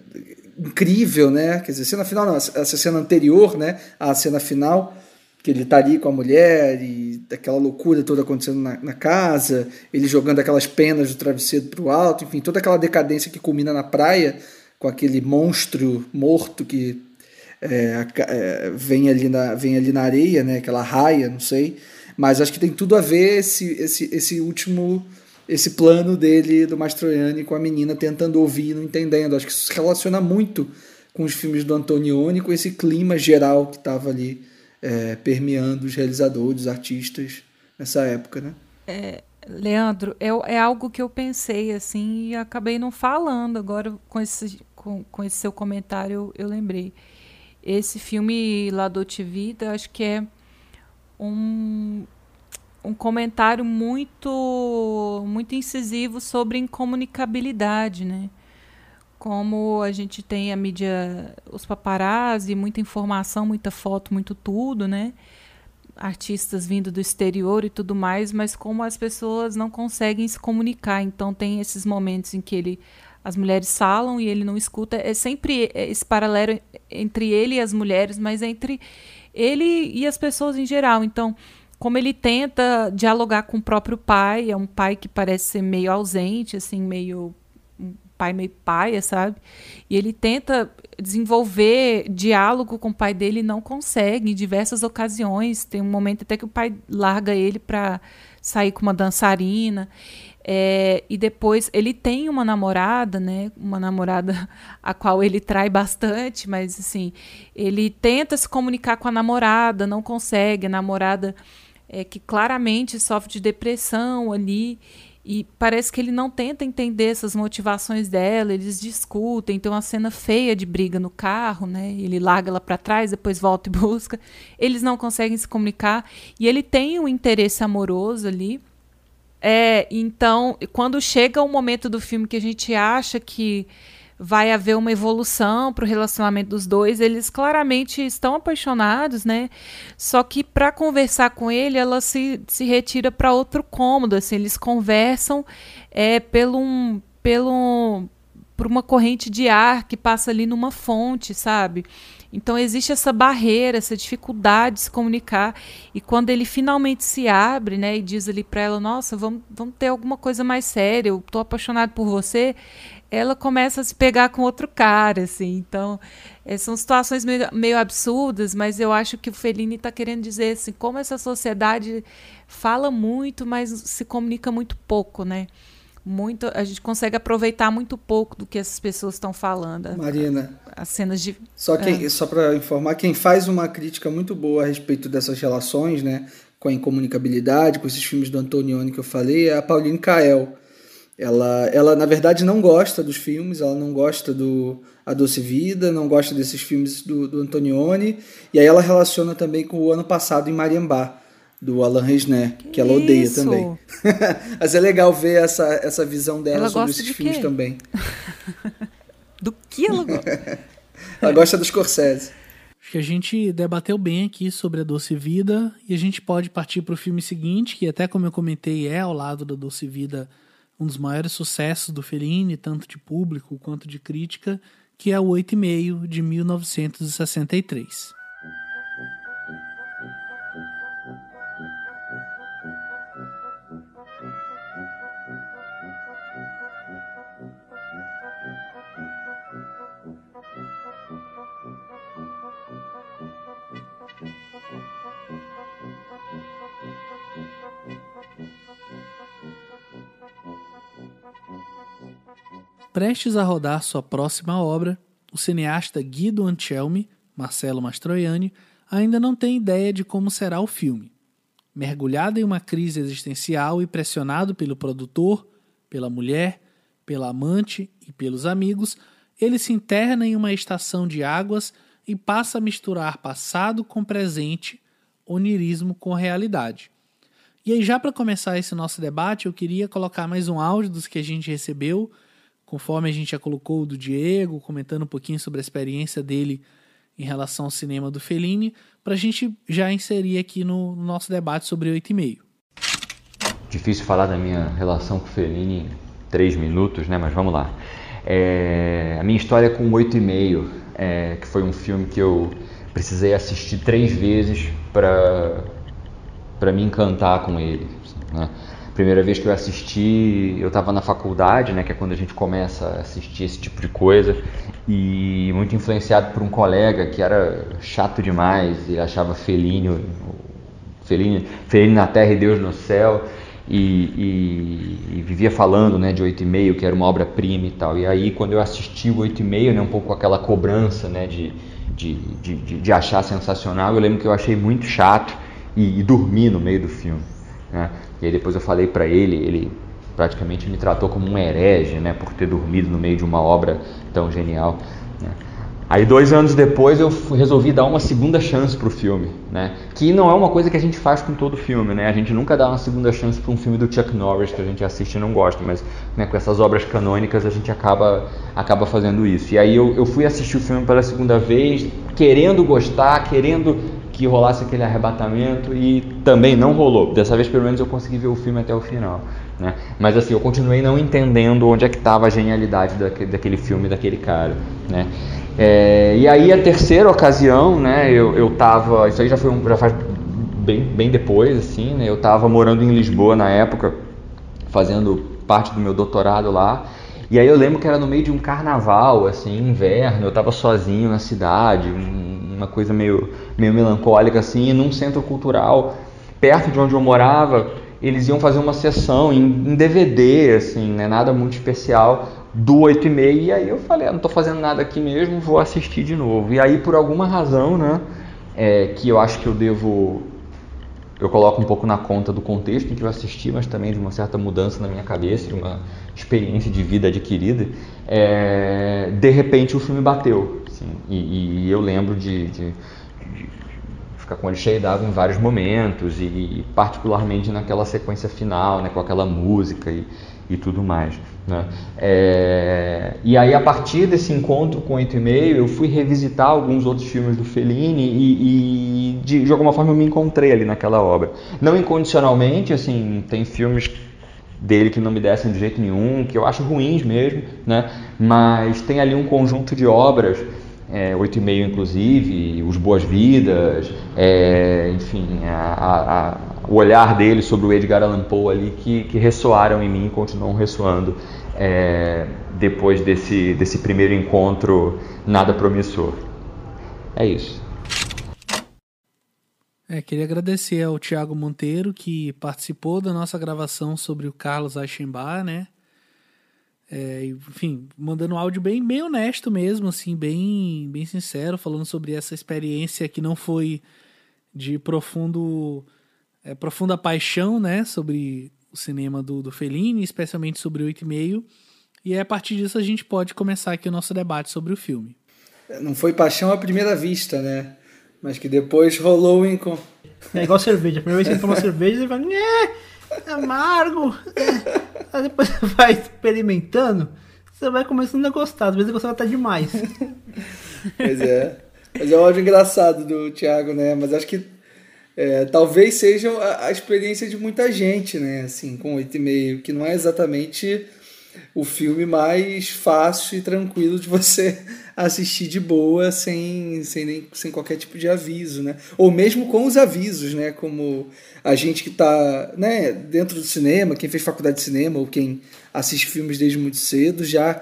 incrível, né? Quer dizer, cena final não, essa cena anterior, né? A cena final, que ele tá ali com a mulher e aquela loucura toda acontecendo na, na casa, ele jogando aquelas penas do travesseiro pro alto, enfim, toda aquela decadência que culmina na praia com aquele monstro morto que é, é, vem, ali na, vem ali na areia, né? Aquela raia, não sei. Mas acho que tem tudo a ver esse, esse, esse último esse plano dele, do Mastroianni, com a menina tentando ouvir e não entendendo. Acho que isso se relaciona muito com os filmes do Antonioni, com esse clima geral que estava ali é, permeando os realizadores, os artistas nessa época, né? É, Leandro, é, é algo que eu pensei assim e acabei não falando. Agora, com esse, com, com esse seu comentário, eu lembrei. Esse filme La Dolce Vida, acho que é um, um comentário muito muito incisivo sobre incomunicabilidade, né? Como a gente tem a mídia, os paparazzi, muita informação, muita foto, muito tudo, né? Artistas vindo do exterior e tudo mais, mas como as pessoas não conseguem se comunicar. Então tem esses momentos em que ele as mulheres falam e ele não escuta. É sempre esse paralelo entre ele e as mulheres, mas entre ele e as pessoas em geral. Então, como ele tenta dialogar com o próprio pai, é um pai que parece ser meio ausente, assim, meio um pai meio paia, sabe? E ele tenta desenvolver diálogo com o pai dele e não consegue em diversas ocasiões. Tem um momento até que o pai larga ele para sair com uma dançarina. É, e depois ele tem uma namorada, né? Uma namorada a qual ele trai bastante, mas assim, ele tenta se comunicar com a namorada, não consegue. A namorada é, que claramente sofre de depressão ali. E parece que ele não tenta entender essas motivações dela, eles discutem, tem uma cena feia de briga no carro, né? Ele larga ela para trás, depois volta e busca. Eles não conseguem se comunicar e ele tem um interesse amoroso ali. É, então, quando chega o momento do filme que a gente acha que vai haver uma evolução para o relacionamento dos dois. Eles claramente estão apaixonados, né? Só que para conversar com ele, ela se, se retira para outro cômodo. Assim, eles conversam é, pelo um, pelo por uma corrente de ar que passa ali numa fonte, sabe? Então existe essa barreira, essa dificuldade de se comunicar. E quando ele finalmente se abre, né, e diz ali para ela, nossa, vamos, vamos ter alguma coisa mais séria, eu tô apaixonado por você, ela começa a se pegar com outro cara, assim. Então, é, são situações meio, meio, absurdas, mas eu acho que o Fellini está querendo dizer assim, como essa sociedade fala muito, mas se comunica muito pouco, né? Muito, a gente consegue aproveitar muito pouco do que essas pessoas estão falando. Marina, as cenas de só quem, é. só para informar, quem faz uma crítica muito boa a respeito dessas relações, né, com a incomunicabilidade, com esses filmes do Antonioni que eu falei, é a Pauline Kael ela, ela, na verdade, não gosta dos filmes, ela não gosta do A Doce Vida, não gosta desses filmes do, do Antonioni, e aí ela relaciona também com o ano passado em Mariambá, do Alan Resner, que, que ela odeia isso? também. Mas é legal ver essa, essa visão dela ela sobre esses de filmes também. do que ela gosta? ela gosta dos Scorsese. Acho que a gente debateu bem aqui sobre a Doce Vida e a gente pode partir para o filme seguinte, que até como eu comentei é ao lado da Doce Vida um dos maiores sucessos do Fellini, tanto de público quanto de crítica, que é o Oito e Meio de 1963. Prestes a rodar sua próxima obra, o cineasta Guido Ancelmi, Marcelo Mastroianni, ainda não tem ideia de como será o filme. Mergulhado em uma crise existencial e pressionado pelo produtor, pela mulher, pela amante e pelos amigos, ele se interna em uma estação de águas e passa a misturar passado com presente, onirismo com realidade. E aí, já para começar esse nosso debate, eu queria colocar mais um áudio dos que a gente recebeu conforme a gente já colocou do Diego, comentando um pouquinho sobre a experiência dele em relação ao cinema do Fellini, para a gente já inserir aqui no, no nosso debate sobre 8,5. Difícil falar da minha relação com o Fellini em três minutos, né? mas vamos lá. É, a minha história com 8,5, é, que foi um filme que eu precisei assistir três vezes para me encantar com ele. Né? Primeira vez que eu assisti, eu estava na faculdade, né, que é quando a gente começa a assistir esse tipo de coisa, e muito influenciado por um colega que era chato demais, e achava Felino, Felino, Felino na terra e Deus no céu, e, e, e vivia falando né, de Oito e Meio, que era uma obra-prima e tal. E aí, quando eu assisti o Oito e Meio, né, um pouco aquela cobrança né, de, de, de, de, achar sensacional, eu lembro que eu achei muito chato e, e dormi no meio do filme. Né? E aí depois eu falei para ele, ele praticamente me tratou como um herege, né, por ter dormido no meio de uma obra tão genial. Né. Aí dois anos depois eu resolvi dar uma segunda chance para o filme, né? Que não é uma coisa que a gente faz com todo filme, né? A gente nunca dá uma segunda chance para um filme do Chuck Norris que a gente assiste e não gosta, mas né, com essas obras canônicas a gente acaba acaba fazendo isso. E aí eu, eu fui assistir o filme pela segunda vez, querendo gostar, querendo que rolasse aquele arrebatamento e também não rolou. Dessa vez, pelo menos, eu consegui ver o filme até o final. Né? Mas assim, eu continuei não entendendo onde é que estava a genialidade daquele, daquele filme, daquele cara. Né? É, e aí, a terceira ocasião, né, eu, eu tava. Isso aí já, foi um, já faz bem, bem depois, assim, né? Eu estava morando em Lisboa na época, fazendo parte do meu doutorado lá. E aí eu lembro que era no meio de um carnaval, assim, inverno, eu estava sozinho na cidade, uma coisa meio, meio melancólica assim, e num centro cultural perto de onde eu morava, eles iam fazer uma sessão em, em DVD, assim, né, nada muito especial, do 8 e meia, e aí eu falei, ah, não estou fazendo nada aqui mesmo, vou assistir de novo. E aí, por alguma razão, né, é, que eu acho que eu devo eu coloco um pouco na conta do contexto em que eu assisti, mas também de uma certa mudança na minha cabeça, de uma experiência de vida adquirida. É, de repente o filme bateu. Assim, e, e, eu lembro de, de, de, ficar com olho cheio d'água em vários momentos e, particularmente naquela sequência final, né, com aquela música e, e tudo mais. Né? É, e aí, a partir desse encontro com o 8,5, eu fui revisitar alguns outros filmes do Fellini e, e de, de, alguma forma eu me encontrei ali naquela obra. Não incondicionalmente, assim, tem filmes dele que não me descem de jeito nenhum, que eu acho ruins mesmo, né? mas tem ali um conjunto de obras é, 8,5 inclusive, os Boas-Vidas, é, enfim, a, a, o olhar dele sobre o Edgar Allan Poe ali que, que ressoaram em mim e continuam ressoando é, depois desse, desse primeiro encontro nada promissor. É isso. É, queria agradecer ao Tiago Monteiro que participou da nossa gravação sobre o Carlos Aichenbar, né? É, enfim, mandando um áudio bem, bem honesto mesmo, assim, bem, bem sincero, falando sobre essa experiência que não foi de profundo, é, profunda paixão, né, sobre o cinema do, do Fellini, especialmente sobre Oito e Meio. E aí, a partir disso a gente pode começar aqui o nosso debate sobre o filme. É, não foi paixão à primeira vista, né? Mas que depois rolou em... É igual cerveja. A primeira vez que você toma cerveja, você fala, é amargo. É. Aí depois você vai experimentando, você vai começando a gostar. Às vezes você vai estar demais. Pois é. Mas é um áudio engraçado do Thiago, né? Mas acho que é, talvez seja a, a, experiência de muita gente, né? Assim, com 8,5, que não é exatamente o filme mais fácil e tranquilo de você assistir de boa sem, sem, nem, sem qualquer tipo de aviso, né? Ou mesmo com os avisos, né? Como a gente que está né, dentro do cinema, quem fez faculdade de cinema ou quem assiste filmes desde muito cedo, já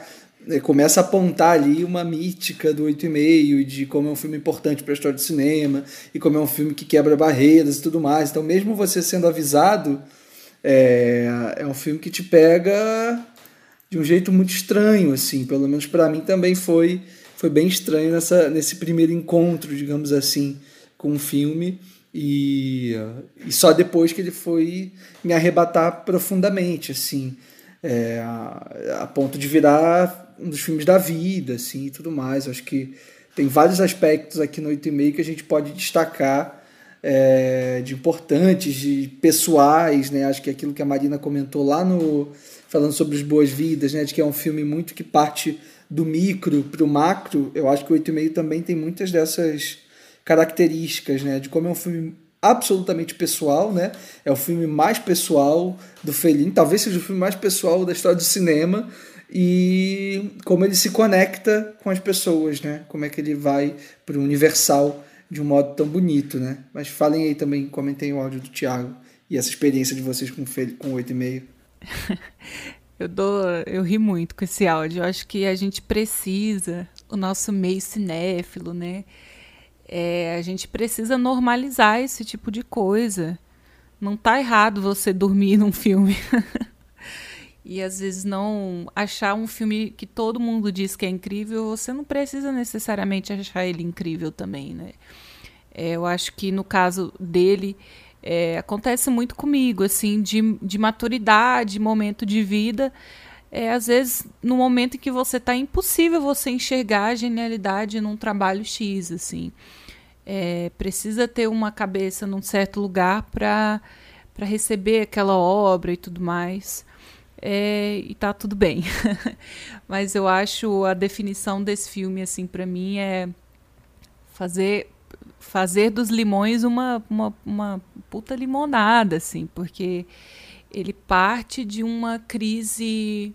começa a apontar ali uma mítica do 8,5 de como é um filme importante para a história do cinema e como é um filme que quebra barreiras e tudo mais. Então, mesmo você sendo avisado, é, é um filme que te pega de um jeito muito estranho, assim. Pelo menos para mim também foi, foi bem estranho nessa, nesse primeiro encontro, digamos assim, com o filme. E, e só depois que ele foi me arrebatar profundamente, assim, é, a, a, ponto de virar um dos filmes da vida, assim, e tudo mais. acho que tem vários aspectos aqui no 8,5 que a gente pode destacar é, de importantes, de pessoais, né? Acho que aquilo que a Marina comentou lá no falando sobre as boas-vidas, né? De que é um filme muito que parte do micro para o macro. Eu acho que o 8,5 também tem muitas dessas características, né? De como é um filme absolutamente pessoal, né? É o filme mais pessoal do Fellini, talvez seja o filme mais pessoal da história do cinema e como ele se conecta com as pessoas, né? Como é que ele vai para o universal de um modo tão bonito, né? Mas falem aí também, comentem o áudio do Thiago e essa experiência de vocês com com 8,5. eu dou, eu ri muito com esse áudio. Eu acho que a gente precisa, o nosso meio cinéfilo, né? É, a gente precisa normalizar esse tipo de coisa. Não tá errado você dormir num filme. e às vezes não achar um filme que todo mundo diz que é incrível, você não precisa necessariamente achar ele incrível também, né? É, eu acho que no caso dele é, acontece muito comigo, assim, de, de maturidade, momento de vida. É, às vezes, no momento em que você está impossível você enxergar a genialidade num trabalho X, assim. É, precisa ter uma cabeça num certo lugar para receber aquela obra e tudo mais. É, e tá tudo bem. Mas eu acho a definição desse filme, assim, para mim é fazer fazer dos limões uma, uma, uma puta limonada, assim, porque ele parte de uma crise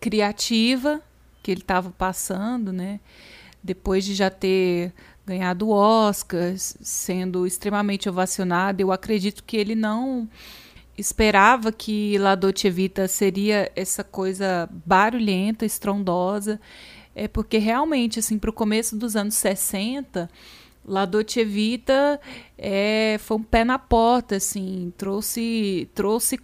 criativa que ele estava passando, né? Depois de já ter ganhado o Oscar, sendo extremamente ovacionado, eu acredito que ele não esperava que La Dolce Vita seria essa coisa barulhenta, estrondosa, é porque realmente assim para o começo dos anos 60 La Dolce Vita é, foi um pé na porta, assim, trouxe, trouxe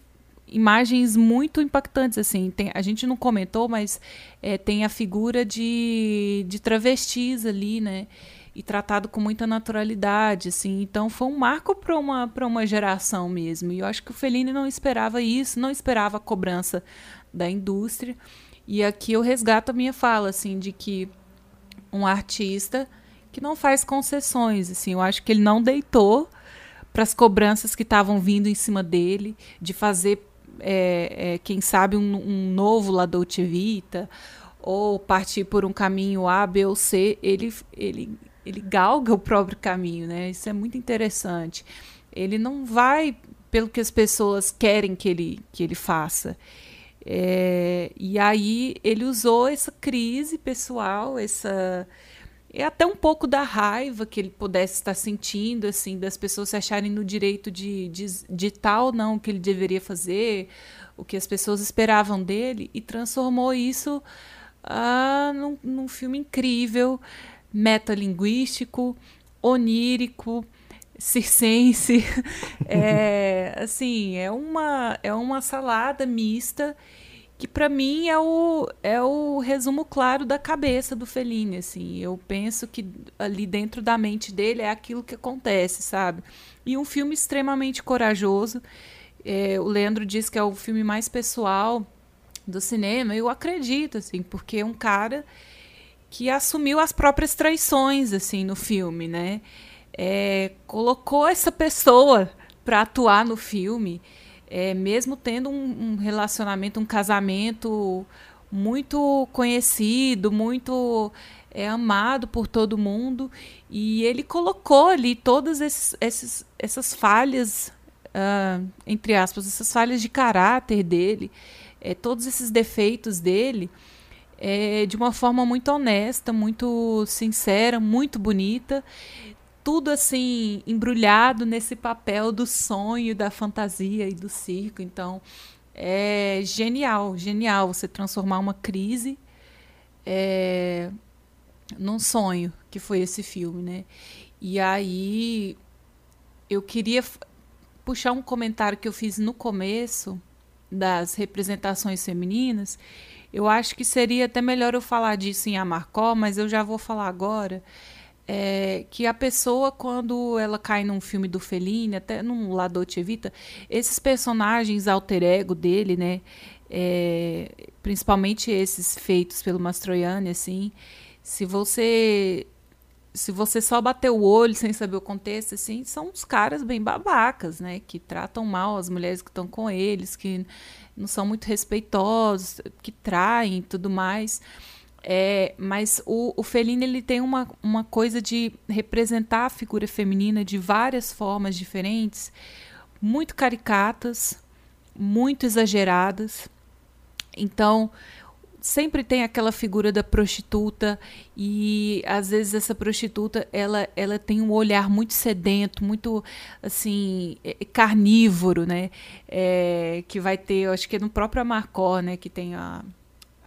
imagens muito impactantes, assim. Tem, a gente não comentou, mas é, tem a figura de, de travestis ali, né? E tratado com muita naturalidade, assim. Então foi um marco para uma, uma geração mesmo. E eu acho que o Fellini não esperava isso, não esperava a cobrança da indústria. E aqui eu resgato a minha fala, assim, de que um artista que não faz concessões. Assim, eu acho que ele não deitou para as cobranças que estavam vindo em cima dele, de fazer, é, é, quem sabe, um, um novo La Dolce Vita, ou partir por um caminho A, B ou C. Ele, ele, ele galga o próprio caminho, né? Isso é muito interessante. Ele não vai pelo que as pessoas querem que ele, que ele faça. É, e aí ele usou essa crise pessoal, essa é até um pouco da raiva que ele pudesse estar sentindo, assim, das pessoas se acharem no direito de, de, de tal não o que ele deveria fazer, o que as pessoas esperavam dele, e transformou isso ah, num, num filme incrível, metalinguístico, onírico, circense. é, assim, é uma, é uma salada mista que para mim é o, é o resumo claro da cabeça do Fellini, assim. Eu penso que ali dentro da mente dele é aquilo que acontece, sabe? E um filme extremamente corajoso. É, o Leandro diz que é o filme mais pessoal do cinema. Eu acredito, assim, porque é um cara que assumiu as próprias traições, assim, no filme, né? é, colocou essa pessoa para atuar no filme, é, mesmo tendo um, um, relacionamento, um casamento muito conhecido, muito é, amado por todo mundo, e ele colocou ali todas esses, esses, essas falhas, uh, entre aspas, essas falhas de caráter dele, é, todos esses defeitos dele. É, de uma forma muito honesta, muito sincera, muito bonita tudo assim embrulhado nesse papel do sonho, da fantasia e do circo. Então, é genial, genial você transformar uma crise é, num sonho, que foi esse filme, né? E aí eu queria puxar um comentário que eu fiz no começo das representações femininas. Eu acho que seria até melhor eu falar disso em Amarcó, mas eu já vou falar agora é, que a pessoa, quando ela cai num filme do Fellini, até num La Dolce Vita, esses personagens alter ego dele, né? É, principalmente esses feitos pelo Mastroianni, assim, se você se você só bater o olho sem saber o contexto, assim, são uns caras bem babacas, né? Que tratam mal as mulheres que estão com eles, que não são muito respeitosos, que traem e tudo mais. É, mas o, o ele tem uma, uma coisa de representar a figura feminina de várias formas diferentes, muito caricatas, muito exageradas. Então, sempre tem aquela figura da prostituta e às vezes essa prostituta ela, ela tem um olhar muito sedento, muito assim é, carnívoro, né? É, que vai ter, eu acho que é no próprio Amarcó, né? Que tem a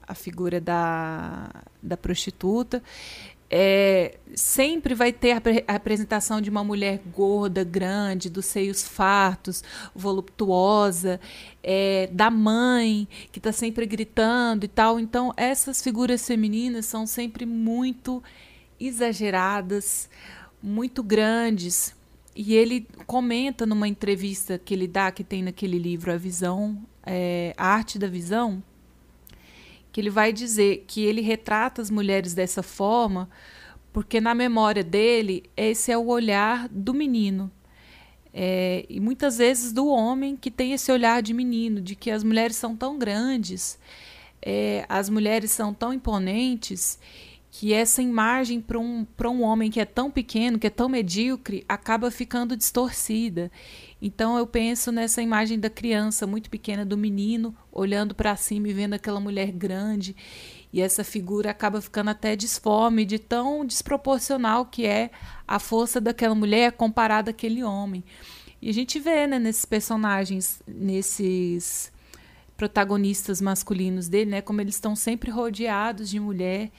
a figura da, da prostituta. É, sempre vai ter a, apresentação de uma mulher gorda, grande, dos seios fartos, voluptuosa, é, da mãe que está sempre gritando e tal. Então, essas figuras femininas são sempre muito exageradas, muito grandes. E ele comenta numa entrevista que ele dá, que tem naquele livro A Visão, é, A Arte da Visão, que ele vai dizer que ele retrata as mulheres dessa forma porque na memória dele esse é o olhar do menino é, e muitas vezes do homem que tem esse olhar de menino de que as mulheres são tão grandes é, as mulheres são tão imponentes que essa imagem para um, um homem que é tão pequeno, que é tão medíocre, acaba ficando distorcida. Então eu penso nessa imagem da criança muito pequena, do menino, olhando para cima e vendo aquela mulher grande. E essa figura acaba ficando até disforme, de tão desproporcional que é a força daquela mulher comparada àquele homem. E a gente vê né, nesses personagens, nesses protagonistas masculinos dele, né, como eles estão sempre rodeados de mulher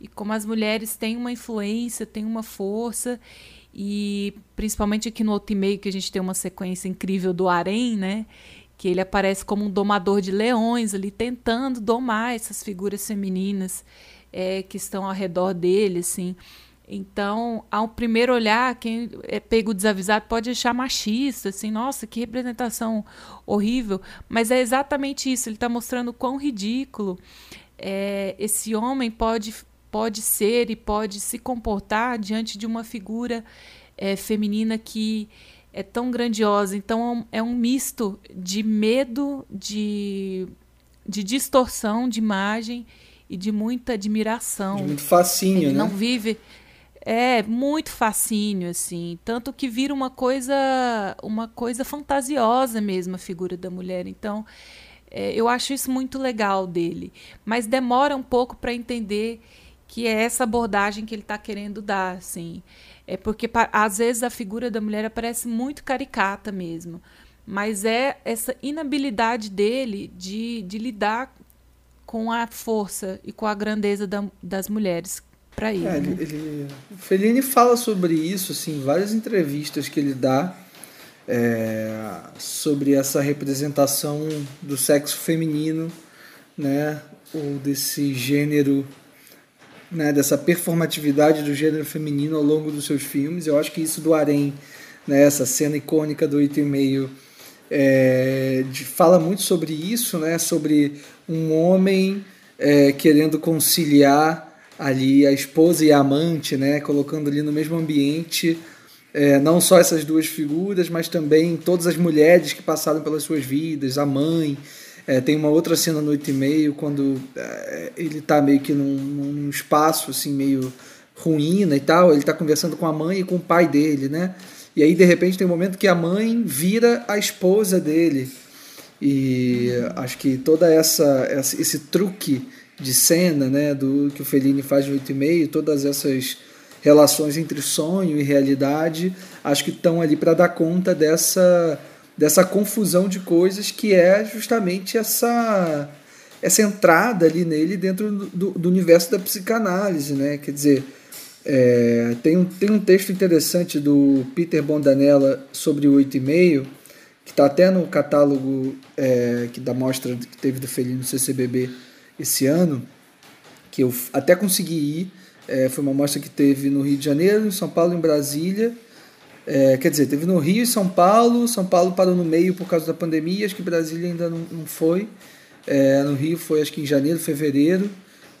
e como as mulheres têm uma influência, têm uma força e principalmente aqui no Ultimate que a gente tem uma sequência incrível do Arém, né? Que ele aparece como um domador de leões ali tentando domar essas figuras femininas é, que estão ao redor dele, assim. Então, ao primeiro olhar, quem é pego desavisado pode achar machista, assim, nossa, que representação horrível. Mas é exatamente isso, ele está mostrando quão ridículo é, esse homem pode pode ser e pode se comportar diante de uma figura é, feminina que é tão grandiosa. Então é um misto de medo, de, de distorção de imagem e de muita admiração. De muito fascínio, Ele né? não vive é muito fascínio assim, tanto que vira uma coisa uma coisa fantasiosa mesmo a figura da mulher. Então, é, eu acho isso muito legal dele, mas demora um pouco para entender que é essa abordagem que ele está querendo dar, assim. É porque às vezes a figura da mulher aparece muito caricata mesmo, mas é essa inabilidade dele de, de lidar com a força e com a grandeza da, das mulheres para ele. É, né? ele, o Fellini fala sobre isso, assim, várias entrevistas que ele dá é, sobre essa representação do sexo feminino, né, ou desse gênero né, dessa performatividade do gênero feminino ao longo dos seus filmes. Eu acho que isso do Arém, né, essa cena icônica do 8,5, é, de, fala muito sobre isso, né, sobre um homem é, querendo conciliar ali a esposa e a amante, né, colocando ali no mesmo ambiente é, não só essas duas figuras, mas também todas as mulheres que passaram pelas suas vidas, a mãe, é, tem uma outra cena no 8 e meio, quando é, ele está meio que num, num, espaço assim, meio ruína e tal, ele está conversando com a mãe e com o pai dele, né? E aí, de repente, tem um momento que a mãe vira a esposa dele. E acho que toda essa, esse truque de cena, né, do que o Fellini faz no 8 e meio, todas essas relações entre sonho e realidade, acho que estão ali para dar conta dessa dessa confusão de coisas que é justamente essa essa entrada ali nele dentro do, do universo da psicanálise, né? Quer dizer, é, tem, um, tem um texto interessante do Peter Bondanella sobre o 8,5, que está até no catálogo é, que da mostra que teve do Felino no CCBB esse ano, que eu até consegui ir. É, foi uma mostra que teve no Rio de Janeiro, em São Paulo, em Brasília é, quer dizer, teve no Rio e São Paulo. São Paulo parou no meio por causa da pandemia. Acho que Brasília ainda não, não foi. É, no Rio foi acho que em janeiro, fevereiro.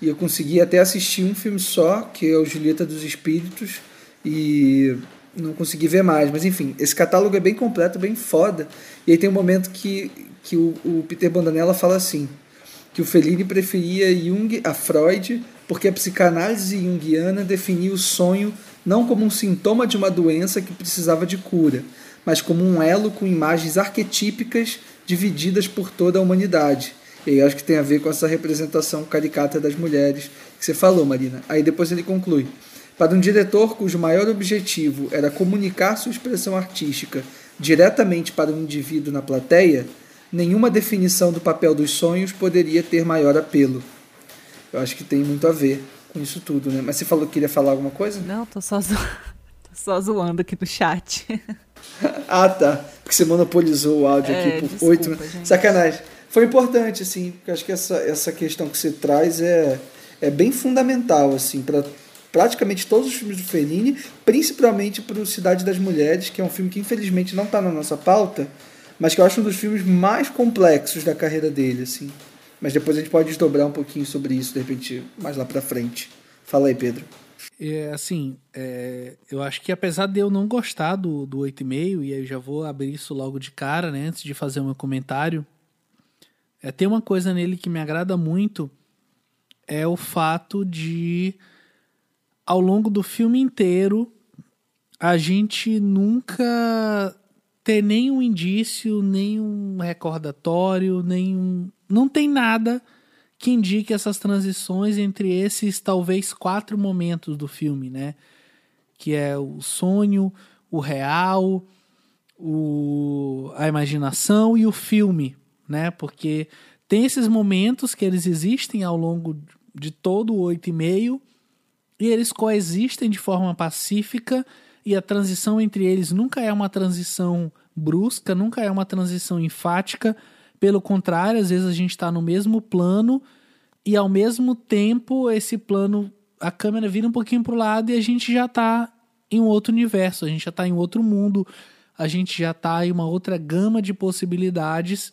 E eu consegui até assistir um filme só, que é o Julieta dos Espíritos. E não consegui ver mais. Mas enfim, esse catálogo é bem completo, bem foda. E aí tem um momento que, que o, o Peter Bandanella fala assim: que o Fellini preferia Jung a Freud porque a psicanálise junguiana definia o sonho não como um sintoma de uma doença que precisava de cura, mas como um elo com imagens arquetípicas divididas por toda a humanidade. E acho que tem a ver com essa representação caricata das mulheres que você falou, Marina. Aí depois ele conclui. Para um diretor cujo maior objetivo era comunicar sua expressão artística diretamente para o um indivíduo na plateia, nenhuma definição do papel dos sonhos poderia ter maior apelo. Eu acho que tem muito a ver com isso tudo, né? Mas você falou que queria falar alguma coisa? Não, tô só, zo... tô só zoando aqui no chat. ah, tá. Porque você monopolizou o áudio é, aqui por oito minutos. Sacanagem. Foi importante, assim, porque acho que essa, essa questão que você traz é, é bem fundamental, assim, para praticamente todos os filmes do Fellini, principalmente para o Cidade das Mulheres, que é um filme que infelizmente não está na nossa pauta, mas que eu acho um dos filmes mais complexos da carreira dele, assim. Mas depois a gente pode desdobrar um pouquinho sobre isso, de repente, mais lá para frente. Fala aí, Pedro. É, assim, é, eu acho que apesar de eu não gostar do, do 8,5, e aí já vou abrir isso logo de cara, né, antes de fazer o meu comentário, é, tem uma coisa nele que me agrada muito, é o fato de, ao longo do filme inteiro, a gente nunca ter nenhum indício, nenhum recordatório, nenhum não tem nada que indique essas transições entre esses talvez quatro momentos do filme, né? Que é o sonho, o real, o, a imaginação e o filme, né? Porque tem esses momentos que eles existem ao longo de todo o oito e meio e eles coexistem de forma pacífica e a transição entre eles nunca é uma transição brusca, nunca é uma transição enfática, pelo contrário, às vezes a gente está no mesmo plano e ao mesmo tempo esse plano, a câmera vira um pouquinho para o lado e a gente já está em um outro universo, a gente já está em outro mundo, a gente já está em uma outra gama de possibilidades.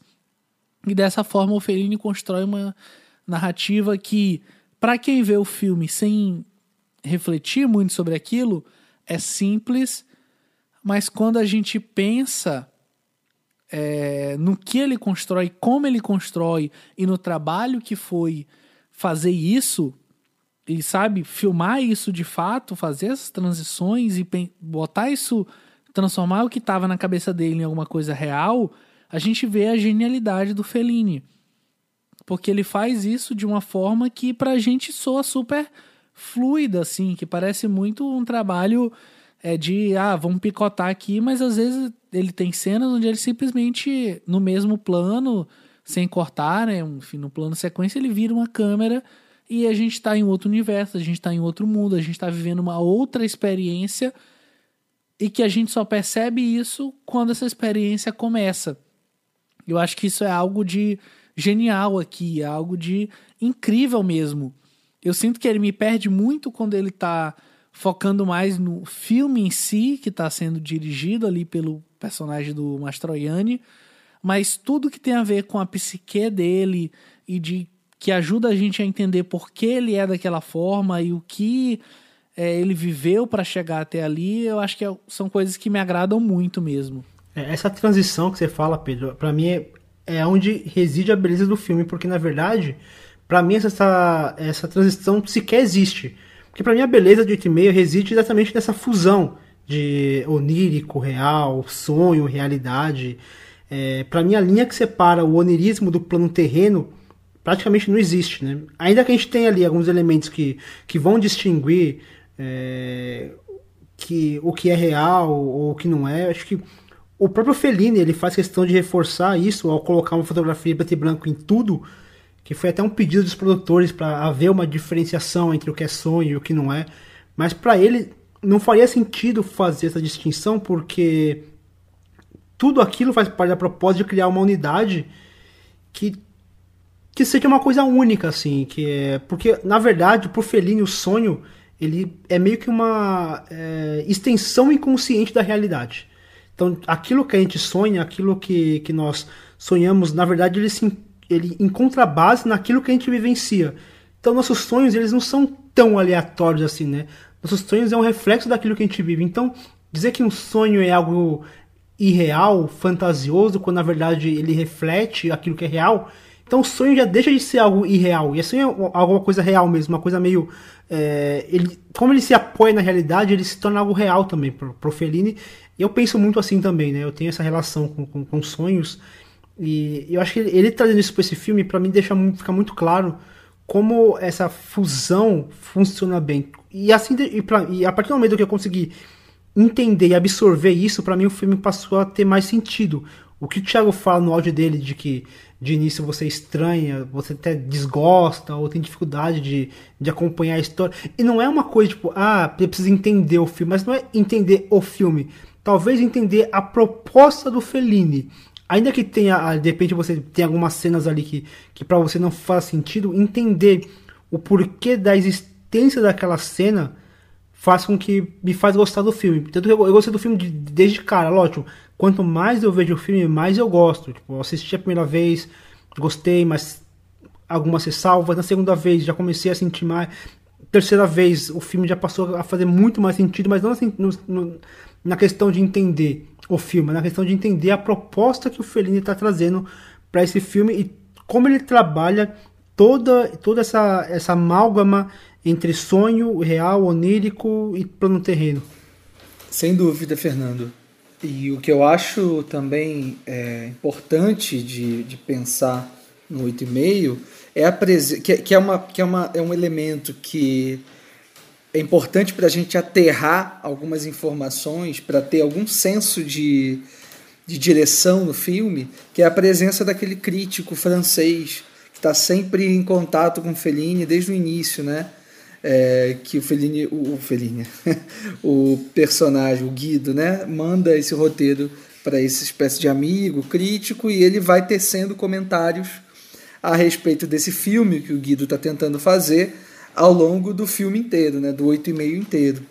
E dessa forma o Fellini constrói uma narrativa que para quem vê o filme sem refletir muito sobre aquilo, é simples, mas quando a gente pensa é, no que ele constrói, como ele constrói e no trabalho que foi fazer isso, e sabe, filmar isso de fato, fazer essas transições e botar isso, transformar o que estava na cabeça dele em alguma coisa real, a gente vê a genialidade do Fellini. Porque ele faz isso de uma forma que pra gente soa super fluida, assim, que parece muito um trabalho é, de, ah, vamos picotar aqui, mas às vezes ele tem cenas onde ele simplesmente, no mesmo plano, sem cortar, né, enfim, no plano sequência, ele vira uma câmera e a gente está em outro universo, a gente está em outro mundo, a gente está vivendo uma outra experiência e que a gente só percebe isso quando essa experiência começa. Eu acho que isso é algo de genial aqui, é algo de incrível mesmo. Eu sinto que ele me perde muito quando ele está focando mais no filme em si, que está sendo dirigido ali pelo personagem do Mastroianni, mas tudo que tem a ver com a psique dele e de que ajuda a gente a entender por que ele é daquela forma e o que é, ele viveu para chegar até ali, eu acho que é, são coisas que me agradam muito mesmo. É, essa transição que você fala, Pedro, para mim é, é onde reside a beleza do filme, porque na verdade, para mim essa, essa transição sequer existe. Porque para mim a beleza de 8,5 reside exatamente nessa fusão de onírico, real, sonho, realidade. É, para mim a linha que separa o onirismo do plano terreno praticamente não existe, né? Ainda que a gente tenha ali alguns elementos que, que vão distinguir é, que o que é real ou o que não é, acho que o próprio Fellini ele faz questão de reforçar isso ao colocar uma fotografia preto e branco em tudo, que foi até um pedido dos produtores para haver uma diferenciação entre o que é sonho e o que não é. Mas para ele não faria sentido fazer essa distinção porque tudo aquilo faz parte da proposta de criar uma unidade que que seja uma coisa única assim, que é porque na verdade pro Fellini o sonho ele é meio que uma é, extensão inconsciente da realidade. Então, aquilo que a gente sonha, aquilo que, que nós sonhamos, na verdade, ele, se, ele encontra base naquilo que a gente vivencia. Então, nossos sonhos, eles não são tão aleatórios assim, né? Nossos sonhos é um reflexo daquilo que a gente vive. Então, dizer que um sonho é algo irreal, fantasioso, quando na verdade ele reflete aquilo que é real, então o sonho já deixa de ser algo irreal. E sonho é alguma coisa real mesmo, uma coisa meio. É, ele, como ele se apoia na realidade, ele se torna algo real também pro, pro Fellini. Eu penso muito assim também, né? Eu tenho essa relação com, com, com sonhos. E eu acho que ele, trazendo isso para esse filme, para mim, deixa fica muito claro como essa fusão funciona bem. E assim, e, pra, e a partir do momento que eu consegui entender e absorver isso, para mim o filme passou a ter mais sentido. O que o Thiago fala no áudio dele de que de início você estranha, você até desgosta ou tem dificuldade de, de acompanhar a história. E não é uma coisa tipo, ah, eu preciso entender o filme, mas não é entender o filme talvez entender a proposta do Fellini. Ainda que tenha, ah, de repente você tem algumas cenas ali que, que para você não faz sentido, entender o porquê da existência daquela cena faz com que me faz gostar do filme. Tanto que eu, eu gostei do filme de, desde cara, lógico. Quanto mais eu vejo o filme, mais eu gosto. Tipo, eu assisti a primeira vez, gostei, mas algumas ressalvas. Na segunda vez já comecei a sentir mais. Terceira vez o filme já passou a fazer muito mais sentido, mas não assim, no, no, na questão de entender o filme, na questão de entender a proposta que o Fellini está trazendo para esse filme e como ele trabalha toda, toda essa, essa amálgama entre sonho real, onírico e plano terreno. Sem dúvida, Fernando. E o que eu acho também é, importante de, de pensar no 8,5 é a que, que, é, uma, que é, uma, é um elemento que é importante para a gente aterrar algumas informações, para ter algum senso de, de direção no filme, que é a presença daquele crítico francês que está sempre em contato com o Fellini desde o início, né? É, que o Fellini, o, o Fellini, o personagem, o Guido, né, manda esse roteiro para essa espécie de amigo, crítico, e ele vai tecendo comentários a respeito desse filme que o Guido está tentando fazer, ao longo do filme inteiro, né, do oito e meio inteiro.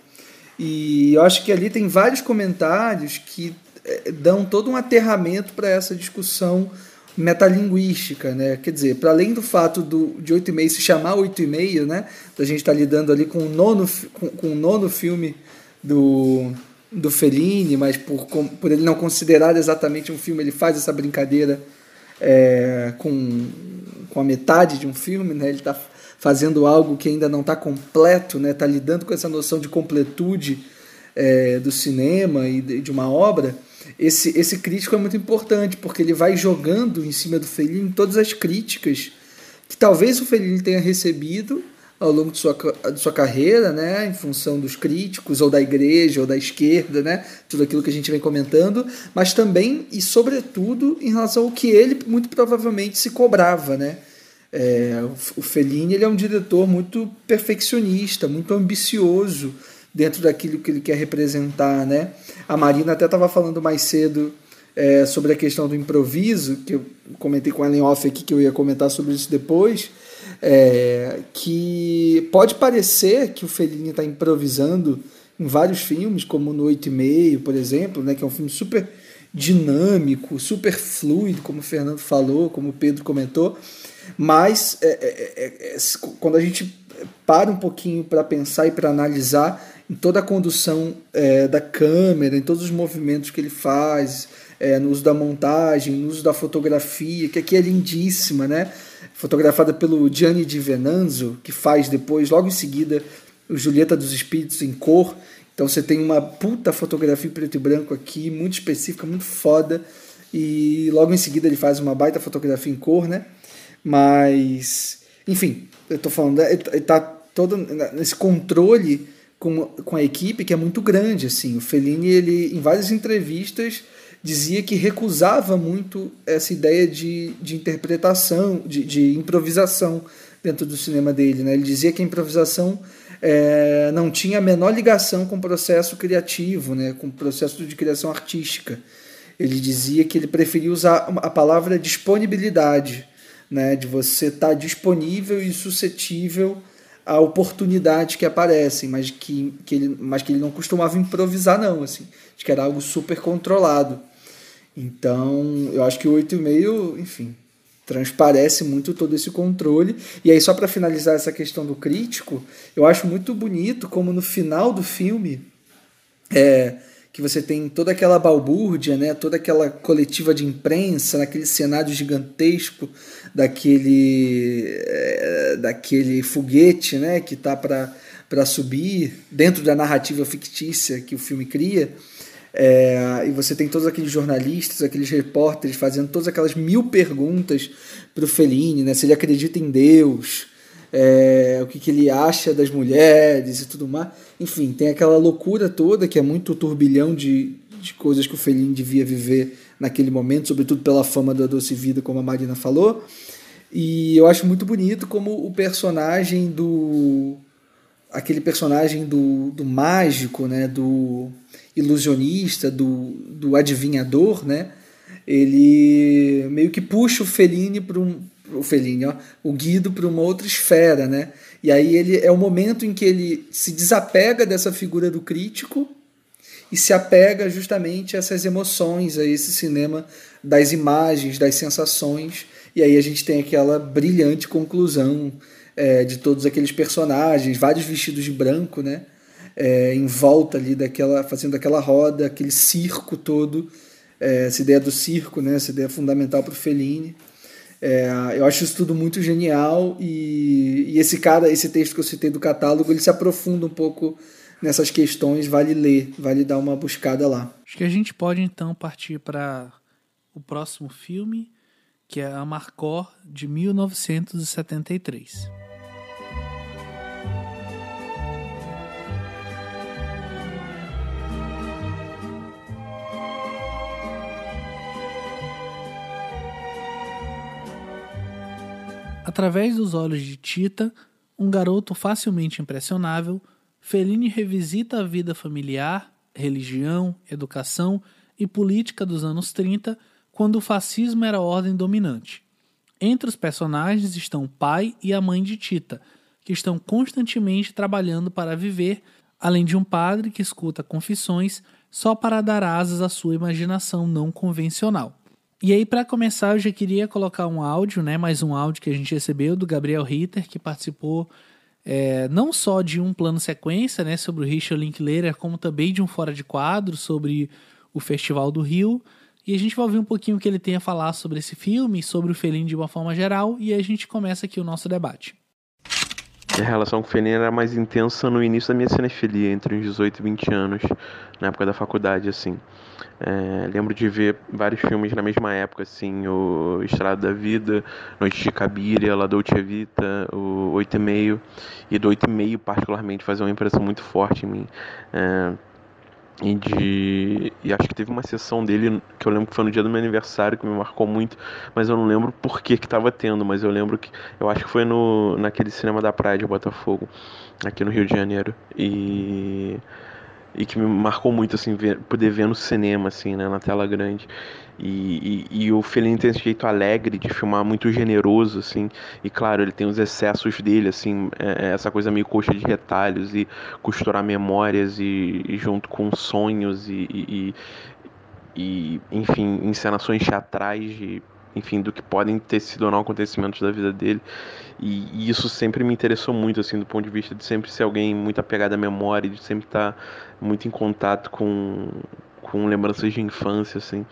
E eu acho que ali tem vários comentários que eh, dão todo um aterramento para essa discussão metalinguística, né? Quer dizer, para além do fato do, de 8,5 se chamar 8,5, né? A gente está lidando ali com o nono, com, com o nono filme do, do Fellini, mas por, por ele não considerar exatamente um filme, ele faz essa brincadeira é, com, com a metade de um filme, né? Ele está fazendo algo que ainda não está completo, né? Está lidando com essa noção de completude é, do cinema e de, uma obra esse, esse crítico é muito importante, porque ele vai jogando em cima do Fellini todas as críticas que talvez o Fellini tenha recebido ao longo de sua, de sua carreira, né, em função dos críticos, ou da igreja, ou da esquerda, né, tudo aquilo que a gente vem comentando, mas também e sobretudo em relação ao que ele muito provavelmente se cobrava. Né. É, o Fellini ele é um diretor muito perfeccionista, muito ambicioso, dentro daquilo que ele quer representar, né? A Marina até estava falando mais cedo é, sobre a questão do improviso, que eu comentei com ela em off aqui, que eu ia comentar sobre isso depois, é, que pode parecer que o Fellini está improvisando em vários filmes, como no Oito e Meio, por exemplo, né, que é um filme super dinâmico, super fluido, como o Fernando falou, como o Pedro comentou, mas é, é, é, é quando a gente para um pouquinho para pensar e para analisar em toda a condução é, da câmera, em todos os movimentos que ele faz, é, no uso da montagem, no uso da fotografia, que aqui é lindíssima, né? Fotografada pelo Gianni Di Venanzo, que faz depois, logo em seguida, o Julieta dos Espíritos em cor. Então você tem uma puta fotografia preto e branco aqui, muito específica, muito foda. E logo em seguida ele faz uma baita fotografia em cor, né? Mas, enfim, eu tô falando, ele tá todo nesse controle com, com a equipe que é muito grande. Assim. O Fellini, ele, em várias entrevistas, dizia que recusava muito essa ideia de, de interpretação, de, de improvisação dentro do cinema dele. Né? Ele dizia que a improvisação é, não tinha a menor ligação com o processo criativo, né? com o processo de criação artística. Ele dizia que ele preferia usar a palavra disponibilidade, né? de você estar tá disponível e suscetível a oportunidades que aparecem, mas que, que ele, mas que ele não costumava improvisar, não, assim, de que era algo super controlado. Então, eu acho que o 8,5, enfim, transparece muito todo esse controle. E aí, só para finalizar essa questão do crítico, eu acho muito bonito como no final do filme, é, que você tem toda aquela balbúrdia, né, toda aquela coletiva de imprensa, naquele cenário gigantesco daquele, é, daquele foguete né, que está para subir dentro da narrativa fictícia que o filme cria. É, e você tem todos aqueles jornalistas, aqueles repórteres fazendo todas aquelas mil perguntas para o Fellini, né? Se ele acredita em Deus, é, o que, que ele acha das mulheres e tudo mais. Enfim, tem aquela loucura toda que é muito turbilhão de, de coisas que o Fellini devia viver naquele momento, sobretudo pela fama da Doce Vida, como a Marina falou. E eu acho muito bonito como o personagem do. aquele personagem do, do mágico, né? do ilusionista, do, do adivinhador, né? ele meio que puxa o Fellini para um, o Fellini, ó, o Guido para uma outra esfera, né? E aí ele é o momento em que ele se desapega dessa figura do crítico e se apega justamente a essas emoções, a esse cinema das imagens, das sensações. E aí a gente tem aquela brilhante conclusão é, de todos aqueles personagens, vários vestidos de branco, né? É, em volta ali daquela, fazendo aquela roda, aquele circo todo, é, essa ideia do circo, né? Essa ideia fundamental para o Fellini. É, eu acho isso tudo muito genial e, e, esse cara, esse texto que eu citei do catálogo, ele se aprofunda um pouco nessas questões, vale ler, vale dar uma buscada lá. Acho que a gente pode então partir para o próximo filme, que é A Marcor, de 1973. Através dos olhos de Tita, um garoto facilmente impressionável, Fellini revisita a vida familiar, religião, educação e política dos anos 30, quando o fascismo era a ordem dominante. Entre os personagens estão o pai e a mãe de Tita, que estão constantemente trabalhando para viver, além de um padre que escuta confissões só para dar asas à sua imaginação não convencional. E aí, para começar, eu já queria colocar um áudio, né? Mais um áudio que a gente recebeu do Gabriel Ritter, que participou é, não só de um plano sequência, né? Sobre o Richard Linklater, como também de um Fora de Quadro, sobre o Festival do Rio. E a gente vai ouvir um pouquinho o que ele tem a falar sobre esse filme, sobre o Fellini de uma forma geral, e a gente começa aqui o nosso debate. A relação com o Fellini era mais intensa no início da minha cinefilia, entre os 18 e 20 anos, na época da faculdade, assim. É, lembro de ver vários filmes na mesma época, assim, o Estrada da Vida, Noite de Cabiria, La Dolce Vita, o Oito e Meio, e do Oito e Meio particularmente fazia uma impressão muito forte em mim. É, e, de, e acho que teve uma sessão dele que eu lembro que foi no dia do meu aniversário que me marcou muito, mas eu não lembro por que que tava tendo, mas eu lembro que eu acho que foi no naquele cinema da praia de Botafogo, aqui no Rio de Janeiro. E e que me marcou muito assim ver, poder ver no cinema assim né, na tela grande. E, e, e, o Fellini tem esse jeito alegre de filmar muito generoso assim e claro ele tem os excessos dele assim é, é essa coisa meio coxa de retalhos e costurar memórias e, e junto com sonhos e, e, enfim encenações teatrais de enfim, do que podem ter sido ou não acontecimentos da vida dele. E, e, isso sempre me interessou muito, assim, do ponto de vista de sempre ser alguém muito apegado à memória, de sempre estar muito em contato com, com lembranças de infância, assim.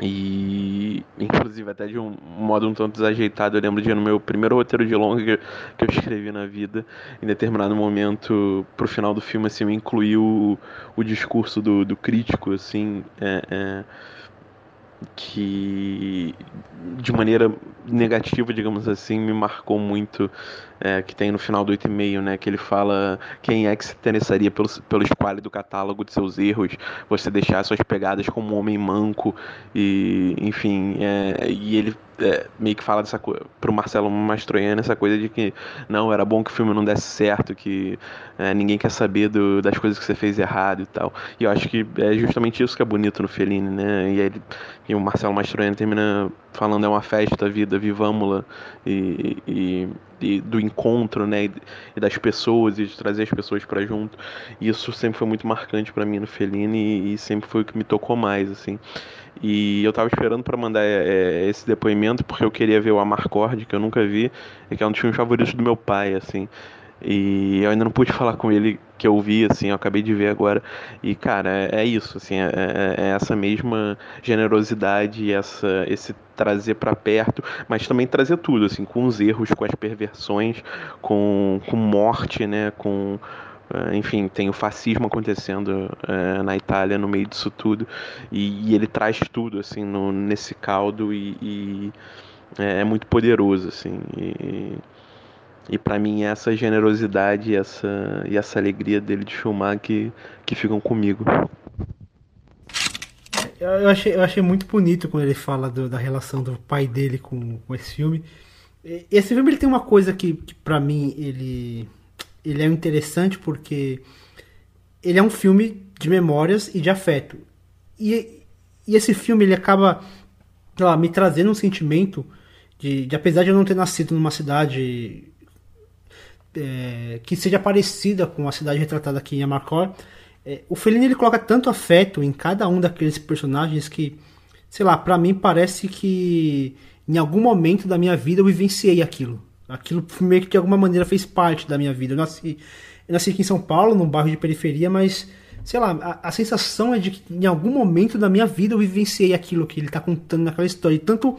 E, inclusive, até de um modo um tanto desajeitado, eu lembro de no meu primeiro roteiro de longa que, que eu escrevi na vida, em determinado momento, pro final do filme, assim, eu incluí o, o discurso do, do crítico, assim, é, é que de maneira negativa, digamos assim, me marcou muito, é, que tem no final do 8,5, né, que ele fala quem é que se interessaria pelo, pelo esquálido catálogo de seus erros, você deixar suas pegadas como um homem manco, e enfim, é, e ele é, meio que fala dessa coisa pro Marcelo Mastroianni essa coisa de que não, era bom que o filme não desse certo, que é, ninguém quer saber do, das coisas que você fez errado e tal. E eu acho que é justamente isso que é bonito no Fellini, né? E, ele, e o Marcelo Mastroianni termina falando é uma festa, vida, vivamos-la, e, e, e, do encontro, né? E, das pessoas, e de trazer as pessoas para junto. E isso sempre foi muito marcante para mim no Fellini e, e sempre foi o que me tocou mais, assim. E eu tava esperando para mandar é, esse depoimento porque eu queria ver o Amarcord, que eu nunca vi, e que é um dos filmes favoritos do meu pai, assim. E eu ainda não pude falar com ele que eu vi, assim, eu acabei de ver agora. E, cara, é, é isso, assim, é, é, é, essa mesma generosidade, essa, esse trazer para perto, mas também trazer tudo, assim, com os erros, com as perversões, com, com morte, né, com enfim, tem o fascismo acontecendo é, na Itália no meio disso tudo e, e ele traz tudo assim no, nesse caldo e, e é, é, muito poderoso assim e, e para mim essa generosidade essa, e essa alegria dele de filmar que, que ficam comigo. Eu achei, eu achei muito bonito quando ele fala do, da relação do pai dele com, com esse filme. Esse filme ele tem uma coisa que, que para mim ele ele é interessante porque ele é um filme de memórias e de afeto. E, e esse filme ele acaba lá, me trazendo um sentimento de, de, apesar de eu não ter nascido numa cidade é, que seja parecida com a cidade retratada aqui em Amarcor, é, o Fellini ele coloca tanto afeto em cada um daqueles personagens que, sei lá, para mim parece que em algum momento da minha vida eu vivenciei aquilo. Aquilo meio que de alguma maneira fez parte da minha vida. Eu nasci, eu nasci aqui em São Paulo, num bairro de periferia, mas sei lá, a, a, sensação é de que em algum momento da minha vida eu vivenciei aquilo que ele está contando naquela história. E tanto,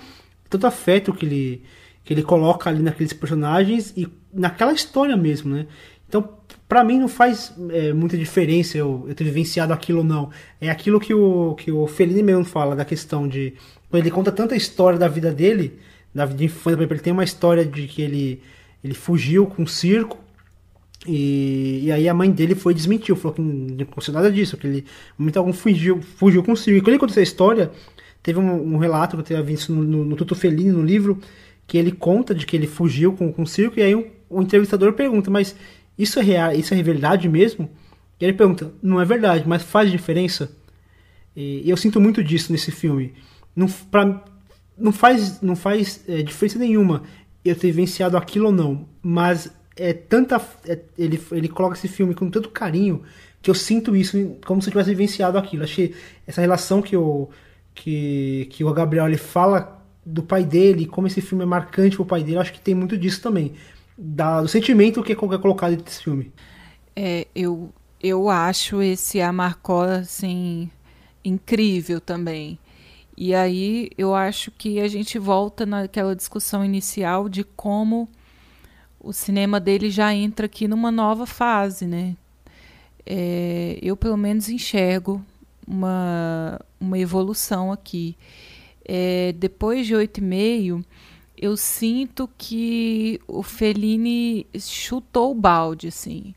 tanto afeto que ele, que ele coloca ali naqueles personagens e naquela história mesmo, né? Então, para mim não faz é, muita diferença eu, eu ter vivenciado aquilo ou não. É aquilo que o, que o Fellini mesmo fala da questão de. Quando ele conta tanta história da vida dele da vida de infância, ele tem uma história de que ele, ele fugiu com um circo e, e aí a mãe dele foi desmentiu, falou que não aconteceu nada disso, que ele, momento algum, fugiu, fugiu com um circo. E quando ele contou essa história, teve um, um relato que eu tinha visto no, no, no Tuto Fellini, no livro, que ele conta de que ele fugiu com, com um circo, e aí o, o entrevistador pergunta, mas isso é real, isso é verdade mesmo? E ele pergunta, não é verdade, mas faz diferença? E, e eu sinto muito disso nesse filme. Não, pra, não faz, não faz é, diferença nenhuma eu ter vivenciado aquilo ou não, mas é tanta é, ele, ele coloca esse filme com tanto carinho que eu sinto isso como se eu tivesse vivenciado aquilo. Achei essa relação que o que, que o Gabriel ele fala do pai dele, como esse filme é marcante pro pai dele, acho que tem muito disso também. Da, do sentimento que é colocado nesse filme. É, eu, eu acho esse Amarcó, assim, incrível também. E aí eu acho que a gente volta naquela discussão inicial de como o cinema dele já entra aqui numa nova fase, né? É, eu pelo menos enxergo uma, uma evolução aqui. É, depois de oito e meio, eu sinto que o Fellini chutou o balde, assim.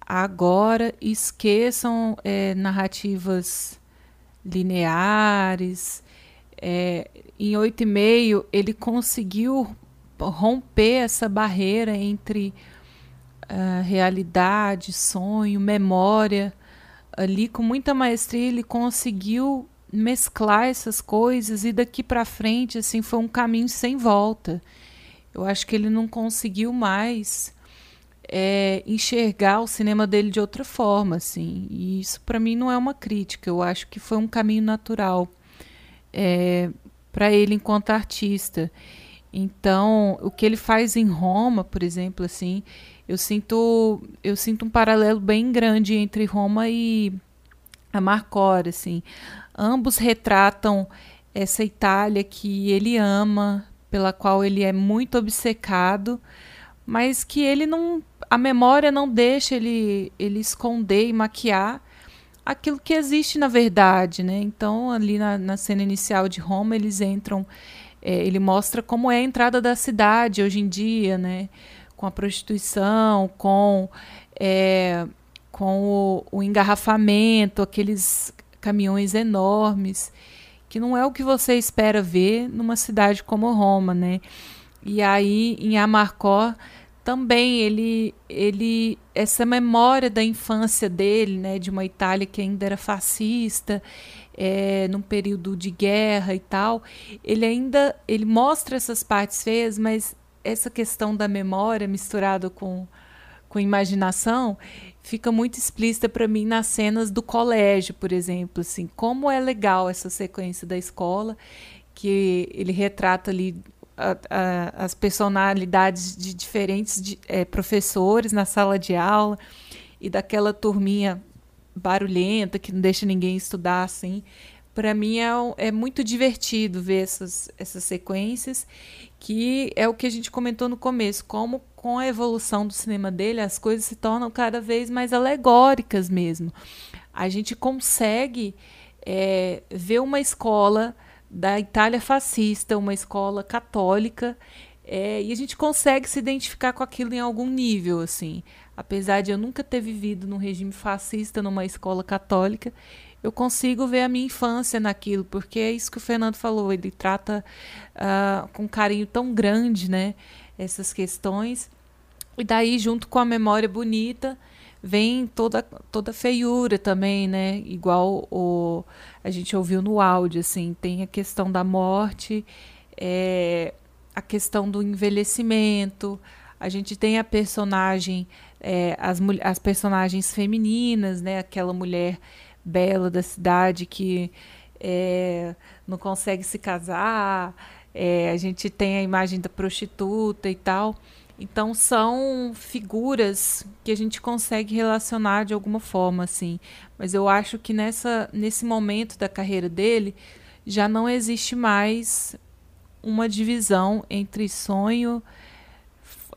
Agora esqueçam é, narrativas lineares. É, em e meio, ele conseguiu romper essa barreira entre uh, realidade, sonho, memória. Ali, com muita maestria, ele conseguiu mesclar essas coisas e daqui para frente, assim, foi um caminho sem volta. Eu acho que ele não conseguiu mais é, enxergar o cinema dele de outra forma, assim. E isso para mim não é uma crítica. Eu acho que foi um caminho natural é, para ele enquanto artista. Então, o que ele faz em Roma, por exemplo, assim, eu sinto eu sinto um paralelo bem grande entre Roma e Amarcord, assim. Ambos retratam essa Itália que ele ama, pela qual ele é muito obcecado, mas que ele não a memória não deixa ele ele esconder e maquiar aquilo que existe na verdade, né? Então ali na, na cena inicial de Roma eles entram, é, ele mostra como é a entrada da cidade hoje em dia, né? com a prostituição, com, é, com o, o engarrafamento, aqueles caminhões enormes, que não é o que você espera ver numa cidade como Roma, né? E aí em Amarcó também ele ele essa memória da infância dele, né, de uma Itália que ainda era fascista, é, num período de guerra e tal, ele ainda ele mostra essas partes feias, mas essa questão da memória misturada com, com imaginação fica muito explícita para mim nas cenas do colégio, por exemplo, assim, como é legal essa sequência da escola, que ele retrata ali a, as personalidades de diferentes de, é, professores na sala de aula e daquela turminha barulhenta que não deixa ninguém estudar assim. Para mim é, é muito divertido ver essas, essas sequências que é o que a gente comentou no começo, como com a evolução do cinema dele as coisas se tornam cada vez mais alegóricas mesmo. A gente consegue é, ver uma escola da Itália fascista, uma escola católica, é, e a gente consegue se identificar com aquilo em algum nível, assim. Apesar de eu nunca ter vivido num regime fascista numa escola católica, eu consigo ver a minha infância naquilo, porque é isso que o Fernando falou, ele trata uh, com carinho tão grande, né, essas questões. E daí, junto com a memória bonita, vem toda toda feiura também, né? Igual o a gente ouviu no áudio, assim, tem a questão da morte, é, a questão do envelhecimento, a gente tem a personagem, é, as, as personagens femininas, né? Aquela mulher bela da cidade que é, não consegue se casar. É, a gente tem a imagem da prostituta e tal. Então são figuras que a gente consegue relacionar de alguma forma, assim. Mas eu acho que nessa, nesse momento da carreira dele já não existe mais uma divisão entre sonho,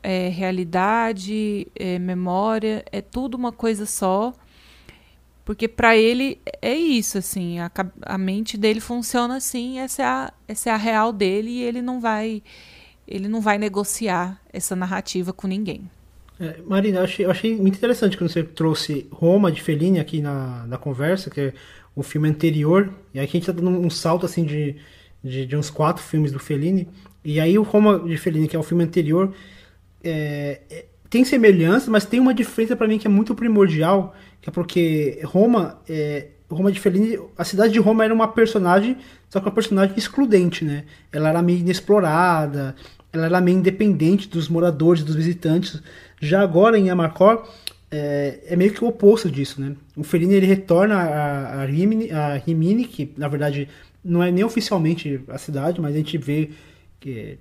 é, realidade, é, memória. É tudo uma coisa só. Porque para ele é isso, assim, a, a, mente dele funciona assim, essa é, a, essa é a real dele e ele não vai ele não vai negociar essa narrativa com ninguém. É, Marina, eu achei, eu achei, muito interessante quando você trouxe Roma de Fellini aqui na, na conversa, que é o filme anterior, e aí a gente tá dando um salto assim de, de, de uns quatro filmes do Fellini, e aí o Roma de Fellini, que é o filme anterior, é, é, tem semelhança, mas tem uma diferença para mim que é muito primordial, que é porque Roma, é, Roma de Fellini, a cidade de Roma era uma personagem, só que uma personagem excludente, né? Ela era meio inexplorada, ela era meio independente dos moradores, dos visitantes. Já agora em Amarcor é, é meio que o oposto disso, né? O Fellini ele retorna a, a, Rimini, a Rimini, que na verdade não é nem oficialmente a cidade, mas a gente vê que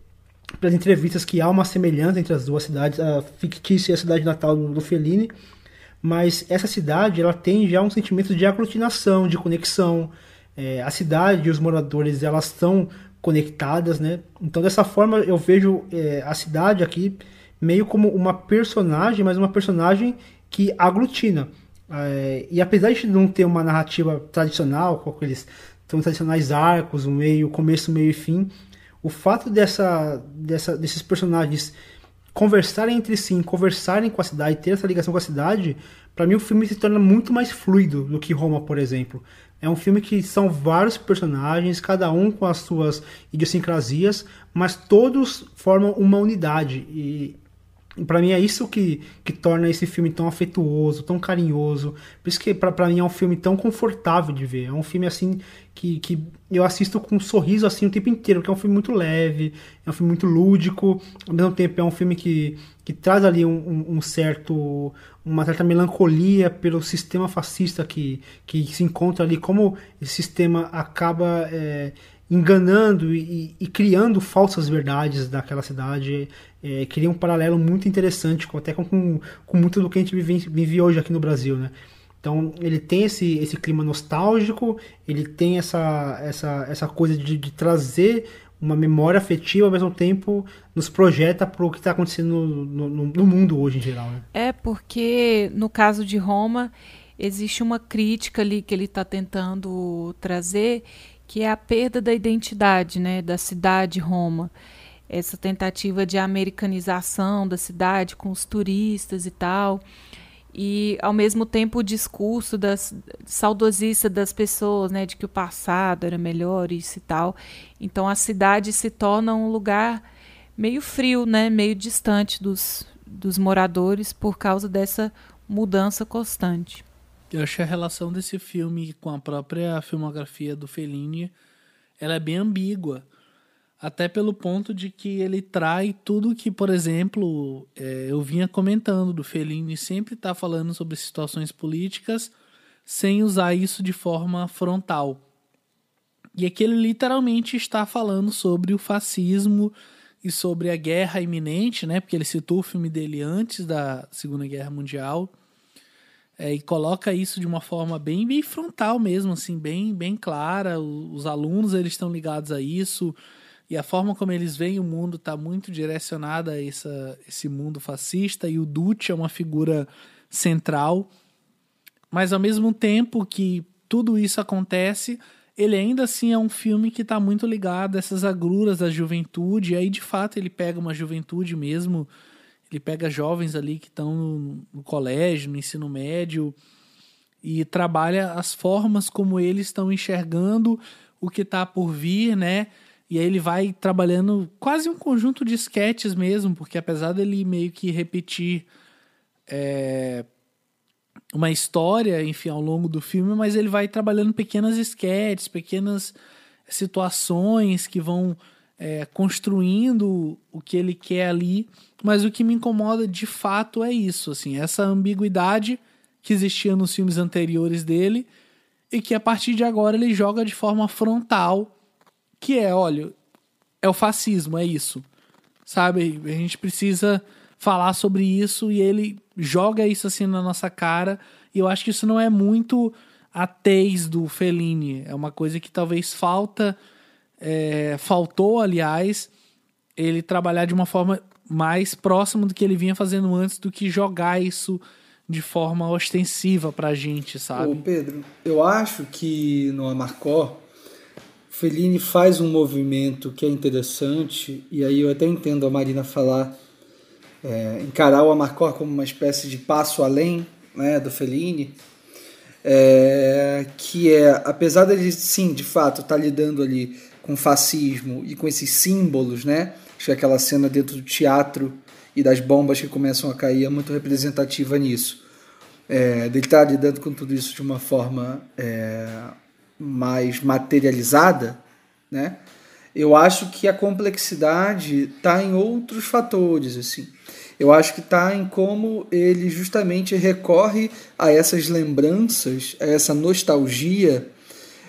pelas entrevistas que há uma semelhança entre as duas cidades, a fictícia e a cidade natal do Fellini, mas essa cidade ela tem já um sentimento de aglutinação, de conexão. É, a cidade e os moradores elas estão conectadas, né? Então dessa forma eu vejo é, a cidade aqui meio como uma personagem, mas uma personagem que aglutina. É, e apesar de não ter uma narrativa tradicional, com aqueles tão tradicionais arcos, o meio, começo, meio e fim, o fato dessa, dessa, desses personagens conversarem entre si, conversarem com a cidade, ter essa ligação com a cidade, para mim o filme se torna muito mais fluido do que Roma, por exemplo. É um filme que são vários personagens, cada um com as suas idiosincrasias, mas todos formam uma unidade. E para mim é isso que, que torna esse filme tão afetuoso, tão carinhoso. Por isso que para mim é um filme tão confortável de ver. É um filme assim que, que eu assisto com um sorriso assim o tempo inteiro, porque é um filme muito leve, é um filme muito lúdico, ao mesmo tempo é um filme que, que traz ali um, um certo uma certa melancolia pelo sistema fascista que, que se encontra ali, como esse sistema acaba é, enganando e, e, criando falsas verdades daquela cidade, é, cria um paralelo muito interessante, até com, com, muito do que a gente vive, vive hoje aqui no Brasil, né? Então ele tem esse, esse clima nostálgico, ele tem essa, essa, essa coisa de, de trazer uma memória afetiva, ao mesmo tempo nos projeta para o que está acontecendo no, no, no, mundo hoje em geral. Né? É porque no caso de Roma existe uma crítica ali que ele está tentando trazer que é a perda da identidade né, da cidade Roma. Essa tentativa de americanização da cidade com os turistas e tal. E, ao mesmo tempo, o discurso das, saudosista das pessoas, né, de que o passado era melhor, isso e tal. Então, a cidade se torna um lugar meio frio, né, meio distante dos, dos moradores por causa dessa mudança constante. Eu achei a relação desse filme com a própria filmografia do Fellini, ela é bem ambígua. Até pelo ponto de que ele trai tudo que, por exemplo, é, eu vinha comentando do Fellini sempre está falando sobre situações políticas sem usar isso de forma frontal. E aqui ele literalmente está falando sobre o fascismo e sobre a guerra iminente, né? Porque ele citou o filme dele antes da Segunda Guerra Mundial é, e coloca isso de uma forma bem, bem frontal mesmo, assim, bem, bem clara. Os, alunos eles estão ligados a isso e a forma como eles veem o mundo está muito direcionada a essa, esse mundo fascista e o Duce é uma figura central. Mas ao mesmo tempo que tudo isso acontece, ele ainda assim é um filme que está muito ligado a essas agruras da juventude. E aí, de fato, ele pega uma juventude mesmo ele pega jovens ali que estão no, no colégio, no ensino médio, e trabalha as formas como eles estão enxergando o que está por vir, né? E aí ele vai trabalhando quase um conjunto de sketches mesmo, porque apesar dele meio que repetir é, uma história, enfim, ao longo do filme, mas ele vai trabalhando pequenas sketches, pequenas situações que vão é, construindo o que ele quer ali. Mas o que me incomoda de fato é isso, assim, essa ambiguidade que existia nos filmes anteriores dele e que a partir de agora ele joga de forma frontal, que é, olha, é o fascismo, é isso. Sabe? A gente precisa falar sobre isso e ele joga isso assim na nossa cara. E eu acho que isso não é muito a tez do Fellini. É uma coisa que talvez falta, é, faltou, aliás, ele trabalhar de uma forma mais próximo do que ele vinha fazendo antes do que jogar isso de forma ostensiva pra gente, sabe? Ô Pedro, eu acho que no Amarcó, Fellini faz um movimento que é interessante, e aí eu até entendo a Marina falar, é, encarar o Amarcó como uma espécie de passo além né, do Fellini, é, que é, apesar dele, sim, de fato, estar tá lidando ali com fascismo e com esses símbolos, né, Acho que aquela cena dentro do teatro e das bombas que começam a cair é muito representativa nisso. É, dele estar tá lidando com tudo isso de uma forma é, mais materializada, né? Eu acho que a complexidade está em outros fatores, assim. Eu acho que está em como ele justamente recorre a essas lembranças, a essa nostalgia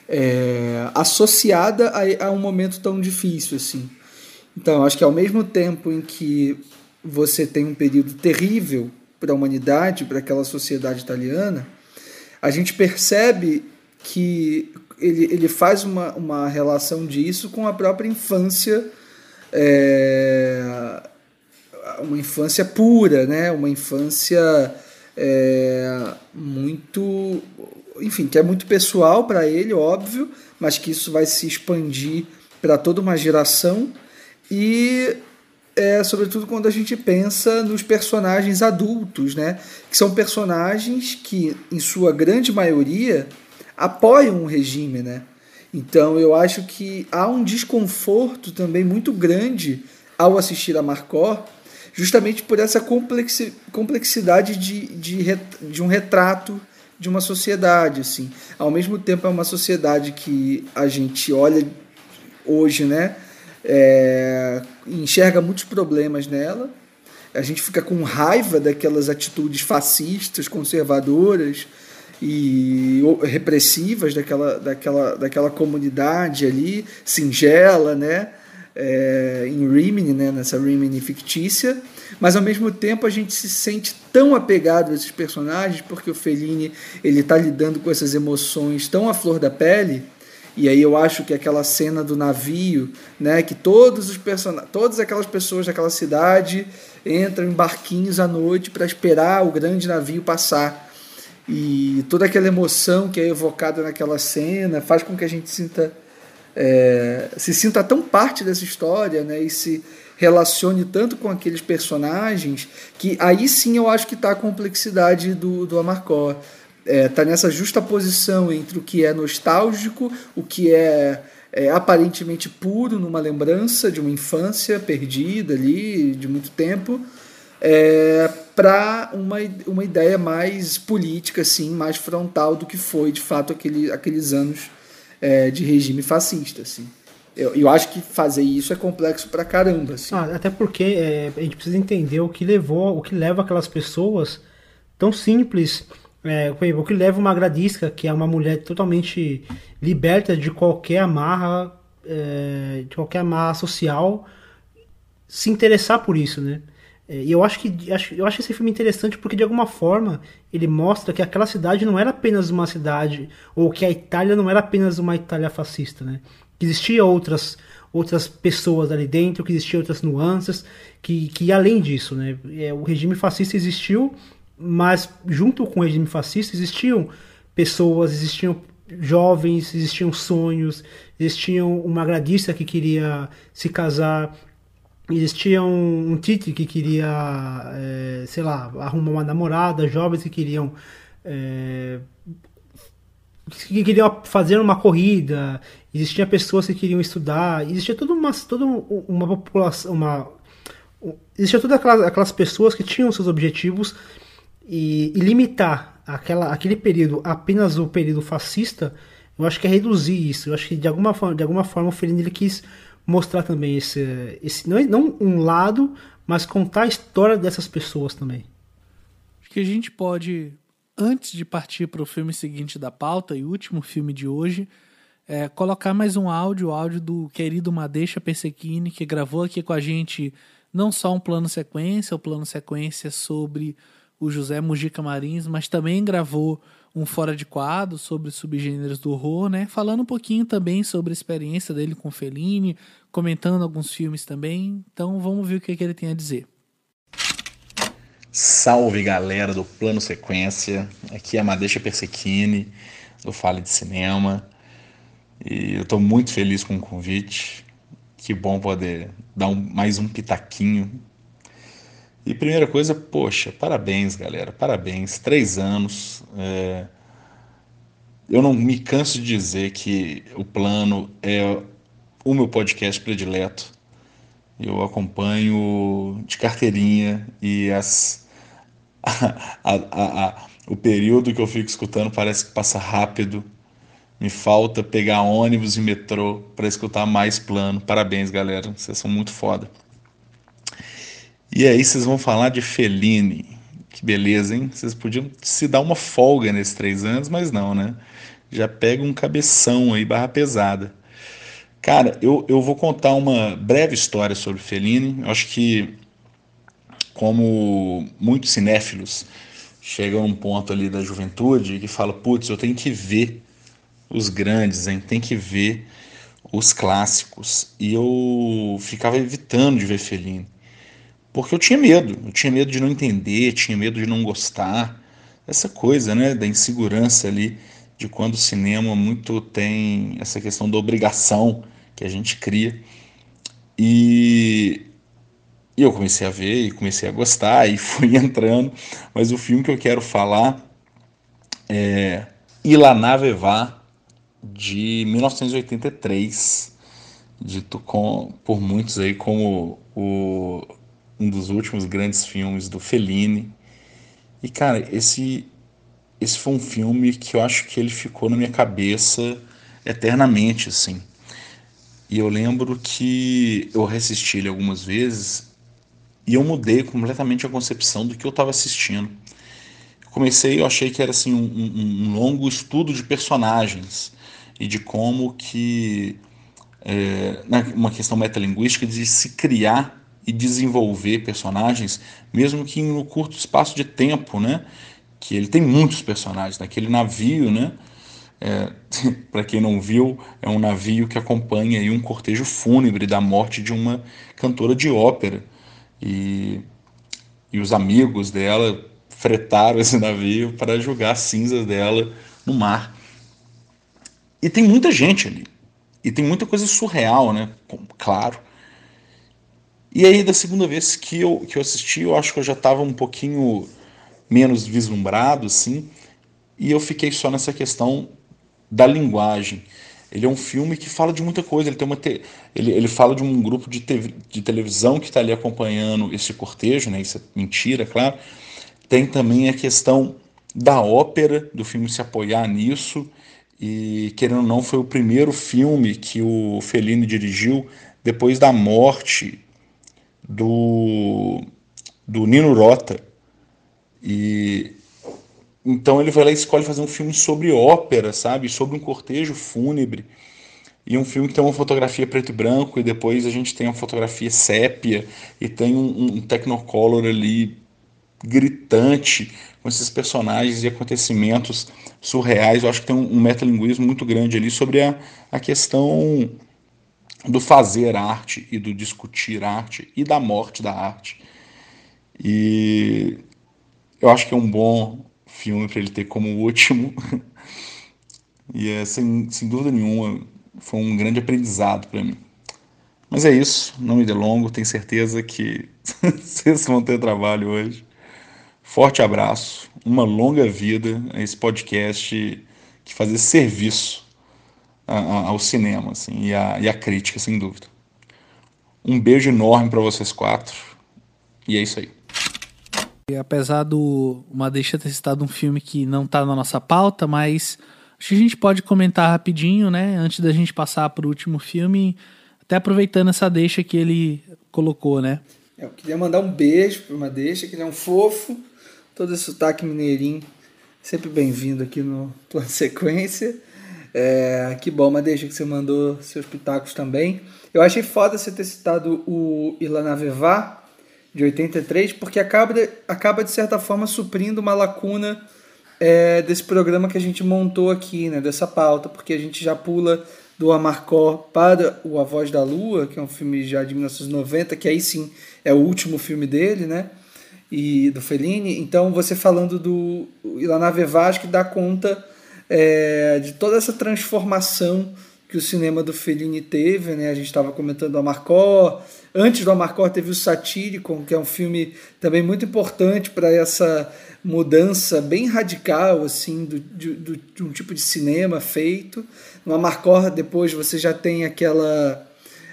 é, associada a, a, um momento tão difícil assim. Então, acho que ao mesmo tempo em que você tem um período terrível para a humanidade, para aquela sociedade italiana, a gente percebe que ele, ele faz uma, uma relação disso com a própria infância, é, uma infância pura, né? uma infância é, muito. Enfim, que é muito pessoal para ele, óbvio, mas que isso vai se expandir para toda uma geração. E é, sobretudo quando a gente pensa nos personagens adultos, né? que são personagens que, em sua grande maioria, apoiam o regime. Né? Então eu acho que há um desconforto também muito grande ao assistir a Marcó, justamente por essa complexidade de, de, de um retrato de uma sociedade. Assim. Ao mesmo tempo, é uma sociedade que a gente olha hoje, né? É, enxerga muitos problemas nela. A gente fica com raiva daquelas atitudes fascistas, conservadoras e repressivas daquela, daquela, daquela comunidade ali, singela, né? É, em Rimini, né? nessa Rimini fictícia, mas ao mesmo tempo a gente se sente tão apegado a esses personagens porque o Fellini ele está lidando com essas emoções tão à flor da pele e aí eu acho que aquela cena do navio, né, que todos os person... todas aquelas pessoas daquela cidade entram em barquinhos à noite para esperar o grande navio passar. E toda aquela emoção que é evocada naquela cena faz com que a gente sinta é, se sinta tão parte dessa história, né, e se relacione tanto com aqueles personagens que aí sim eu acho que está a complexidade do, do Amarcor está é, tá nessa justa posição entre o que é nostálgico, o que é, é, aparentemente puro numa lembrança de uma infância perdida ali, de muito tempo, é, para uma, uma ideia mais política, assim, mais frontal do que foi de fato aquele, aqueles anos é, de regime fascista. Assim. Eu, eu acho que fazer isso é complexo pra caramba. Assim. Ah, até porque é, a gente precisa entender o que levou, o que leva aquelas pessoas tão simples é, o que leva uma gradisca, que é uma mulher totalmente liberta de qualquer amarra, é, de qualquer amarra social, se interessar por isso, né? É, e eu acho que eu acho esse filme interessante porque de alguma forma ele mostra que aquela cidade não era apenas uma cidade ou que a Itália não era apenas uma Itália fascista, né? Que existia outras outras pessoas ali dentro, que existiam outras nuances, que, que além disso, né? É, o regime fascista existiu mas junto com o regime fascista existiam pessoas, existiam jovens, existiam sonhos, existiam uma gradista que queria se casar, existia um, um Tite que queria, é, sei lá, arrumar uma namorada, jovens que queriam é, que queriam fazer uma corrida, existiam pessoas que queriam estudar, existia toda uma, toda uma população, uma, existia todas aquelas, aquelas pessoas que tinham seus objetivos e, e, limitar aquela, aquele período apenas o período fascista, eu acho que é reduzir isso. Eu acho que de alguma forma, de alguma forma o Fellini ele quis mostrar também esse, esse não, não um lado, mas contar a história dessas pessoas também. Acho que a gente pode, antes de partir para o filme seguinte da pauta e último filme de hoje, é, colocar mais um áudio, o áudio do querido Madeixa Persequini, que gravou aqui com a gente não só um plano sequência, o plano sequência sobre o José Mujica Marins, mas também gravou um Fora de Quadro sobre subgêneros do horror, né? Falando um pouquinho também sobre a experiência dele com Fellini, comentando alguns filmes também. Então vamos ver o que, que ele tem a dizer. Salve galera do Plano Sequência, aqui é a Madeixa Persechini, do Fale de Cinema. E eu estou muito feliz com o convite. Que bom poder dar um, mais um pitaquinho e primeira coisa, poxa, parabéns, galera, parabéns. Três anos. É... Eu não me canso de dizer que o plano é o meu podcast predileto. Eu acompanho de carteirinha e as, a, a, a, o período que eu fico escutando parece que passa rápido. Me falta pegar ônibus e metrô para escutar mais plano. Parabéns, galera. Vocês são muito foda. E aí vocês vão falar de Fellini. Que beleza, hein? Vocês podiam se dar uma folga nesses três anos, mas não, né? já pega um cabeção aí, barra pesada. Cara, eu, eu vou contar uma breve história sobre Fellini. Eu acho que, como muitos cinéfilos chegam num ponto ali da juventude que fala, putz, eu tenho que ver os grandes, hein? tem que ver os clássicos. E eu ficava evitando de ver Fellini. Porque eu tinha medo, eu tinha medo de não entender, tinha medo de não gostar. Essa coisa, né, da insegurança ali de quando o cinema muito tem essa questão da obrigação que a gente cria. E, e eu comecei a ver e comecei a gostar e fui entrando. Mas o filme que eu quero falar é Ilaná Vevá, de 1983, dito com, por muitos aí como o, um dos últimos grandes filmes do Fellini. E cara, esse esse foi um filme que eu acho que ele ficou na minha cabeça eternamente, assim. E eu lembro que eu assisti ele algumas vezes e eu mudei completamente a concepção do que eu estava assistindo. comecei, eu achei que era assim um, um, longo estudo de personagens e de como que é, uma questão metalinguística de se criar e desenvolver personagens, mesmo que em um curto espaço de tempo, né? Que ele tem muitos personagens naquele navio, né? É, para quem não viu, é um navio que acompanha aí um cortejo fúnebre da morte de uma cantora de ópera e, e os amigos dela fretaram esse navio para jogar cinzas dela no mar. E tem muita gente ali. E tem muita coisa surreal, né? Claro. E aí, da segunda vez que eu, que eu assisti, eu acho que eu já estava um pouquinho menos vislumbrado, assim. E eu fiquei só nessa questão da linguagem. Ele é um filme que fala de muita coisa. Ele, tem uma te... ele, ele fala de um grupo de, te... de televisão que está ali acompanhando esse cortejo, né? Isso é mentira, claro. Tem também a questão da ópera, do filme se apoiar nisso e querendo ou não foi o primeiro filme que o Fellini dirigiu depois da morte do, do Nino Rota. E então ele vai lá e escolhe fazer um filme sobre ópera, sabe? Sobre um cortejo fúnebre. E um filme que tem uma fotografia preto e branco, e depois a gente tem uma fotografia sépia, e tem um, um Technicolor ali gritante, com esses personagens e acontecimentos surreais. Eu acho que tem um, um metalinguismo muito grande ali sobre a, a questão do fazer arte e do discutir arte e da morte da arte. E eu acho que é um bom filme para ele ter como último. e é, sem, sem dúvida nenhuma, foi um grande aprendizado para mim. Mas é isso, não me delongo, tenho certeza que vocês vão ter trabalho hoje. Forte abraço, uma longa vida a esse podcast que faz esse serviço ao cinema assim, e, a, e a crítica, sem dúvida. Um beijo enorme para vocês quatro e é isso aí. E apesar do uma deixa ter citado um filme que não está na nossa pauta, mas acho que a gente pode comentar rapidinho, né? Antes da gente passar para o último filme, até aproveitando essa deixa que ele colocou, né? Eu queria mandar um beijo para uma deixa, que ele é um fofo todo esse sotaque mineirinho, sempre bem-vindo aqui no Plano Sequência. É, que bom, mas deixa que você mandou seus pitacos também. Eu achei foda você ter citado o Ilana Vevá, de 83, porque acaba de, acaba de certa forma suprindo uma lacuna é, desse programa que a gente montou aqui, né, dessa pauta, porque a gente já pula do Amarcor para o A Voz da Lua, que é um filme já de 1990, que aí sim é o último filme dele, né? e do Fellini. Então, você falando do Ilana Vevaz que dá conta é, de toda essa transformação que o cinema do Fellini teve, né? A gente estava comentando o Amarcor. Antes do Amarcor teve o Satíricon, que é um filme também muito importante para essa mudança bem radical assim do, do, de um tipo de cinema feito. No Amarcor depois você já tem aquela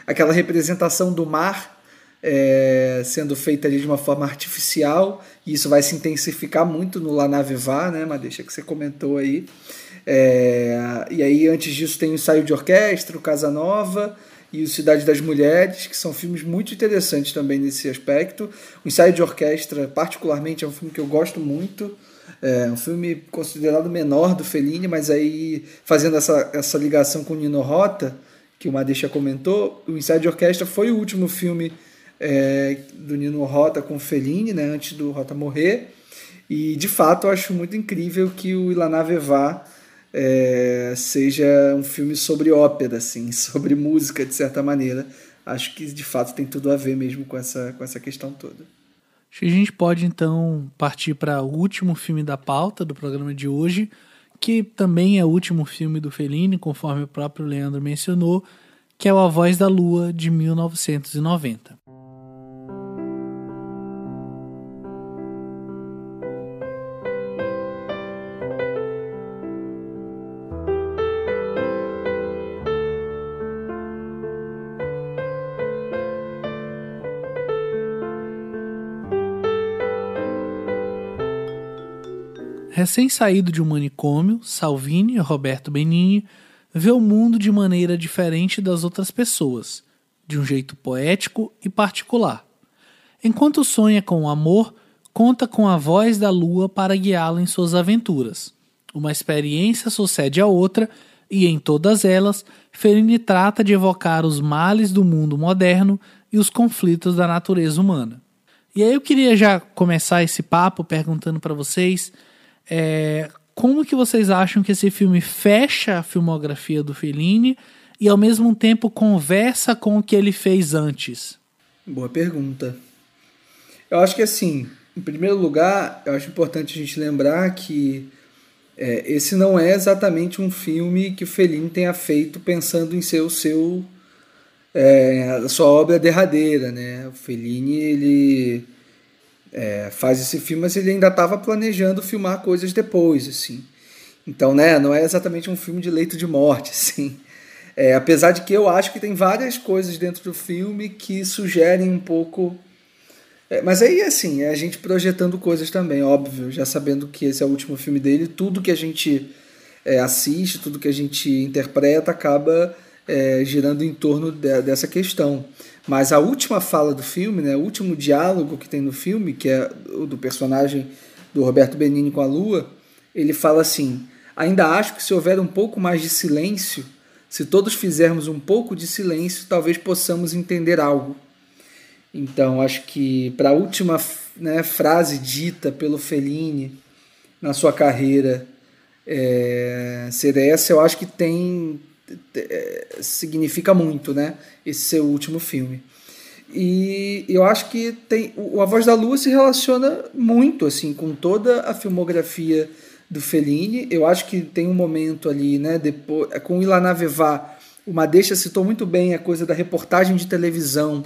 aquela representação do mar é, sendo feita ali de uma forma artificial, e isso vai se intensificar muito no La Vá, né, mas deixa que você comentou aí. É, e aí, antes disso, tem o Ensaio de Orquestra, o Casa Nova e o Cidade das Mulheres, que são filmes muito interessantes também nesse aspecto. O Ensaio de Orquestra, particularmente, é um filme que eu gosto muito. É um filme considerado menor do Fellini, mas aí fazendo essa, essa ligação com Nino Rota, que o Madeixa comentou, o Inside Orquestra foi o último filme é, do Nino Rota com Fellini, né, antes do Rota morrer. E de fato eu acho muito incrível que o Ilana Vevá é, seja um filme sobre ópera, assim, sobre música de certa maneira. Acho que de fato tem tudo a ver mesmo com essa, com essa questão toda. Acho que a gente pode então partir para o último filme da pauta do programa de hoje, que também é o último filme do Fellini, conforme o próprio Leandro mencionou, que é o A Voz da Lua de 1990. Recém-saído de um manicômio, Salvini, Roberto Benigni, vê o mundo de maneira diferente das outras pessoas, de um jeito poético e particular. Enquanto sonha com o amor, conta com a voz da lua para guiá-lo em suas aventuras. Uma experiência sucede a outra e em todas elas, Fellini trata de evocar os males do mundo moderno e os conflitos da natureza humana. E aí eu queria já começar esse papo perguntando para vocês é, como que vocês acham que esse filme fecha a filmografia do Fellini e ao mesmo tempo conversa com o que ele fez antes? Boa pergunta. Eu acho que assim, em primeiro lugar, eu acho importante a gente lembrar que é, esse não é exatamente um filme que o Fellini tenha feito pensando em ser o seu é, a sua obra derradeira, né? O Fellini ele é, faz esse filme, mas ele ainda estava planejando filmar coisas depois, assim. Então, né, não é exatamente um filme de leito de morte, assim. É, apesar de que eu acho que tem várias coisas dentro do filme que sugerem um pouco. É, mas aí, assim, é a gente projetando coisas também, óbvio, já sabendo que esse é o último filme dele, tudo que a gente é, assiste, tudo que a gente interpreta acaba é, girando em torno de, dessa questão. Mas a última fala do filme, né, o último diálogo que tem no filme, que é o do personagem do Roberto Benini com a Lua, ele fala assim: Ainda acho que se houver um pouco mais de silêncio, se todos fizermos um pouco de silêncio, talvez possamos entender algo. Então, acho que para a última né, frase dita pelo Fellini na sua carreira é, ser essa, eu acho que tem significa muito, né? Esse seu último filme. E eu acho que tem o A Voz da Lua se relaciona muito assim com toda a filmografia do Fellini. Eu acho que tem um momento ali, né, depois com Ilana Vevá, o Madeixa citou muito bem a coisa da reportagem de televisão,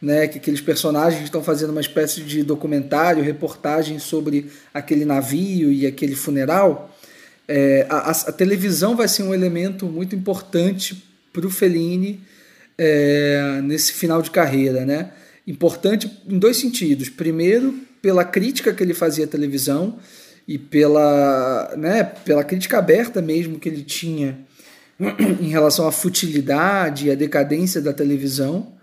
né, que aqueles personagens estão fazendo uma espécie de documentário, reportagem sobre aquele navio e aquele funeral. É, a, a, televisão vai ser um elemento muito importante para o Fellini é, nesse final de carreira, né? Importante em dois sentidos. Primeiro, pela crítica que ele fazia à televisão e pela, né, pela crítica aberta mesmo que ele tinha em relação à futilidade e à decadência da televisão.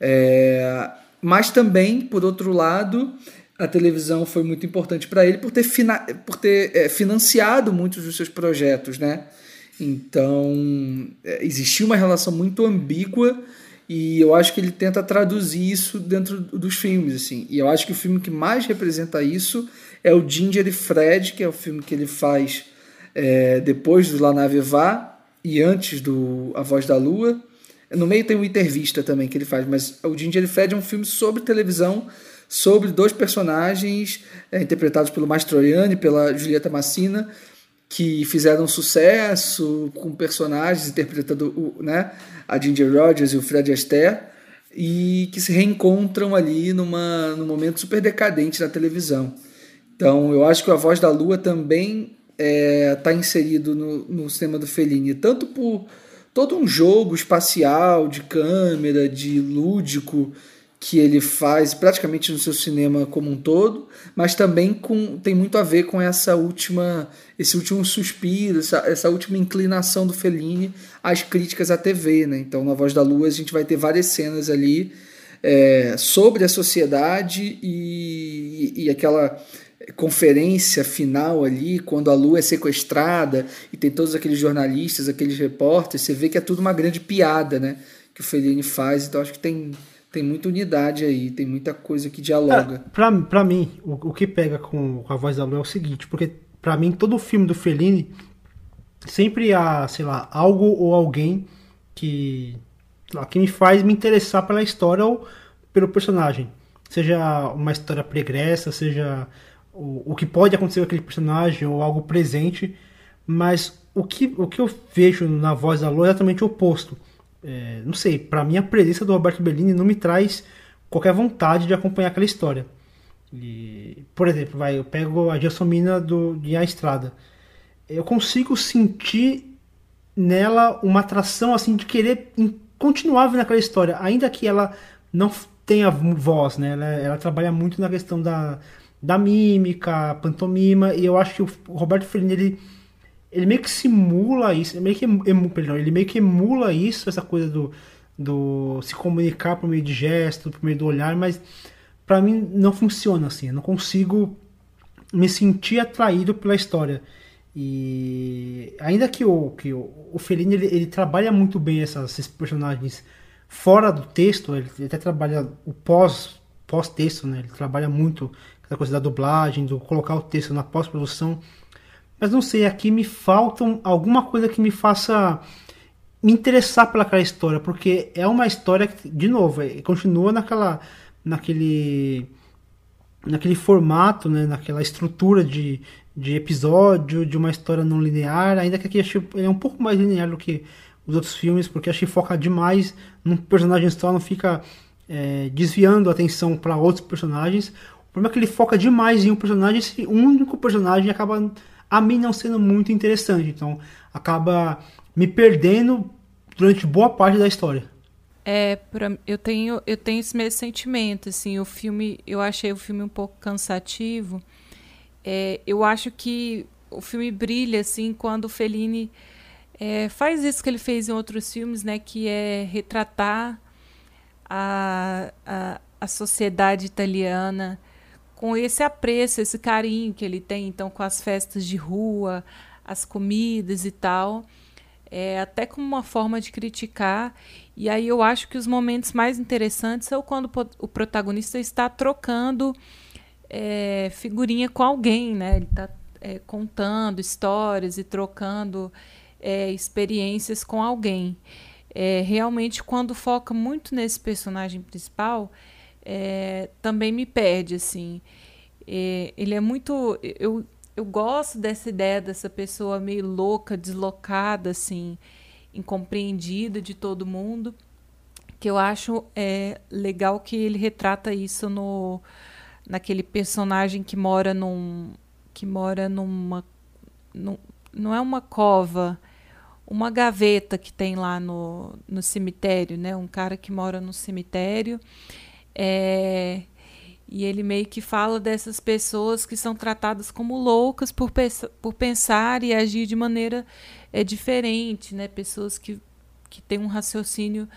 É, mas também, por outro lado, a televisão foi muito importante para ele por ter, fina, por ter é, financiado muitos dos seus projetos, né? Então, é, existia uma relação muito ambígua e eu acho que ele tenta traduzir isso dentro dos filmes, assim. E eu acho que o filme que mais representa isso é o Ginger e Fred, que é o filme que ele faz é, depois do La Nave Vá e antes do A Voz da Lua. No meio tem o Intervista também que ele faz, mas o Ginger e Fred é um filme sobre televisão sobre dois personagens é, interpretados pelo Mastroianni e pela Julieta Massina, que fizeram sucesso com personagens interpretando o, né, a Ginger Rogers e o Fred Astaire, e que se reencontram ali numa, num momento super decadente da televisão. Então, eu acho que a Voz da Lua também está é, tá inserido no, no cinema do Fellini, tanto por todo um jogo espacial, de câmera, de lúdico, que ele faz praticamente no seu cinema como um todo, mas também com, tem muito a ver com essa última esse último suspiro, essa, essa última inclinação do Fellini às críticas à TV, né? Então, na Voz da Lua a gente vai ter várias cenas ali é, sobre a sociedade e, e aquela conferência final ali, quando a lua é sequestrada e tem todos aqueles jornalistas, aqueles repórteres, você vê que é tudo uma grande piada, né? Que o Fellini faz, então acho que tem, tem muita unidade aí, tem muita coisa que dialoga. É, pra, pra mim, o, o que pega com, a voz da lua é o seguinte, porque para mim todo filme do Fellini sempre há, sei lá, algo ou alguém que, lá, que me faz me interessar pela história ou pelo personagem. Seja uma história pregressa, seja o, o que pode acontecer com aquele personagem ou algo presente, mas o que, o que eu vejo na voz da Lua é exatamente o oposto. É, não sei, para mim a presença do Roberto Bellini não me traz qualquer vontade de acompanhar aquela história. E, por exemplo, vai, eu pego a Gelsomina do, de A Estrada. Eu consigo sentir nela uma atração assim de querer continuar vendo aquela história, ainda que ela não tenha voz, né? Ela, ela trabalha muito na questão da, da mímica, pantomima, e eu acho que o Roberto Fellini, ele, ele meio que simula isso, ele meio que, emu, perdão, ele meio que emula isso, essa coisa do, do se comunicar por meio de gesto, por meio do olhar, mas para mim não funciona assim, eu não consigo me sentir atraído pela história. E ainda que o, que o, o Fellini ele, ele trabalha muito bem essas, esses personagens fora do texto, ele, ele até trabalha o pós pós-texto, né? Ele trabalha muito essa coisa da dublagem, do colocar o texto na pós-produção. Mas não sei, aqui me falta alguma coisa que me faça me interessar pelaquela história, porque é uma história que, de novo, é, continua naquela, naquele, naquele formato, né, naquela estrutura de, de episódio, de uma história não linear, ainda que aqui acho, ele é um pouco mais linear do que os outros filmes, porque que foca demais num personagem só, não fica é, desviando a atenção para outros personagens. O problema é que ele foca demais em um personagem, esse único personagem acaba a mim não sendo muito interessante. Então acaba me perdendo durante boa parte da história. É, pra, eu tenho eu tenho esse mesmo sentimento, assim, o filme, eu achei o filme um pouco cansativo. É, eu acho que o filme brilha assim quando o Fellini é, faz isso que ele fez em outros filmes, né, que é retratar a, a, a sociedade italiana com esse apreço, esse carinho que ele tem, então, com as festas de rua, as comidas e tal, é, até como uma forma de criticar. E aí eu acho que os momentos mais interessantes são quando o protagonista está trocando é, figurinha com alguém, né? Ele está é, contando histórias e trocando é, experiências com alguém. É, realmente, quando foca muito nesse personagem principal, é, também me perde, assim. É, ele é muito... Eu, eu gosto dessa ideia dessa pessoa meio louca, deslocada, assim, incompreendida de todo mundo, que eu acho é, legal que ele retrata isso no naquele personagem que mora num que mora numa num, não é uma cova uma gaveta que tem lá no, no cemitério né um cara que mora no cemitério é, e ele meio que fala dessas pessoas que são tratadas como loucas por, por pensar e agir de maneira é, diferente, né? Pessoas que, que têm um raciocínio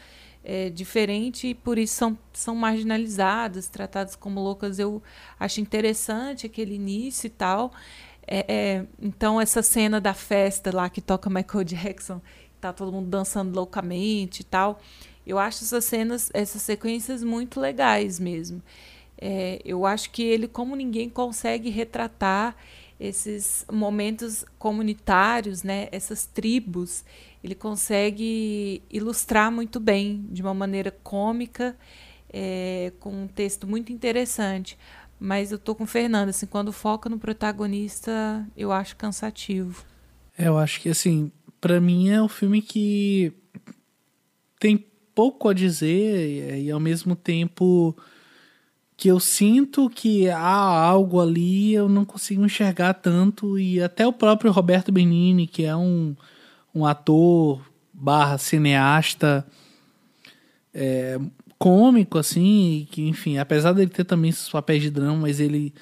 é, diferente e por isso são, são marginalizadas, tratadas como loucas. Eu acho interessante aquele início e tal. É, é, então, essa cena da festa lá que toca Michael Jackson, tá todo mundo dançando loucamente e tal. Eu acho essas cenas, essas sequências muito legais mesmo. É, eu acho que ele, como ninguém, consegue retratar esses momentos comunitários, né, essas tribos, ele consegue ilustrar muito bem, de uma maneira cômica, é, com um texto muito interessante. Mas eu tô com o Fernando, assim, quando foca no protagonista, eu acho cansativo. É, eu acho que, assim, para mim é um filme que tem pouco a dizer e, ao mesmo tempo que eu sinto que há algo ali eu não consigo enxergar tanto e até o próprio Roberto Benini que é um, um ator barra cineasta é, cômico assim que enfim apesar dele ter também seus papéis de drama mas ele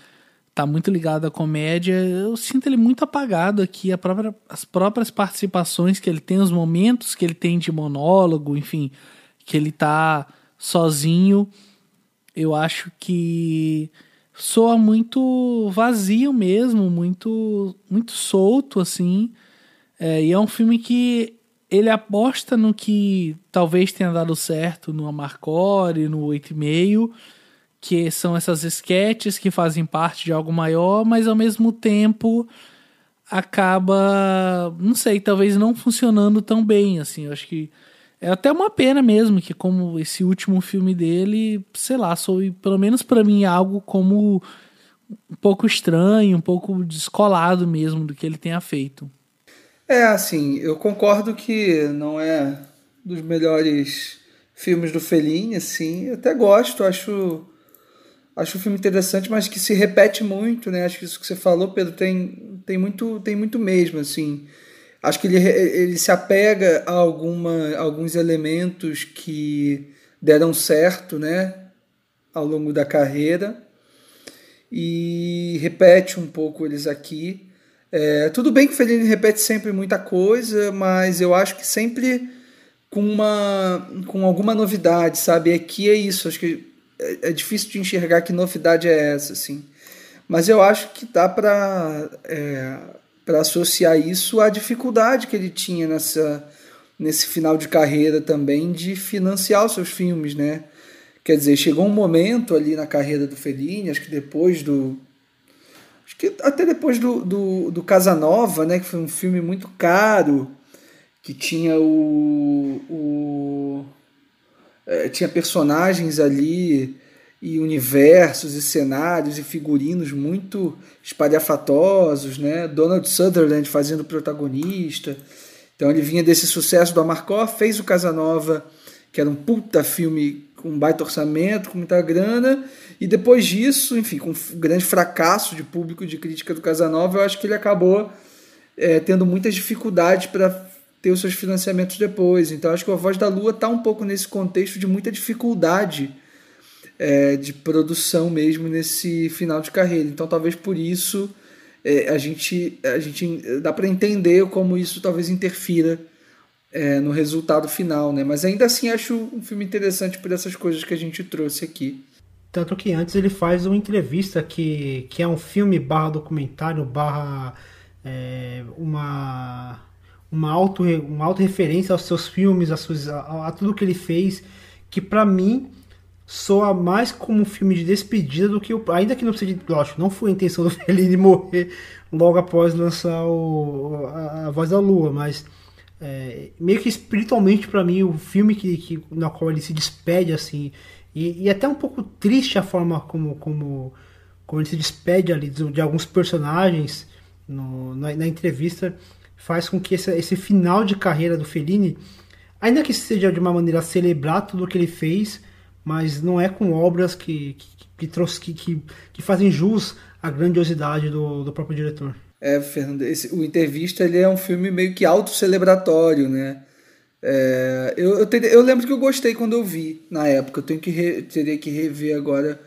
tá muito ligado à comédia eu sinto ele muito apagado aqui própria, as próprias participações que ele tem os momentos que ele tem de monólogo enfim que ele tá sozinho, eu acho que soa muito vazio mesmo, muito, muito solto, assim. É, e é um filme que ele aposta no que talvez tenha dado certo no Amarcore, no 8,5, que são essas esquetes que fazem parte de algo maior, mas ao mesmo tempo acaba, não sei, talvez não funcionando tão bem, assim, eu acho que é até uma pena mesmo que como esse último filme dele, sei lá, soube pelo menos para mim algo como um pouco estranho, um pouco descolado mesmo do que ele tenha feito. É, assim, eu concordo que não é dos melhores filmes do Fellini, assim, eu até gosto, acho acho o filme interessante, mas que se repete muito, né? Acho que isso que você falou, Pedro, tem, tem muito tem muito mesmo, assim. Acho que ele, ele se apega a alguma, alguns elementos que deram certo, né? Ao longo da carreira e repete um pouco eles aqui. É, tudo bem que o Fellini repete sempre muita coisa, mas eu acho que sempre com uma com alguma novidade, sabe? Aqui é isso, acho que é, é difícil de enxergar que novidade é essa, assim. Mas eu acho que dá para é, para associar isso à dificuldade que ele tinha nessa nesse final de carreira também de financiar os seus filmes, né? Quer dizer, chegou um momento ali na carreira do Fellini, acho que depois do acho que até depois do, do, do Casanova, né, que foi um filme muito caro, que tinha o, o é, tinha personagens ali e universos e cenários e figurinos muito espalhafatosos, né? Donald Sutherland fazendo protagonista. Então ele vinha desse sucesso do Amarcor, fez o Casanova, que era um puta filme com baita orçamento, com muita grana, e depois disso, enfim, com um grande fracasso de público de crítica do Casanova, eu acho que ele acabou é, tendo muitas dificuldades para ter os seus financiamentos depois. Então acho que a Voz da Lua está um pouco nesse contexto de muita dificuldade é, de produção mesmo nesse final de carreira. Então talvez por isso é, a gente a gente dá para entender como isso talvez interfira é, no resultado final, né? Mas ainda assim acho um filme interessante por essas coisas que a gente trouxe aqui. Tanto que antes ele faz uma entrevista que, que é um filme barra documentário, barra é, uma, uma, auto, uma auto referência aos seus filmes, a, suas, a, a tudo que ele fez, que para mim soa mais como um filme de despedida do que o. Ainda que não seja. Lógico, não foi a intenção do Fellini morrer logo após lançar o, a, a Voz da Lua, mas é, meio que espiritualmente para mim o filme que, que na qual ele se despede assim e, e até um pouco triste a forma como como, como ele se despede ali de, de alguns personagens no, na, na, entrevista faz com que esse, esse final de carreira do Fellini ainda que seja de uma maneira celebrar tudo o que ele fez mas não é com obras que que, que, que, que, fazem jus à grandiosidade do, do próprio diretor é, Fernando, esse, o Entrevista ele é um filme meio que autocelebratório, né? É, eu, eu, ter, eu, lembro que eu gostei quando eu vi na época. Eu tenho que re, teria que rever agora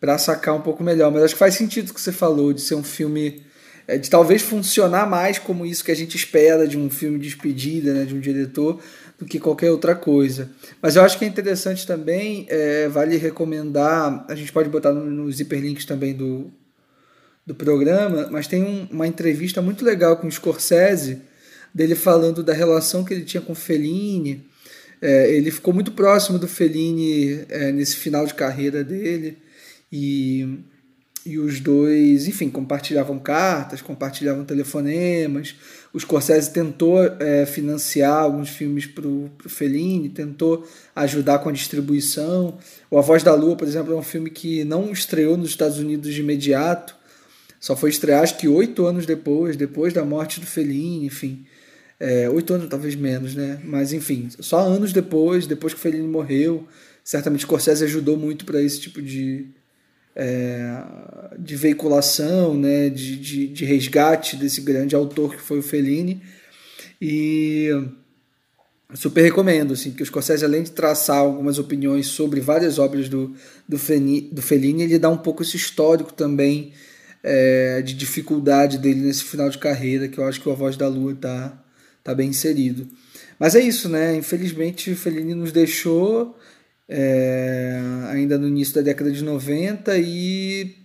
para sacar um pouco melhor. Mas acho que faz sentido o que você falou de ser um filme é, de talvez funcionar mais como isso que a gente espera de um filme de despedida, né, de um diretor, do que qualquer outra coisa. Mas eu acho que é interessante também, é, vale recomendar. A gente pode botar nos hiperlinks também do, do programa, mas tem um, uma entrevista muito legal com o Scorsese, dele falando da relação que ele tinha com o Fellini. É, ele ficou muito próximo do Fellini é, nesse final de carreira dele e, e os dois, enfim, compartilhavam cartas, compartilhavam telefonemas. O Scorsese tentou é, financiar alguns filmes para o Fellini, tentou ajudar com a distribuição. O A Voz da Lua, por exemplo, é um filme que não estreou nos Estados Unidos de imediato, só foi estrear acho que oito anos depois, depois da morte do Fellini, enfim. É, oito anos talvez menos, né? Mas enfim, só anos depois, depois que o Fellini morreu, certamente Scorsese ajudou muito para esse tipo de, é, de veiculação, né? De, de, de resgate desse grande autor que foi o Fellini. E super recomendo, assim, que o Scorsese, além de traçar algumas opiniões sobre várias obras do, do, Fellini, do Fellini ele dá um pouco esse histórico também é, de dificuldade dele nesse final de carreira, que eu acho que o A Voz da Lua tá, tá bem inserido. Mas é isso, né? Infelizmente o Fellini nos deixou é, ainda no início da década de 90 e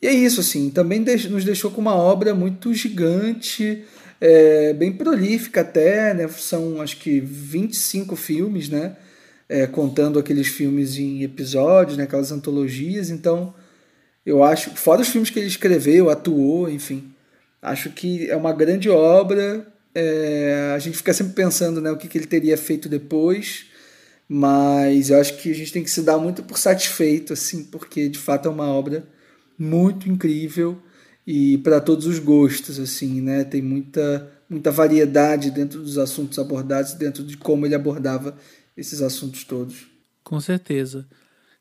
E é isso, assim, também nos deixou com uma obra muito gigante, é, bem prolífica até, né? São acho que 25 filmes, né? É, contando aqueles filmes em episódios, né? aquelas antologias. Então, eu acho, fora os filmes que ele escreveu, atuou, enfim, acho que é uma grande obra. É, a gente fica sempre pensando né, o que, que ele teria feito depois, mas eu acho que a gente tem que se dar muito por satisfeito, assim, porque de fato é uma obra muito incrível e para todos os gostos, assim, né? Tem muita, muita variedade dentro dos assuntos abordados, dentro de como ele abordava esses assuntos todos. Com certeza.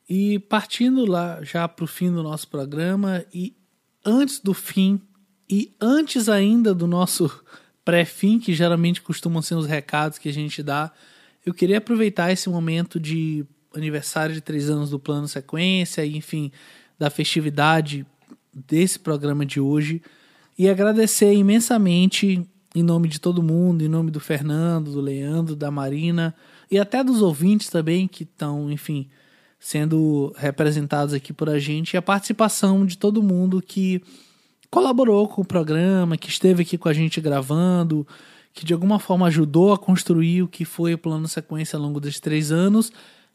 E partindo lá já para o fim do nosso programa, e antes do fim, e antes ainda do nosso pré-fim, que geralmente costumam ser os recados que a gente dá, eu queria aproveitar esse momento de aniversário de três anos do Plano Sequência, enfim, da festividade desse programa de hoje, e agradecer imensamente, em nome de todo mundo, em nome do Fernando, do Leandro, da Marina, e até dos ouvintes também, que estão, enfim sendo representados aqui por a gente e a participação de todo mundo que colaborou com o programa, que esteve aqui com a gente gravando, que de alguma forma ajudou a construir o que foi o plano sequência ao longo desses três anos.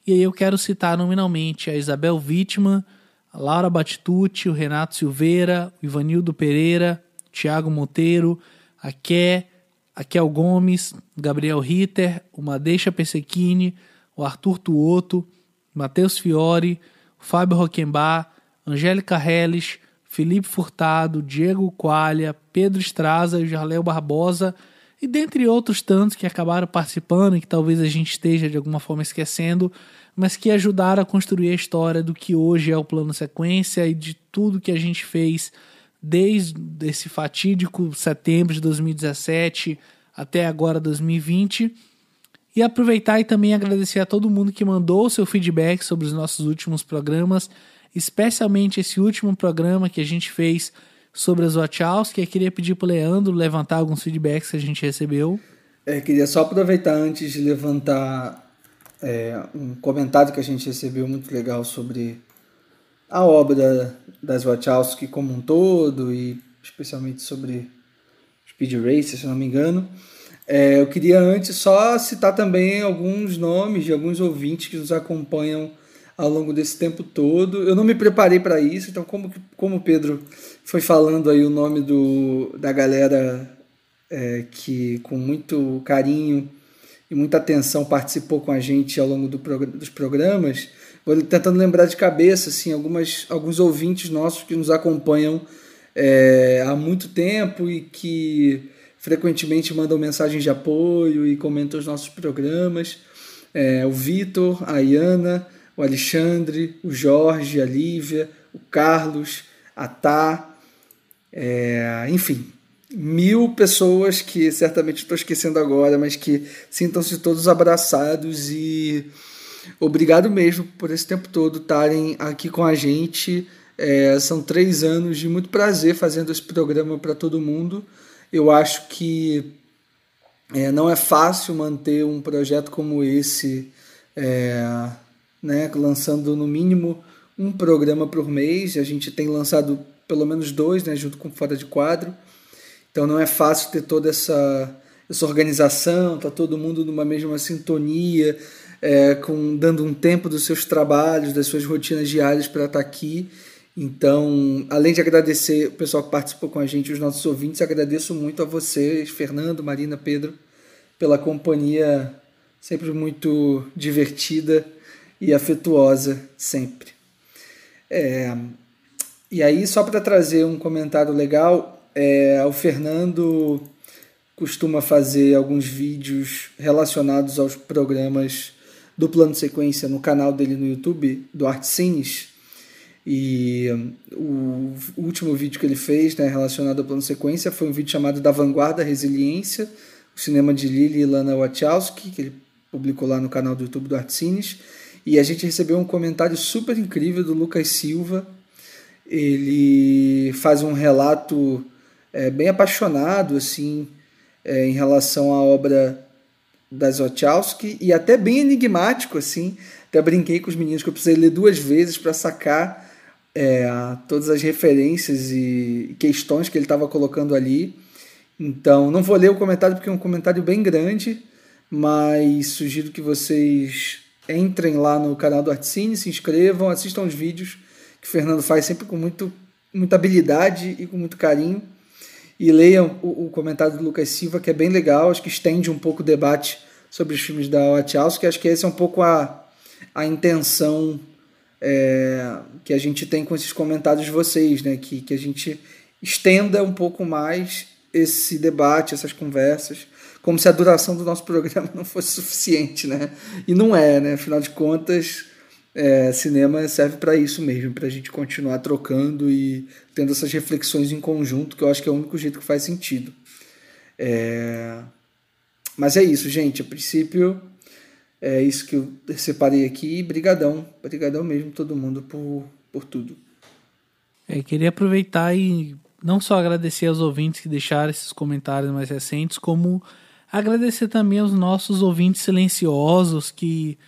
E aí eu quero citar nominalmente a Isabel Wittmann, a Laura Batitucci, o Renato Silveira, o Ivanildo Pereira, o Thiago Monteiro, a Ké, a Kel Gomes, o Gabriel Ritter, o Madeixa Pessequini, o Arthur Tuoto, Matheus Fiore, Fábio Roquembar, Angélica Helles, Felipe Furtado, Diego Qualha, Pedro Estraza e Jarléo Barbosa, e dentre outros tantos que acabaram participando e que talvez a gente esteja de alguma forma esquecendo, mas que ajudaram a construir a história do que hoje é o plano sequência e de tudo que a gente fez desde esse fatídico setembro de 2017 até agora 2020 e aproveitar e também agradecer a todo mundo que mandou o seu feedback sobre os nossos últimos programas, especialmente esse último programa que a gente fez sobre as Wachowski. Eu queria pedir para o Leandro levantar alguns feedbacks que a gente recebeu. É, queria só aproveitar antes de levantar é, um comentário que a gente recebeu muito legal sobre a obra das Wachowski como um todo e especialmente sobre Speed Racer, se não me engano. É, eu queria antes só citar também alguns nomes de alguns ouvintes que nos acompanham ao longo desse tempo todo. Eu não me preparei para isso, então como, como o Pedro foi falando aí o nome do, da galera é, que com muito carinho e muita atenção participou com a gente ao longo do, dos programas, vou tentando lembrar de cabeça assim, algumas, alguns ouvintes nossos que nos acompanham é, há muito tempo e que frequentemente mandam mensagens de apoio e comentam os nossos programas. É, o Vitor, a Iana, o Alexandre, o Jorge, a Lívia, o Carlos, a Tá, é, enfim, mil pessoas que certamente estou esquecendo agora, mas que sintam-se todos abraçados e obrigado mesmo por esse tempo todo estarem aqui com a gente. É, são três anos de muito prazer fazendo esse programa para todo mundo. Eu acho que é, não é fácil manter um projeto como esse, é, né, lançando no mínimo um programa por mês. A gente tem lançado pelo menos dois, né, junto com Fora de Quadro. Então não é fácil ter toda essa, essa organização, tá todo mundo numa mesma sintonia, é, com dando um tempo dos seus trabalhos, das suas rotinas diárias para estar tá aqui. Então, além de agradecer o pessoal que participou com a gente, os nossos ouvintes, agradeço muito a vocês, Fernando, Marina, Pedro, pela companhia sempre muito divertida e afetuosa, sempre. É, e aí, só para trazer um comentário legal, é, o Fernando costuma fazer alguns vídeos relacionados aos programas do Plano Sequência no canal dele no YouTube, do Art Cines. E o último vídeo que ele fez né, relacionado ao plano sequência foi um vídeo chamado Da Vanguarda Resiliência, o cinema de Lili e Lana Wachowski, que ele publicou lá no canal do YouTube do Artcines. E a gente recebeu um comentário super incrível do Lucas Silva. Ele faz um relato é, bem apaixonado assim é, em relação à obra das Wachowski e até bem enigmático assim. Até brinquei com os meninos que eu precisei ler duas vezes para sacar é, todas as referências e questões que ele estava colocando ali. Então, não vou ler o comentário porque é um comentário bem grande, mas sugiro que vocês entrem lá no canal do Artcine, se inscrevam, assistam os vídeos que o Fernando faz sempre com muito, muita habilidade e com muito carinho. E leiam o, o comentário do Lucas Silva, que é bem legal, acho que estende um pouco o debate sobre os filmes da que acho que essa é um pouco a, a intenção é, que a gente tem com esses comentários de vocês, né? que, que a gente estenda um pouco mais esse debate, essas conversas, como se a duração do nosso programa não fosse suficiente, né? E não é, né? Afinal de contas, é, cinema serve para isso mesmo, para a gente continuar trocando e tendo essas reflexões em conjunto, que eu acho que é o único jeito que faz sentido. É... Mas é isso, gente. A princípio, é isso que eu separei aqui. Brigadão, brigadão mesmo todo mundo por, por tudo. É, queria aproveitar e não só agradecer aos ouvintes que deixaram esses comentários mais recentes, como agradecer também aos nossos ouvintes silenciosos que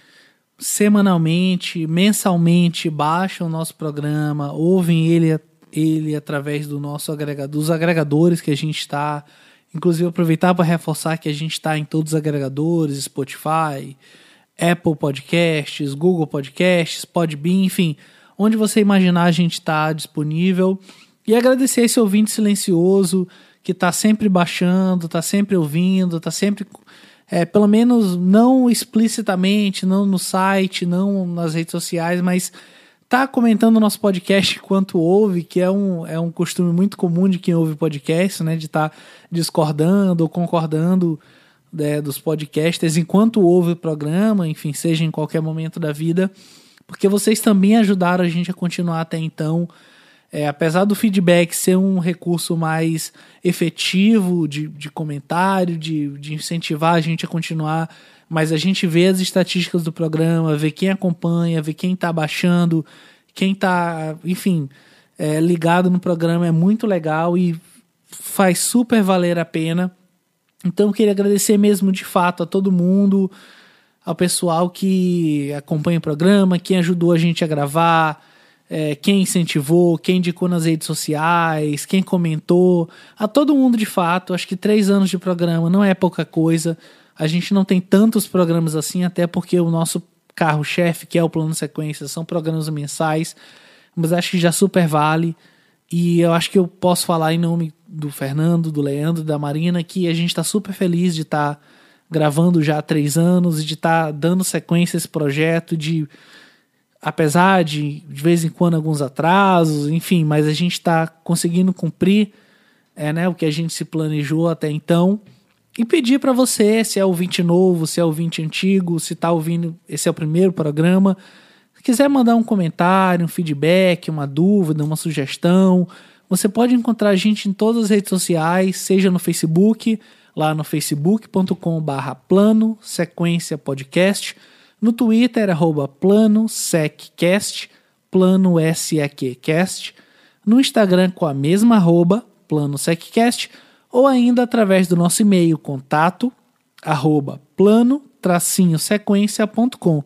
semanalmente, mensalmente baixam o nosso programa, ouvem ele, ele através do nosso agregador, dos agregadores que a gente está. Inclusive aproveitar para reforçar que a gente está em todos os agregadores, Spotify, Apple Podcasts, Google Podcasts, Podbean, enfim, onde você imaginar a gente está disponível. E agradecer esse ouvinte silencioso que está sempre baixando, está sempre ouvindo, está sempre, é, pelo menos não explicitamente, não no site, não nas redes sociais, mas tá comentando o nosso podcast enquanto ouve, que é um, é um costume muito comum de quem ouve podcast, né? De estar tá discordando ou concordando né, dos podcasters enquanto ouve o programa, enfim, seja em qualquer momento da vida, porque vocês também ajudaram a gente a continuar até então é, apesar do feedback ser um recurso mais efetivo de, de comentário, de, de incentivar a gente a continuar, mas a gente vê as estatísticas do programa, vê quem acompanha, vê quem está baixando, quem está, enfim, é, ligado no programa é muito legal e faz super valer a pena. Então eu queria agradecer mesmo de fato a todo mundo, ao pessoal que acompanha o programa, quem ajudou a gente a gravar, é, quem incentivou, quem indicou nas redes sociais, quem comentou, a todo mundo de fato. Acho que três anos de programa não é pouca coisa. A gente não tem tantos programas assim, até porque o nosso carro-chefe, que é o plano sequência, são programas mensais, mas acho que já super vale. E eu acho que eu posso falar em nome do Fernando, do Leandro, da Marina, que a gente está super feliz de estar tá gravando já há três anos e de estar tá dando sequência a esse projeto, de apesar de de vez em quando alguns atrasos, enfim, mas a gente está conseguindo cumprir é, né, o que a gente se planejou até então. E pedir para você, se é ouvinte novo, se é ouvinte antigo, se está ouvindo, esse é o primeiro programa, se quiser mandar um comentário, um feedback, uma dúvida, uma sugestão, você pode encontrar a gente em todas as redes sociais, seja no Facebook, lá no facebook.com/barra plano sequência podcast no Twitter, arroba plano seccast, plano SEQcast. No Instagram com a mesma arroba, plano seccast. Ou ainda através do nosso e-mail, contato, arroba plano-sequência.com.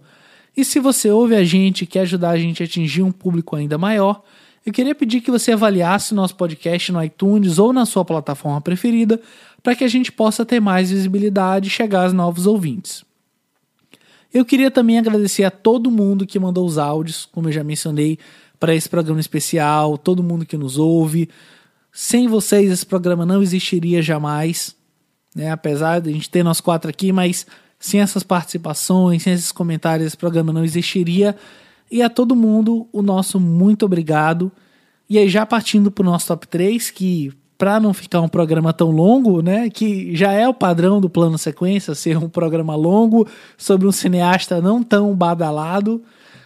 E se você ouve a gente e quer ajudar a gente a atingir um público ainda maior, eu queria pedir que você avaliasse nosso podcast no iTunes ou na sua plataforma preferida, para que a gente possa ter mais visibilidade e chegar aos novos ouvintes. Eu queria também agradecer a todo mundo que mandou os áudios, como eu já mencionei, para esse programa especial, todo mundo que nos ouve. Sem vocês, esse programa não existiria jamais, né? apesar de a gente ter nós quatro aqui, mas sem essas participações, sem esses comentários, esse programa não existiria. E a todo mundo, o nosso muito obrigado. E aí, já partindo para o nosso top 3, que para não ficar um programa tão longo, né, que já é o padrão do plano sequência ser um programa longo sobre um cineasta não tão badalado,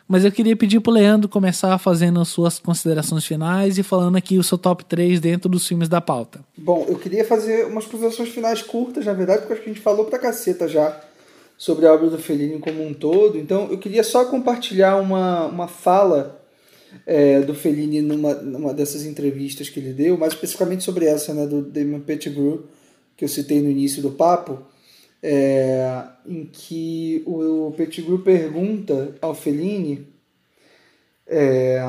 mas eu queria pedir pro Leandro começar fazendo as suas considerações finais e falando aqui o seu top 3 dentro dos filmes da pauta. Bom, eu queria fazer umas considerações finais curtas, na verdade, porque acho que a gente falou pra caceta já sobre a obra do Fellini como um todo, então eu queria só compartilhar uma, uma fala é, do Fellini numa, numa dessas entrevistas que ele deu, mais especificamente sobre essa, né, do Damon Pettigrew, que eu citei no início do papo, é, em que o, Pettigrew pergunta ao Fellini é,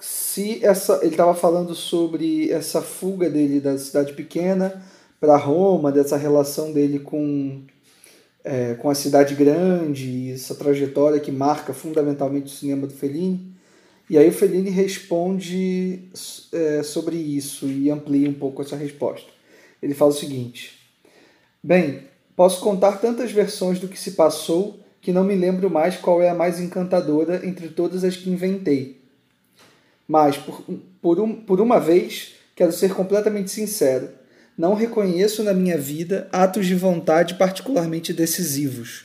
se essa ele estava falando sobre essa fuga dele da cidade pequena para Roma, dessa relação dele com é, com a cidade grande, essa trajetória que marca fundamentalmente o cinema do Fellini. E aí o Fellini responde é, sobre isso e amplia um pouco essa resposta. Ele fala o seguinte: Bem, posso contar tantas versões do que se passou que não me lembro mais qual é a mais encantadora entre todas as que inventei. Mas, por, por, um, por uma vez, quero ser completamente sincero não reconheço na minha vida atos de vontade particularmente decisivos.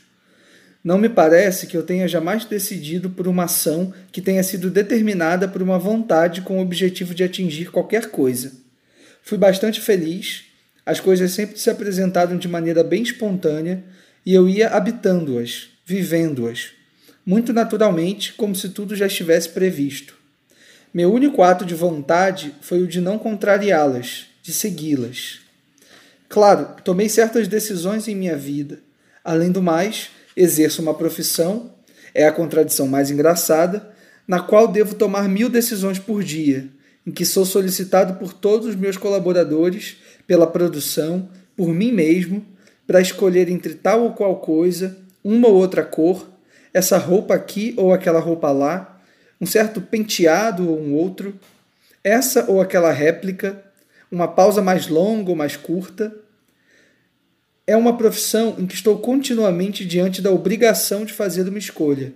Não me parece que eu tenha jamais decidido por uma ação que tenha sido determinada por uma vontade com o objetivo de atingir qualquer coisa. Fui bastante feliz, as coisas sempre se apresentaram de maneira bem espontânea e eu ia habitando-as, vivendo-as, muito naturalmente, como se tudo já estivesse previsto. Meu único ato de vontade foi o de não contrariá-las, de segui-las. Claro, tomei certas decisões em minha vida. Além do mais, exerço uma profissão, é a contradição mais engraçada, na qual devo tomar mil decisões por dia, em que sou solicitado por todos os meus colaboradores, pela produção, por mim mesmo, para escolher entre tal ou qual coisa, uma ou outra cor, essa roupa aqui ou aquela roupa lá, um certo penteado ou um outro, essa ou aquela réplica, uma pausa mais longa ou mais curta. É uma profissão em que estou continuamente diante da obrigação de fazer uma escolha.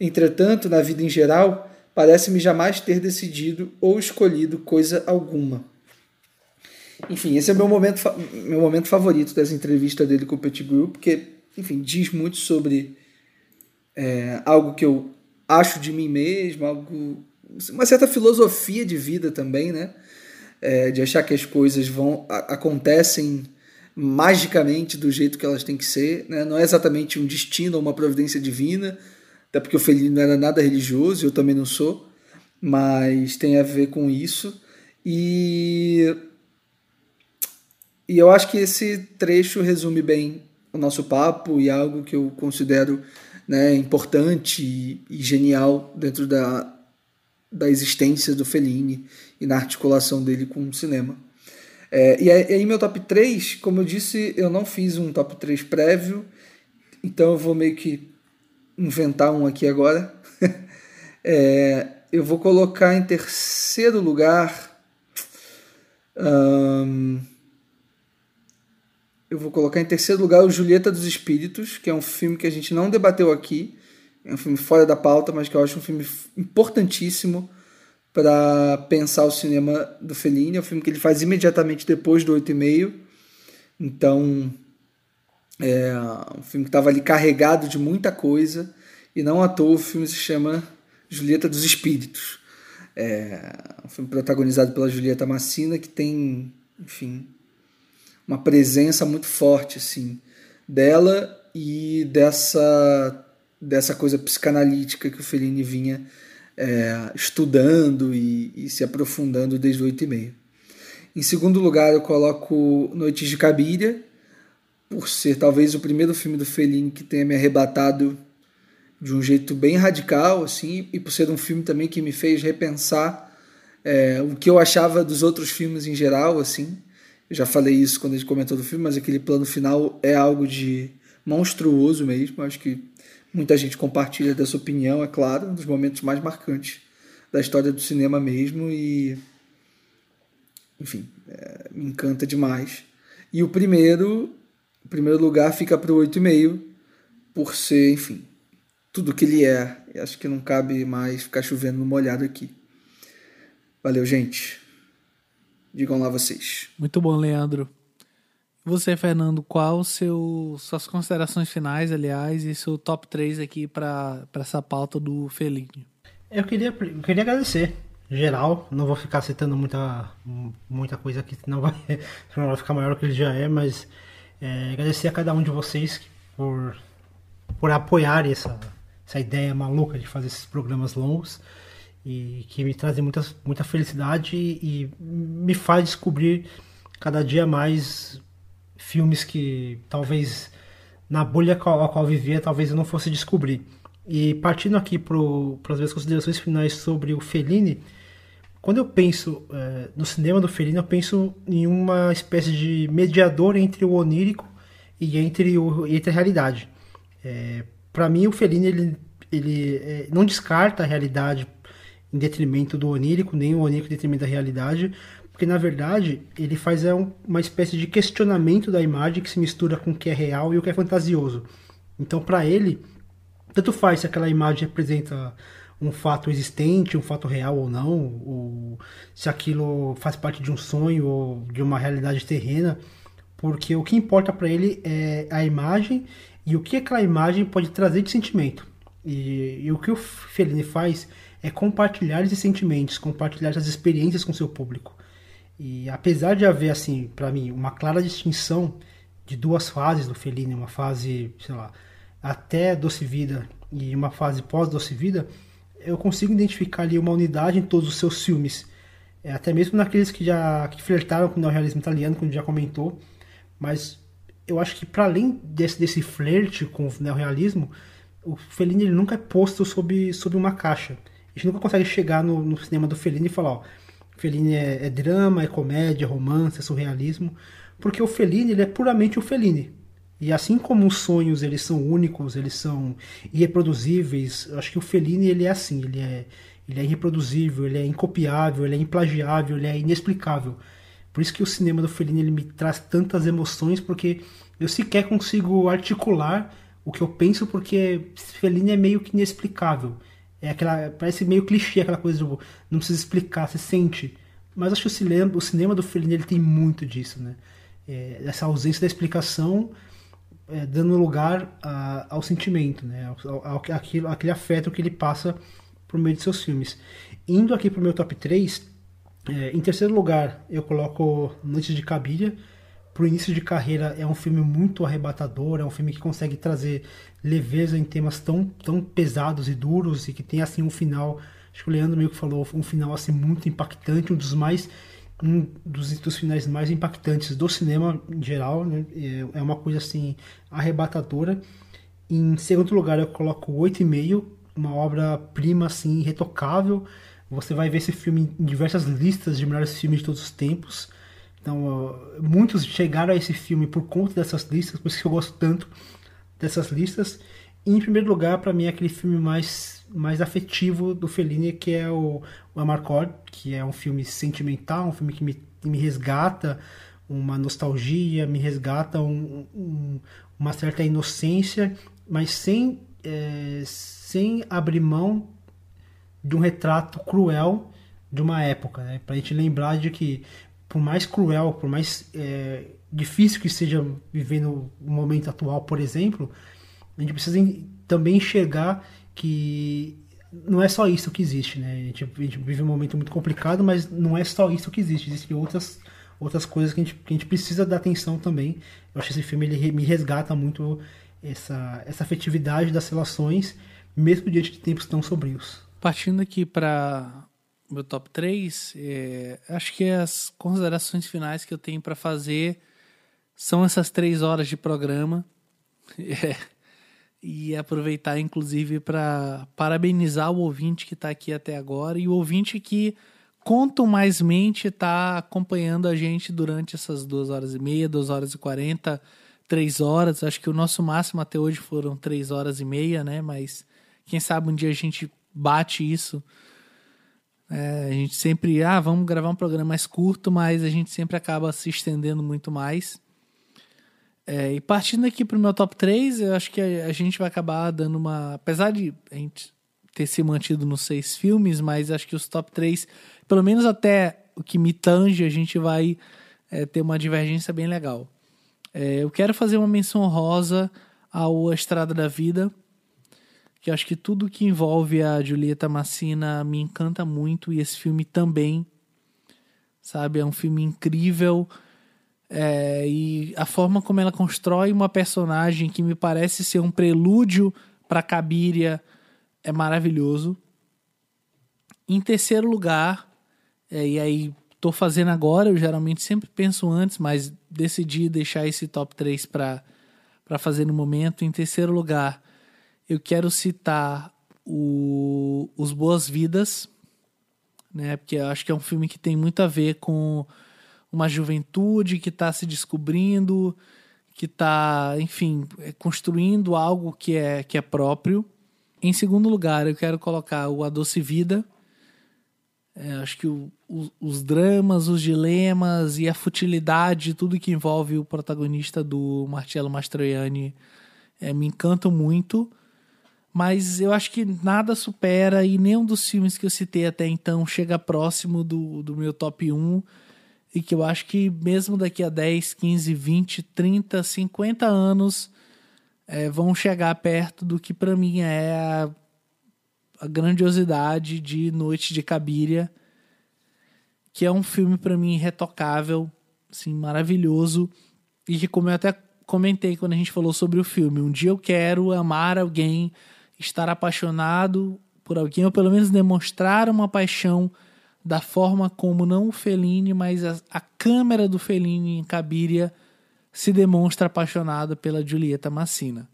Entretanto, na vida em geral, parece-me jamais ter decidido ou escolhido coisa alguma. Enfim, esse é meu momento, meu momento favorito dessa entrevista dele com o Petit Group, porque, enfim, diz muito sobre é, algo que eu acho de mim mesmo, algo, uma certa filosofia de vida também, né? é, de achar que as coisas vão a, acontecem magicamente do jeito que elas têm que ser, né? não é exatamente um destino ou uma providência divina, até porque o Fellini não era nada religioso, eu também não sou, mas tem a ver com isso. E, e eu acho que esse trecho resume bem o nosso papo e algo que eu considero né, importante e, e genial dentro da, da existência do Fellini e na articulação dele com o cinema. É, e aí, meu top 3, como eu disse, eu não fiz um top 3 prévio, então eu vou meio que inventar um aqui agora. é, eu vou colocar em terceiro lugar. eu vou colocar em terceiro lugar o Julieta dos Espíritos, que é um filme que a gente não debateu aqui. É um filme fora da pauta, mas que eu acho um filme importantíssimo para pensar o cinema do Fellini. É um filme que ele faz imediatamente depois do Oito e Meio. Então, é um filme que estava ali carregado de muita coisa. E não à toa o filme se chama Julieta dos Espíritos. É um filme protagonizado pela Julieta Massina, que tem, enfim, uma presença muito forte, assim, dela e dessa, dessa coisa psicanalítica que o Fellini vinha é, estudando e, e, se aprofundando desde oito e meio. Em segundo lugar, eu coloco Noites de Cabiria, por ser talvez o primeiro filme do Fellini que tenha me arrebatado de um jeito bem radical, assim, e por ser um filme também que me fez repensar é, o que eu achava dos outros filmes em geral, assim. Eu já falei isso quando a gente comentou do filme, mas aquele plano final é algo de monstruoso mesmo. Acho que Muita gente compartilha dessa opinião, é claro, um dos momentos mais marcantes da história do cinema mesmo e enfim, é, me encanta demais. E o primeiro, o primeiro lugar fica para o 8,5 por ser, enfim, tudo que ele é. E acho que não cabe mais ficar chovendo no molhado aqui. Valeu, gente. Digam lá vocês. Muito bom, Leandro. Você, Fernando, qual seu suas considerações finais, aliás, e seu top 3 aqui para essa pauta do Felínio? Eu queria, eu queria agradecer, geral, não vou ficar citando muita, muita coisa aqui, senão vai, senão vai ficar maior do que ele já é, mas é, agradecer a cada um de vocês por, por apoiar essa, essa ideia maluca de fazer esses programas longos e que me trazem muita, muita felicidade e, e me faz descobrir cada dia mais filmes que talvez na bolha a qual, a qual vivia talvez eu não fosse descobrir. E partindo aqui para as minhas considerações finais sobre o Fellini, quando eu penso é, no cinema do Fellini, eu penso em uma espécie de mediador entre o onírico e entre, o, entre a realidade. É, para mim, o Fellini ele, ele é, não descarta a realidade em detrimento do onírico, nem o onírico em detrimento da realidade, porque na verdade ele faz é, uma espécie de questionamento da imagem que se mistura com o que é real e o que é fantasioso. Então, para ele, tanto faz se aquela imagem representa um fato existente, um fato real ou não, ou se aquilo faz parte de um sonho ou de uma realidade terrena, porque o que importa para ele é a imagem e o que aquela imagem pode trazer de sentimento. E, e o que o Fellini faz é compartilhar esses sentimentos, compartilhar essas experiências com seu público. E apesar de haver, assim, para mim, uma clara distinção de duas fases do Fellini, uma fase, sei lá, até Doce Vida e uma fase pós-Doce Vida, eu consigo identificar ali uma unidade em todos os seus filmes. É, até mesmo naqueles que já que flertaram com o neorrealismo italiano, como já comentou. Mas eu acho que para além desse, desse flerte com o neorrealismo, o Fellini ele nunca é posto sob, sob uma caixa. A gente nunca consegue chegar no, no cinema do Fellini e falar, ó, Fellini é, é, drama, é comédia, é romance, é surrealismo, porque o Fellini ele é puramente o Fellini. E assim como os sonhos eles são únicos, eles são irreproduzíveis, eu acho que o Fellini ele é assim, ele é, ele é irreproduzível, ele é incopiável, ele é implagiável, ele é inexplicável. Por isso que o cinema do Fellini ele me traz tantas emoções, porque eu sequer consigo articular o que eu penso, porque Fellini é meio que inexplicável. É aquela, parece meio clichê aquela coisa de não precisa explicar, você sente. Mas acho que o cinema, o cinema do Fellini ele tem muito disso, né? É, essa ausência da explicação é, dando lugar a, ao sentimento, né? Ao, ao, aquilo, aquele afeto que ele passa por meio de seus filmes. Indo aqui para o meu top 3, é, em terceiro lugar eu coloco Noites de Cabiria. Para o início de carreira é um filme muito arrebatador, é um filme que consegue trazer leveza em temas tão, tão pesados e duros e que tem assim um final, acho que o Leandro meio que falou, um final assim muito impactante, um dos mais um dos, dos finais mais impactantes do cinema em geral, né? é, é uma coisa assim arrebatadora. Em segundo lugar, eu coloco 8,5, uma obra-prima assim irretocável. Você vai ver esse filme em diversas listas de melhores filmes de todos os tempos. Então, muitos chegaram a esse filme por conta dessas listas, por isso que eu gosto tanto dessas listas. E, em primeiro lugar, para mim, é aquele filme mais, mais afetivo do Fellini, que é o, o Amarcord, que é um filme sentimental, um filme que me, que me resgata uma nostalgia, me resgata um, um, uma certa inocência, mas sem, é, sem abrir mão de um retrato cruel de uma época, né? para a gente lembrar de que por mais cruel, por mais é, difícil que seja viver no momento atual, por exemplo, a gente precisa também enxergar que não é só isso que existe, né? A gente, a gente, vive um momento muito complicado, mas não é só isso que existe. Existem outras, outras coisas que a, gente, que a gente precisa dar atenção também. Eu acho que esse filme ele me resgata muito essa, essa afetividade das relações, mesmo diante de tempos tão sombrios. Partindo aqui para meu top 3, é, acho que as considerações finais que eu tenho para fazer são essas três horas de programa. É, e aproveitar, inclusive, para parabenizar o ouvinte que está aqui até agora e o ouvinte que mente está acompanhando a gente durante essas duas horas e meia, duas horas e quarenta, três horas. Acho que o nosso máximo até hoje foram três horas e meia, né? Mas quem sabe um dia a gente bate isso. É, a gente sempre, ah, vamos gravar um programa mais curto, mas a gente sempre acaba se estendendo muito mais. É, e partindo aqui pro meu top 3, eu acho que a, a, gente vai acabar dando uma. Apesar de a gente ter se mantido nos seis filmes, mas acho que os top 3, pelo menos até o que me tange, a gente vai é, ter uma divergência bem legal. É, eu quero fazer uma menção rosa ao A Estrada da Vida, que acho que tudo que envolve a Julieta Massina me encanta muito e esse filme também, sabe? É um filme incrível é, e a forma como ela constrói uma personagem que me parece ser um prelúdio para Cabiria é maravilhoso. Em terceiro lugar, é, e aí tô fazendo agora, eu geralmente sempre penso antes, mas decidi deixar esse top 3 para fazer no momento. Em terceiro lugar, eu quero citar o, Os Boas Vidas, né? Porque eu acho que é um filme que tem muito a ver com uma juventude que está se descobrindo, que está, enfim, construindo algo que é, que é próprio. Em segundo lugar, eu quero colocar o A Doce Vida. É, acho que o, o, os dramas, os dilemas e a futilidade, tudo que envolve o protagonista do Marcello Mastroianni é, me encantam muito. Mas eu acho que nada supera e nenhum dos filmes que eu citei até então chega próximo do, do meu top 1. E que eu acho que mesmo daqui a 10, 15, 20, 30, 50 anos é, vão chegar perto do que para mim é a, a, grandiosidade de Noite de Cabiria, que é um filme para mim retocável, assim, maravilhoso e que como eu até comentei quando a gente falou sobre o filme, um dia eu quero amar alguém estar apaixonado por alguém, ou pelo menos demonstrar uma paixão da forma como não o Fellini, mas a, a câmera do Fellini em Cabiria se demonstra apaixonada pela Julieta Massina.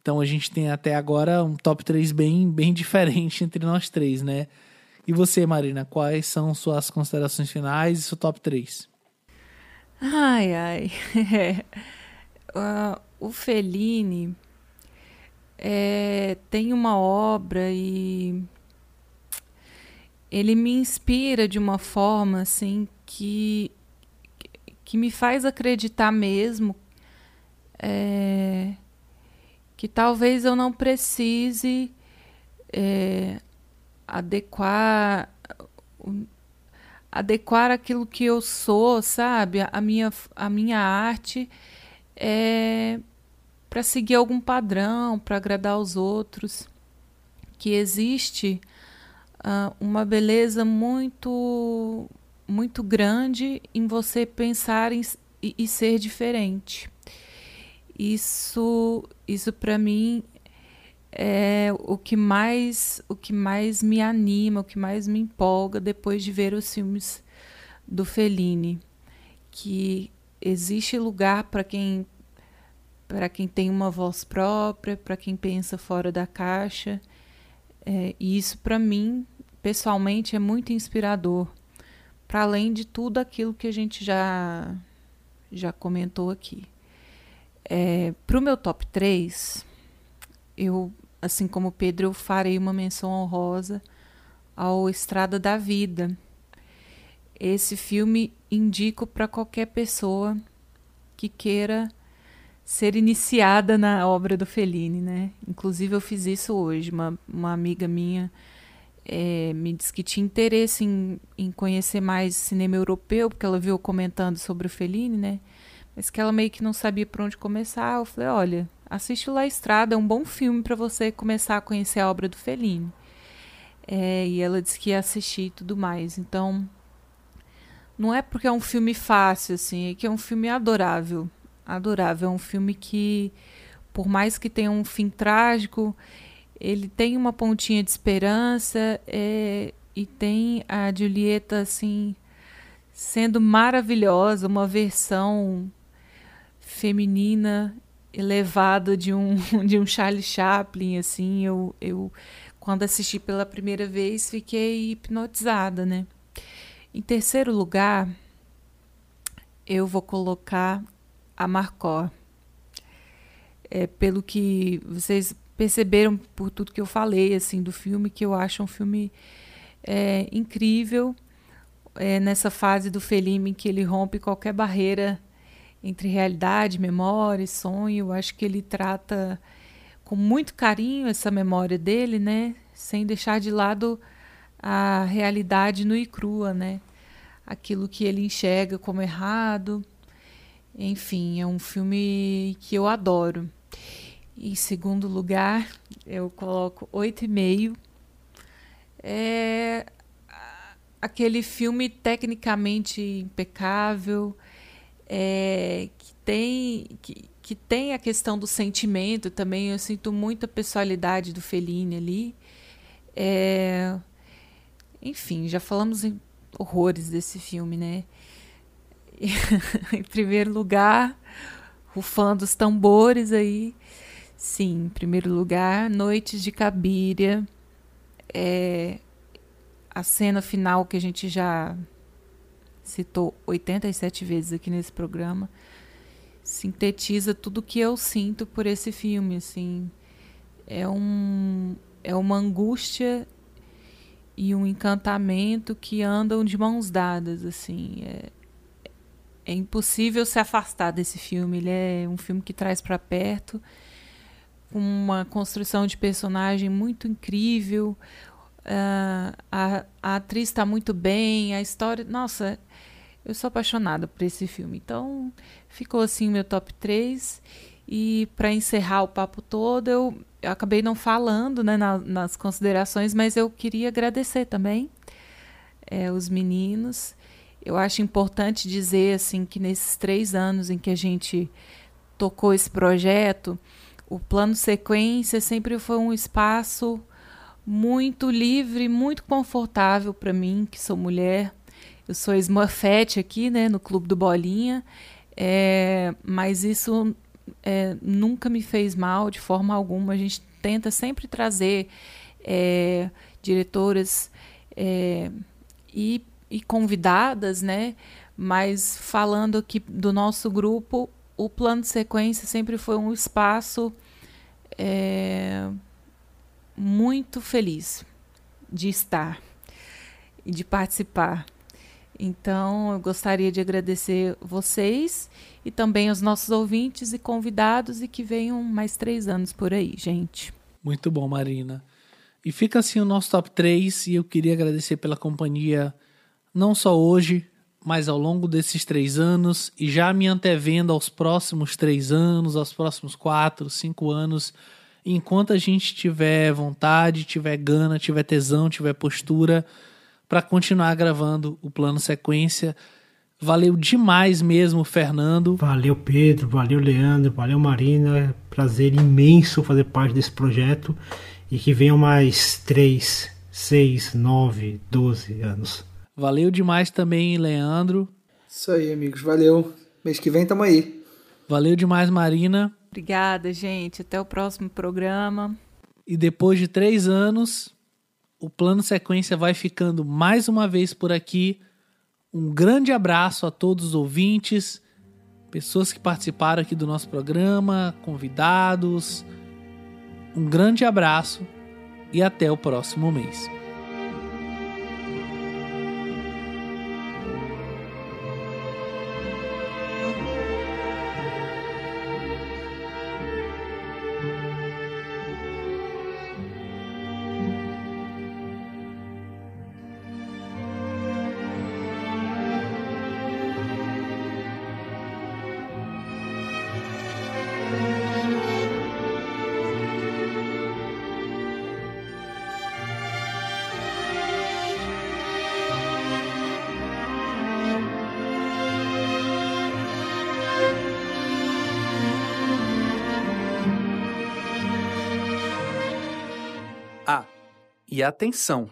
Então a gente tem até agora um top 3 bem, bem diferente entre nós três, né? E você, Marina, quais são suas considerações finais e seu top 3? Ai, ai. uh, o Fellini é, tem uma obra e ele me inspira de uma forma assim que que me faz acreditar mesmo é, que talvez eu não precise é, adequar adequar aquilo que eu sou, sabe? A minha, a minha arte é para seguir algum padrão, para agradar os outros, que existe uh, uma beleza muito muito grande em você pensar em, e, e ser diferente. Isso isso para mim é o que mais o que mais me anima, o que mais me empolga depois de ver os filmes do Fellini, que existe lugar para quem para quem tem uma voz própria, para quem pensa fora da caixa. É, e isso, para mim, pessoalmente, é muito inspirador. Para além de tudo aquilo que a gente já, já comentou aqui. É, para o meu top 3, eu, assim como o Pedro, eu farei uma menção honrosa ao Estrada da Vida. Esse filme indico para qualquer pessoa que queira ser iniciada na obra do Fellini, né? Inclusive eu fiz isso hoje. Uma, uma amiga minha é, me disse que tinha interesse em, em conhecer mais cinema europeu, porque ela viu comentando sobre o Fellini, né? Mas que ela meio que não sabia por onde começar. Eu falei, olha, assiste La Estrada, é um bom filme para você começar a conhecer a obra do Fellini. É, e ela disse que ia assistir e tudo mais. Então, não é porque é um filme fácil, assim, é que é um filme adorável adorável. É um filme que, por mais que tenha um fim trágico, ele tem uma pontinha de esperança é, e tem a Julieta assim sendo maravilhosa, uma versão feminina elevada de um de um Charlie Chaplin assim. Eu, eu quando assisti pela primeira vez fiquei hipnotizada, né? Em terceiro lugar, eu vou colocar a Marcó. É, pelo que vocês perceberam por tudo que eu falei assim do filme, que eu acho um filme é, incrível é, nessa fase do Fellini que ele rompe qualquer barreira entre realidade, memória e sonho. Eu acho que ele trata com muito carinho essa memória dele, né? Sem deixar de lado a realidade nua e crua, né? Aquilo que ele enxerga como errado enfim, é um filme que eu adoro. Em segundo lugar, eu coloco 8,5. É aquele filme tecnicamente impecável, é, que, tem, que, que tem a questão do sentimento também. Eu sinto muita pessoalidade do Fellini ali. É, enfim, já falamos em horrores desse filme, né? em primeiro lugar, rufando os tambores aí. Sim, em primeiro lugar, Noites de Cabiria. É a cena final que a gente já citou 87 vezes aqui nesse programa sintetiza tudo que eu sinto por esse filme, assim. É um é uma angústia e um encantamento que andam de mãos dadas, assim. É, é impossível se afastar desse filme. Ele é um filme que traz para perto uma construção de personagem muito incrível. Uh, a, a atriz está muito bem, a história. Nossa, eu sou apaixonada por esse filme. Então, ficou assim o meu top 3. E para encerrar o papo todo, eu, eu acabei não falando né, na, nas considerações, mas eu queria agradecer também é, os meninos. Eu acho importante dizer assim que nesses três anos em que a gente tocou esse projeto, o plano sequência sempre foi um espaço muito livre, muito confortável para mim, que sou mulher, eu sou Smurfette aqui, né, no Clube do Bolinha, é, mas isso é, nunca me fez mal de forma alguma. A gente tenta sempre trazer é, diretoras é, e, e convidadas, né? Mas falando aqui do nosso grupo, o plano de sequência sempre foi um espaço é, muito feliz de estar e de participar. Então, eu gostaria de agradecer vocês e também os nossos ouvintes e convidados e que venham mais três anos por aí, gente. Muito bom, Marina. E fica assim o nosso top 3 e eu queria agradecer pela companhia não só hoje, mas ao longo desses três anos e já me antevendo aos próximos três anos, aos próximos quatro, cinco anos. Enquanto a gente tiver vontade, tiver gana, tiver tesão, tiver postura, para continuar gravando o plano sequência. Valeu demais mesmo, Fernando. Valeu, Pedro. Valeu, Leandro. Valeu, Marina. Prazer imenso fazer parte desse projeto. E que venham mais 3, 6, 9, 12 anos. Valeu demais também, Leandro. Isso aí, amigos. Valeu. Mês que vem tamo aí. Valeu demais, Marina. Obrigada, gente. Até o próximo programa. E depois de três anos, o plano sequência vai ficando mais uma vez por aqui. Um grande abraço a todos os ouvintes, pessoas que participaram aqui do nosso programa, convidados. Um grande abraço e até o próximo mês. E atenção!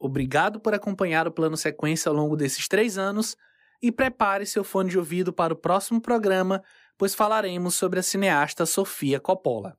Obrigado por acompanhar o plano sequência ao longo desses três anos e prepare seu fone de ouvido para o próximo programa, pois falaremos sobre a cineasta Sofia Coppola.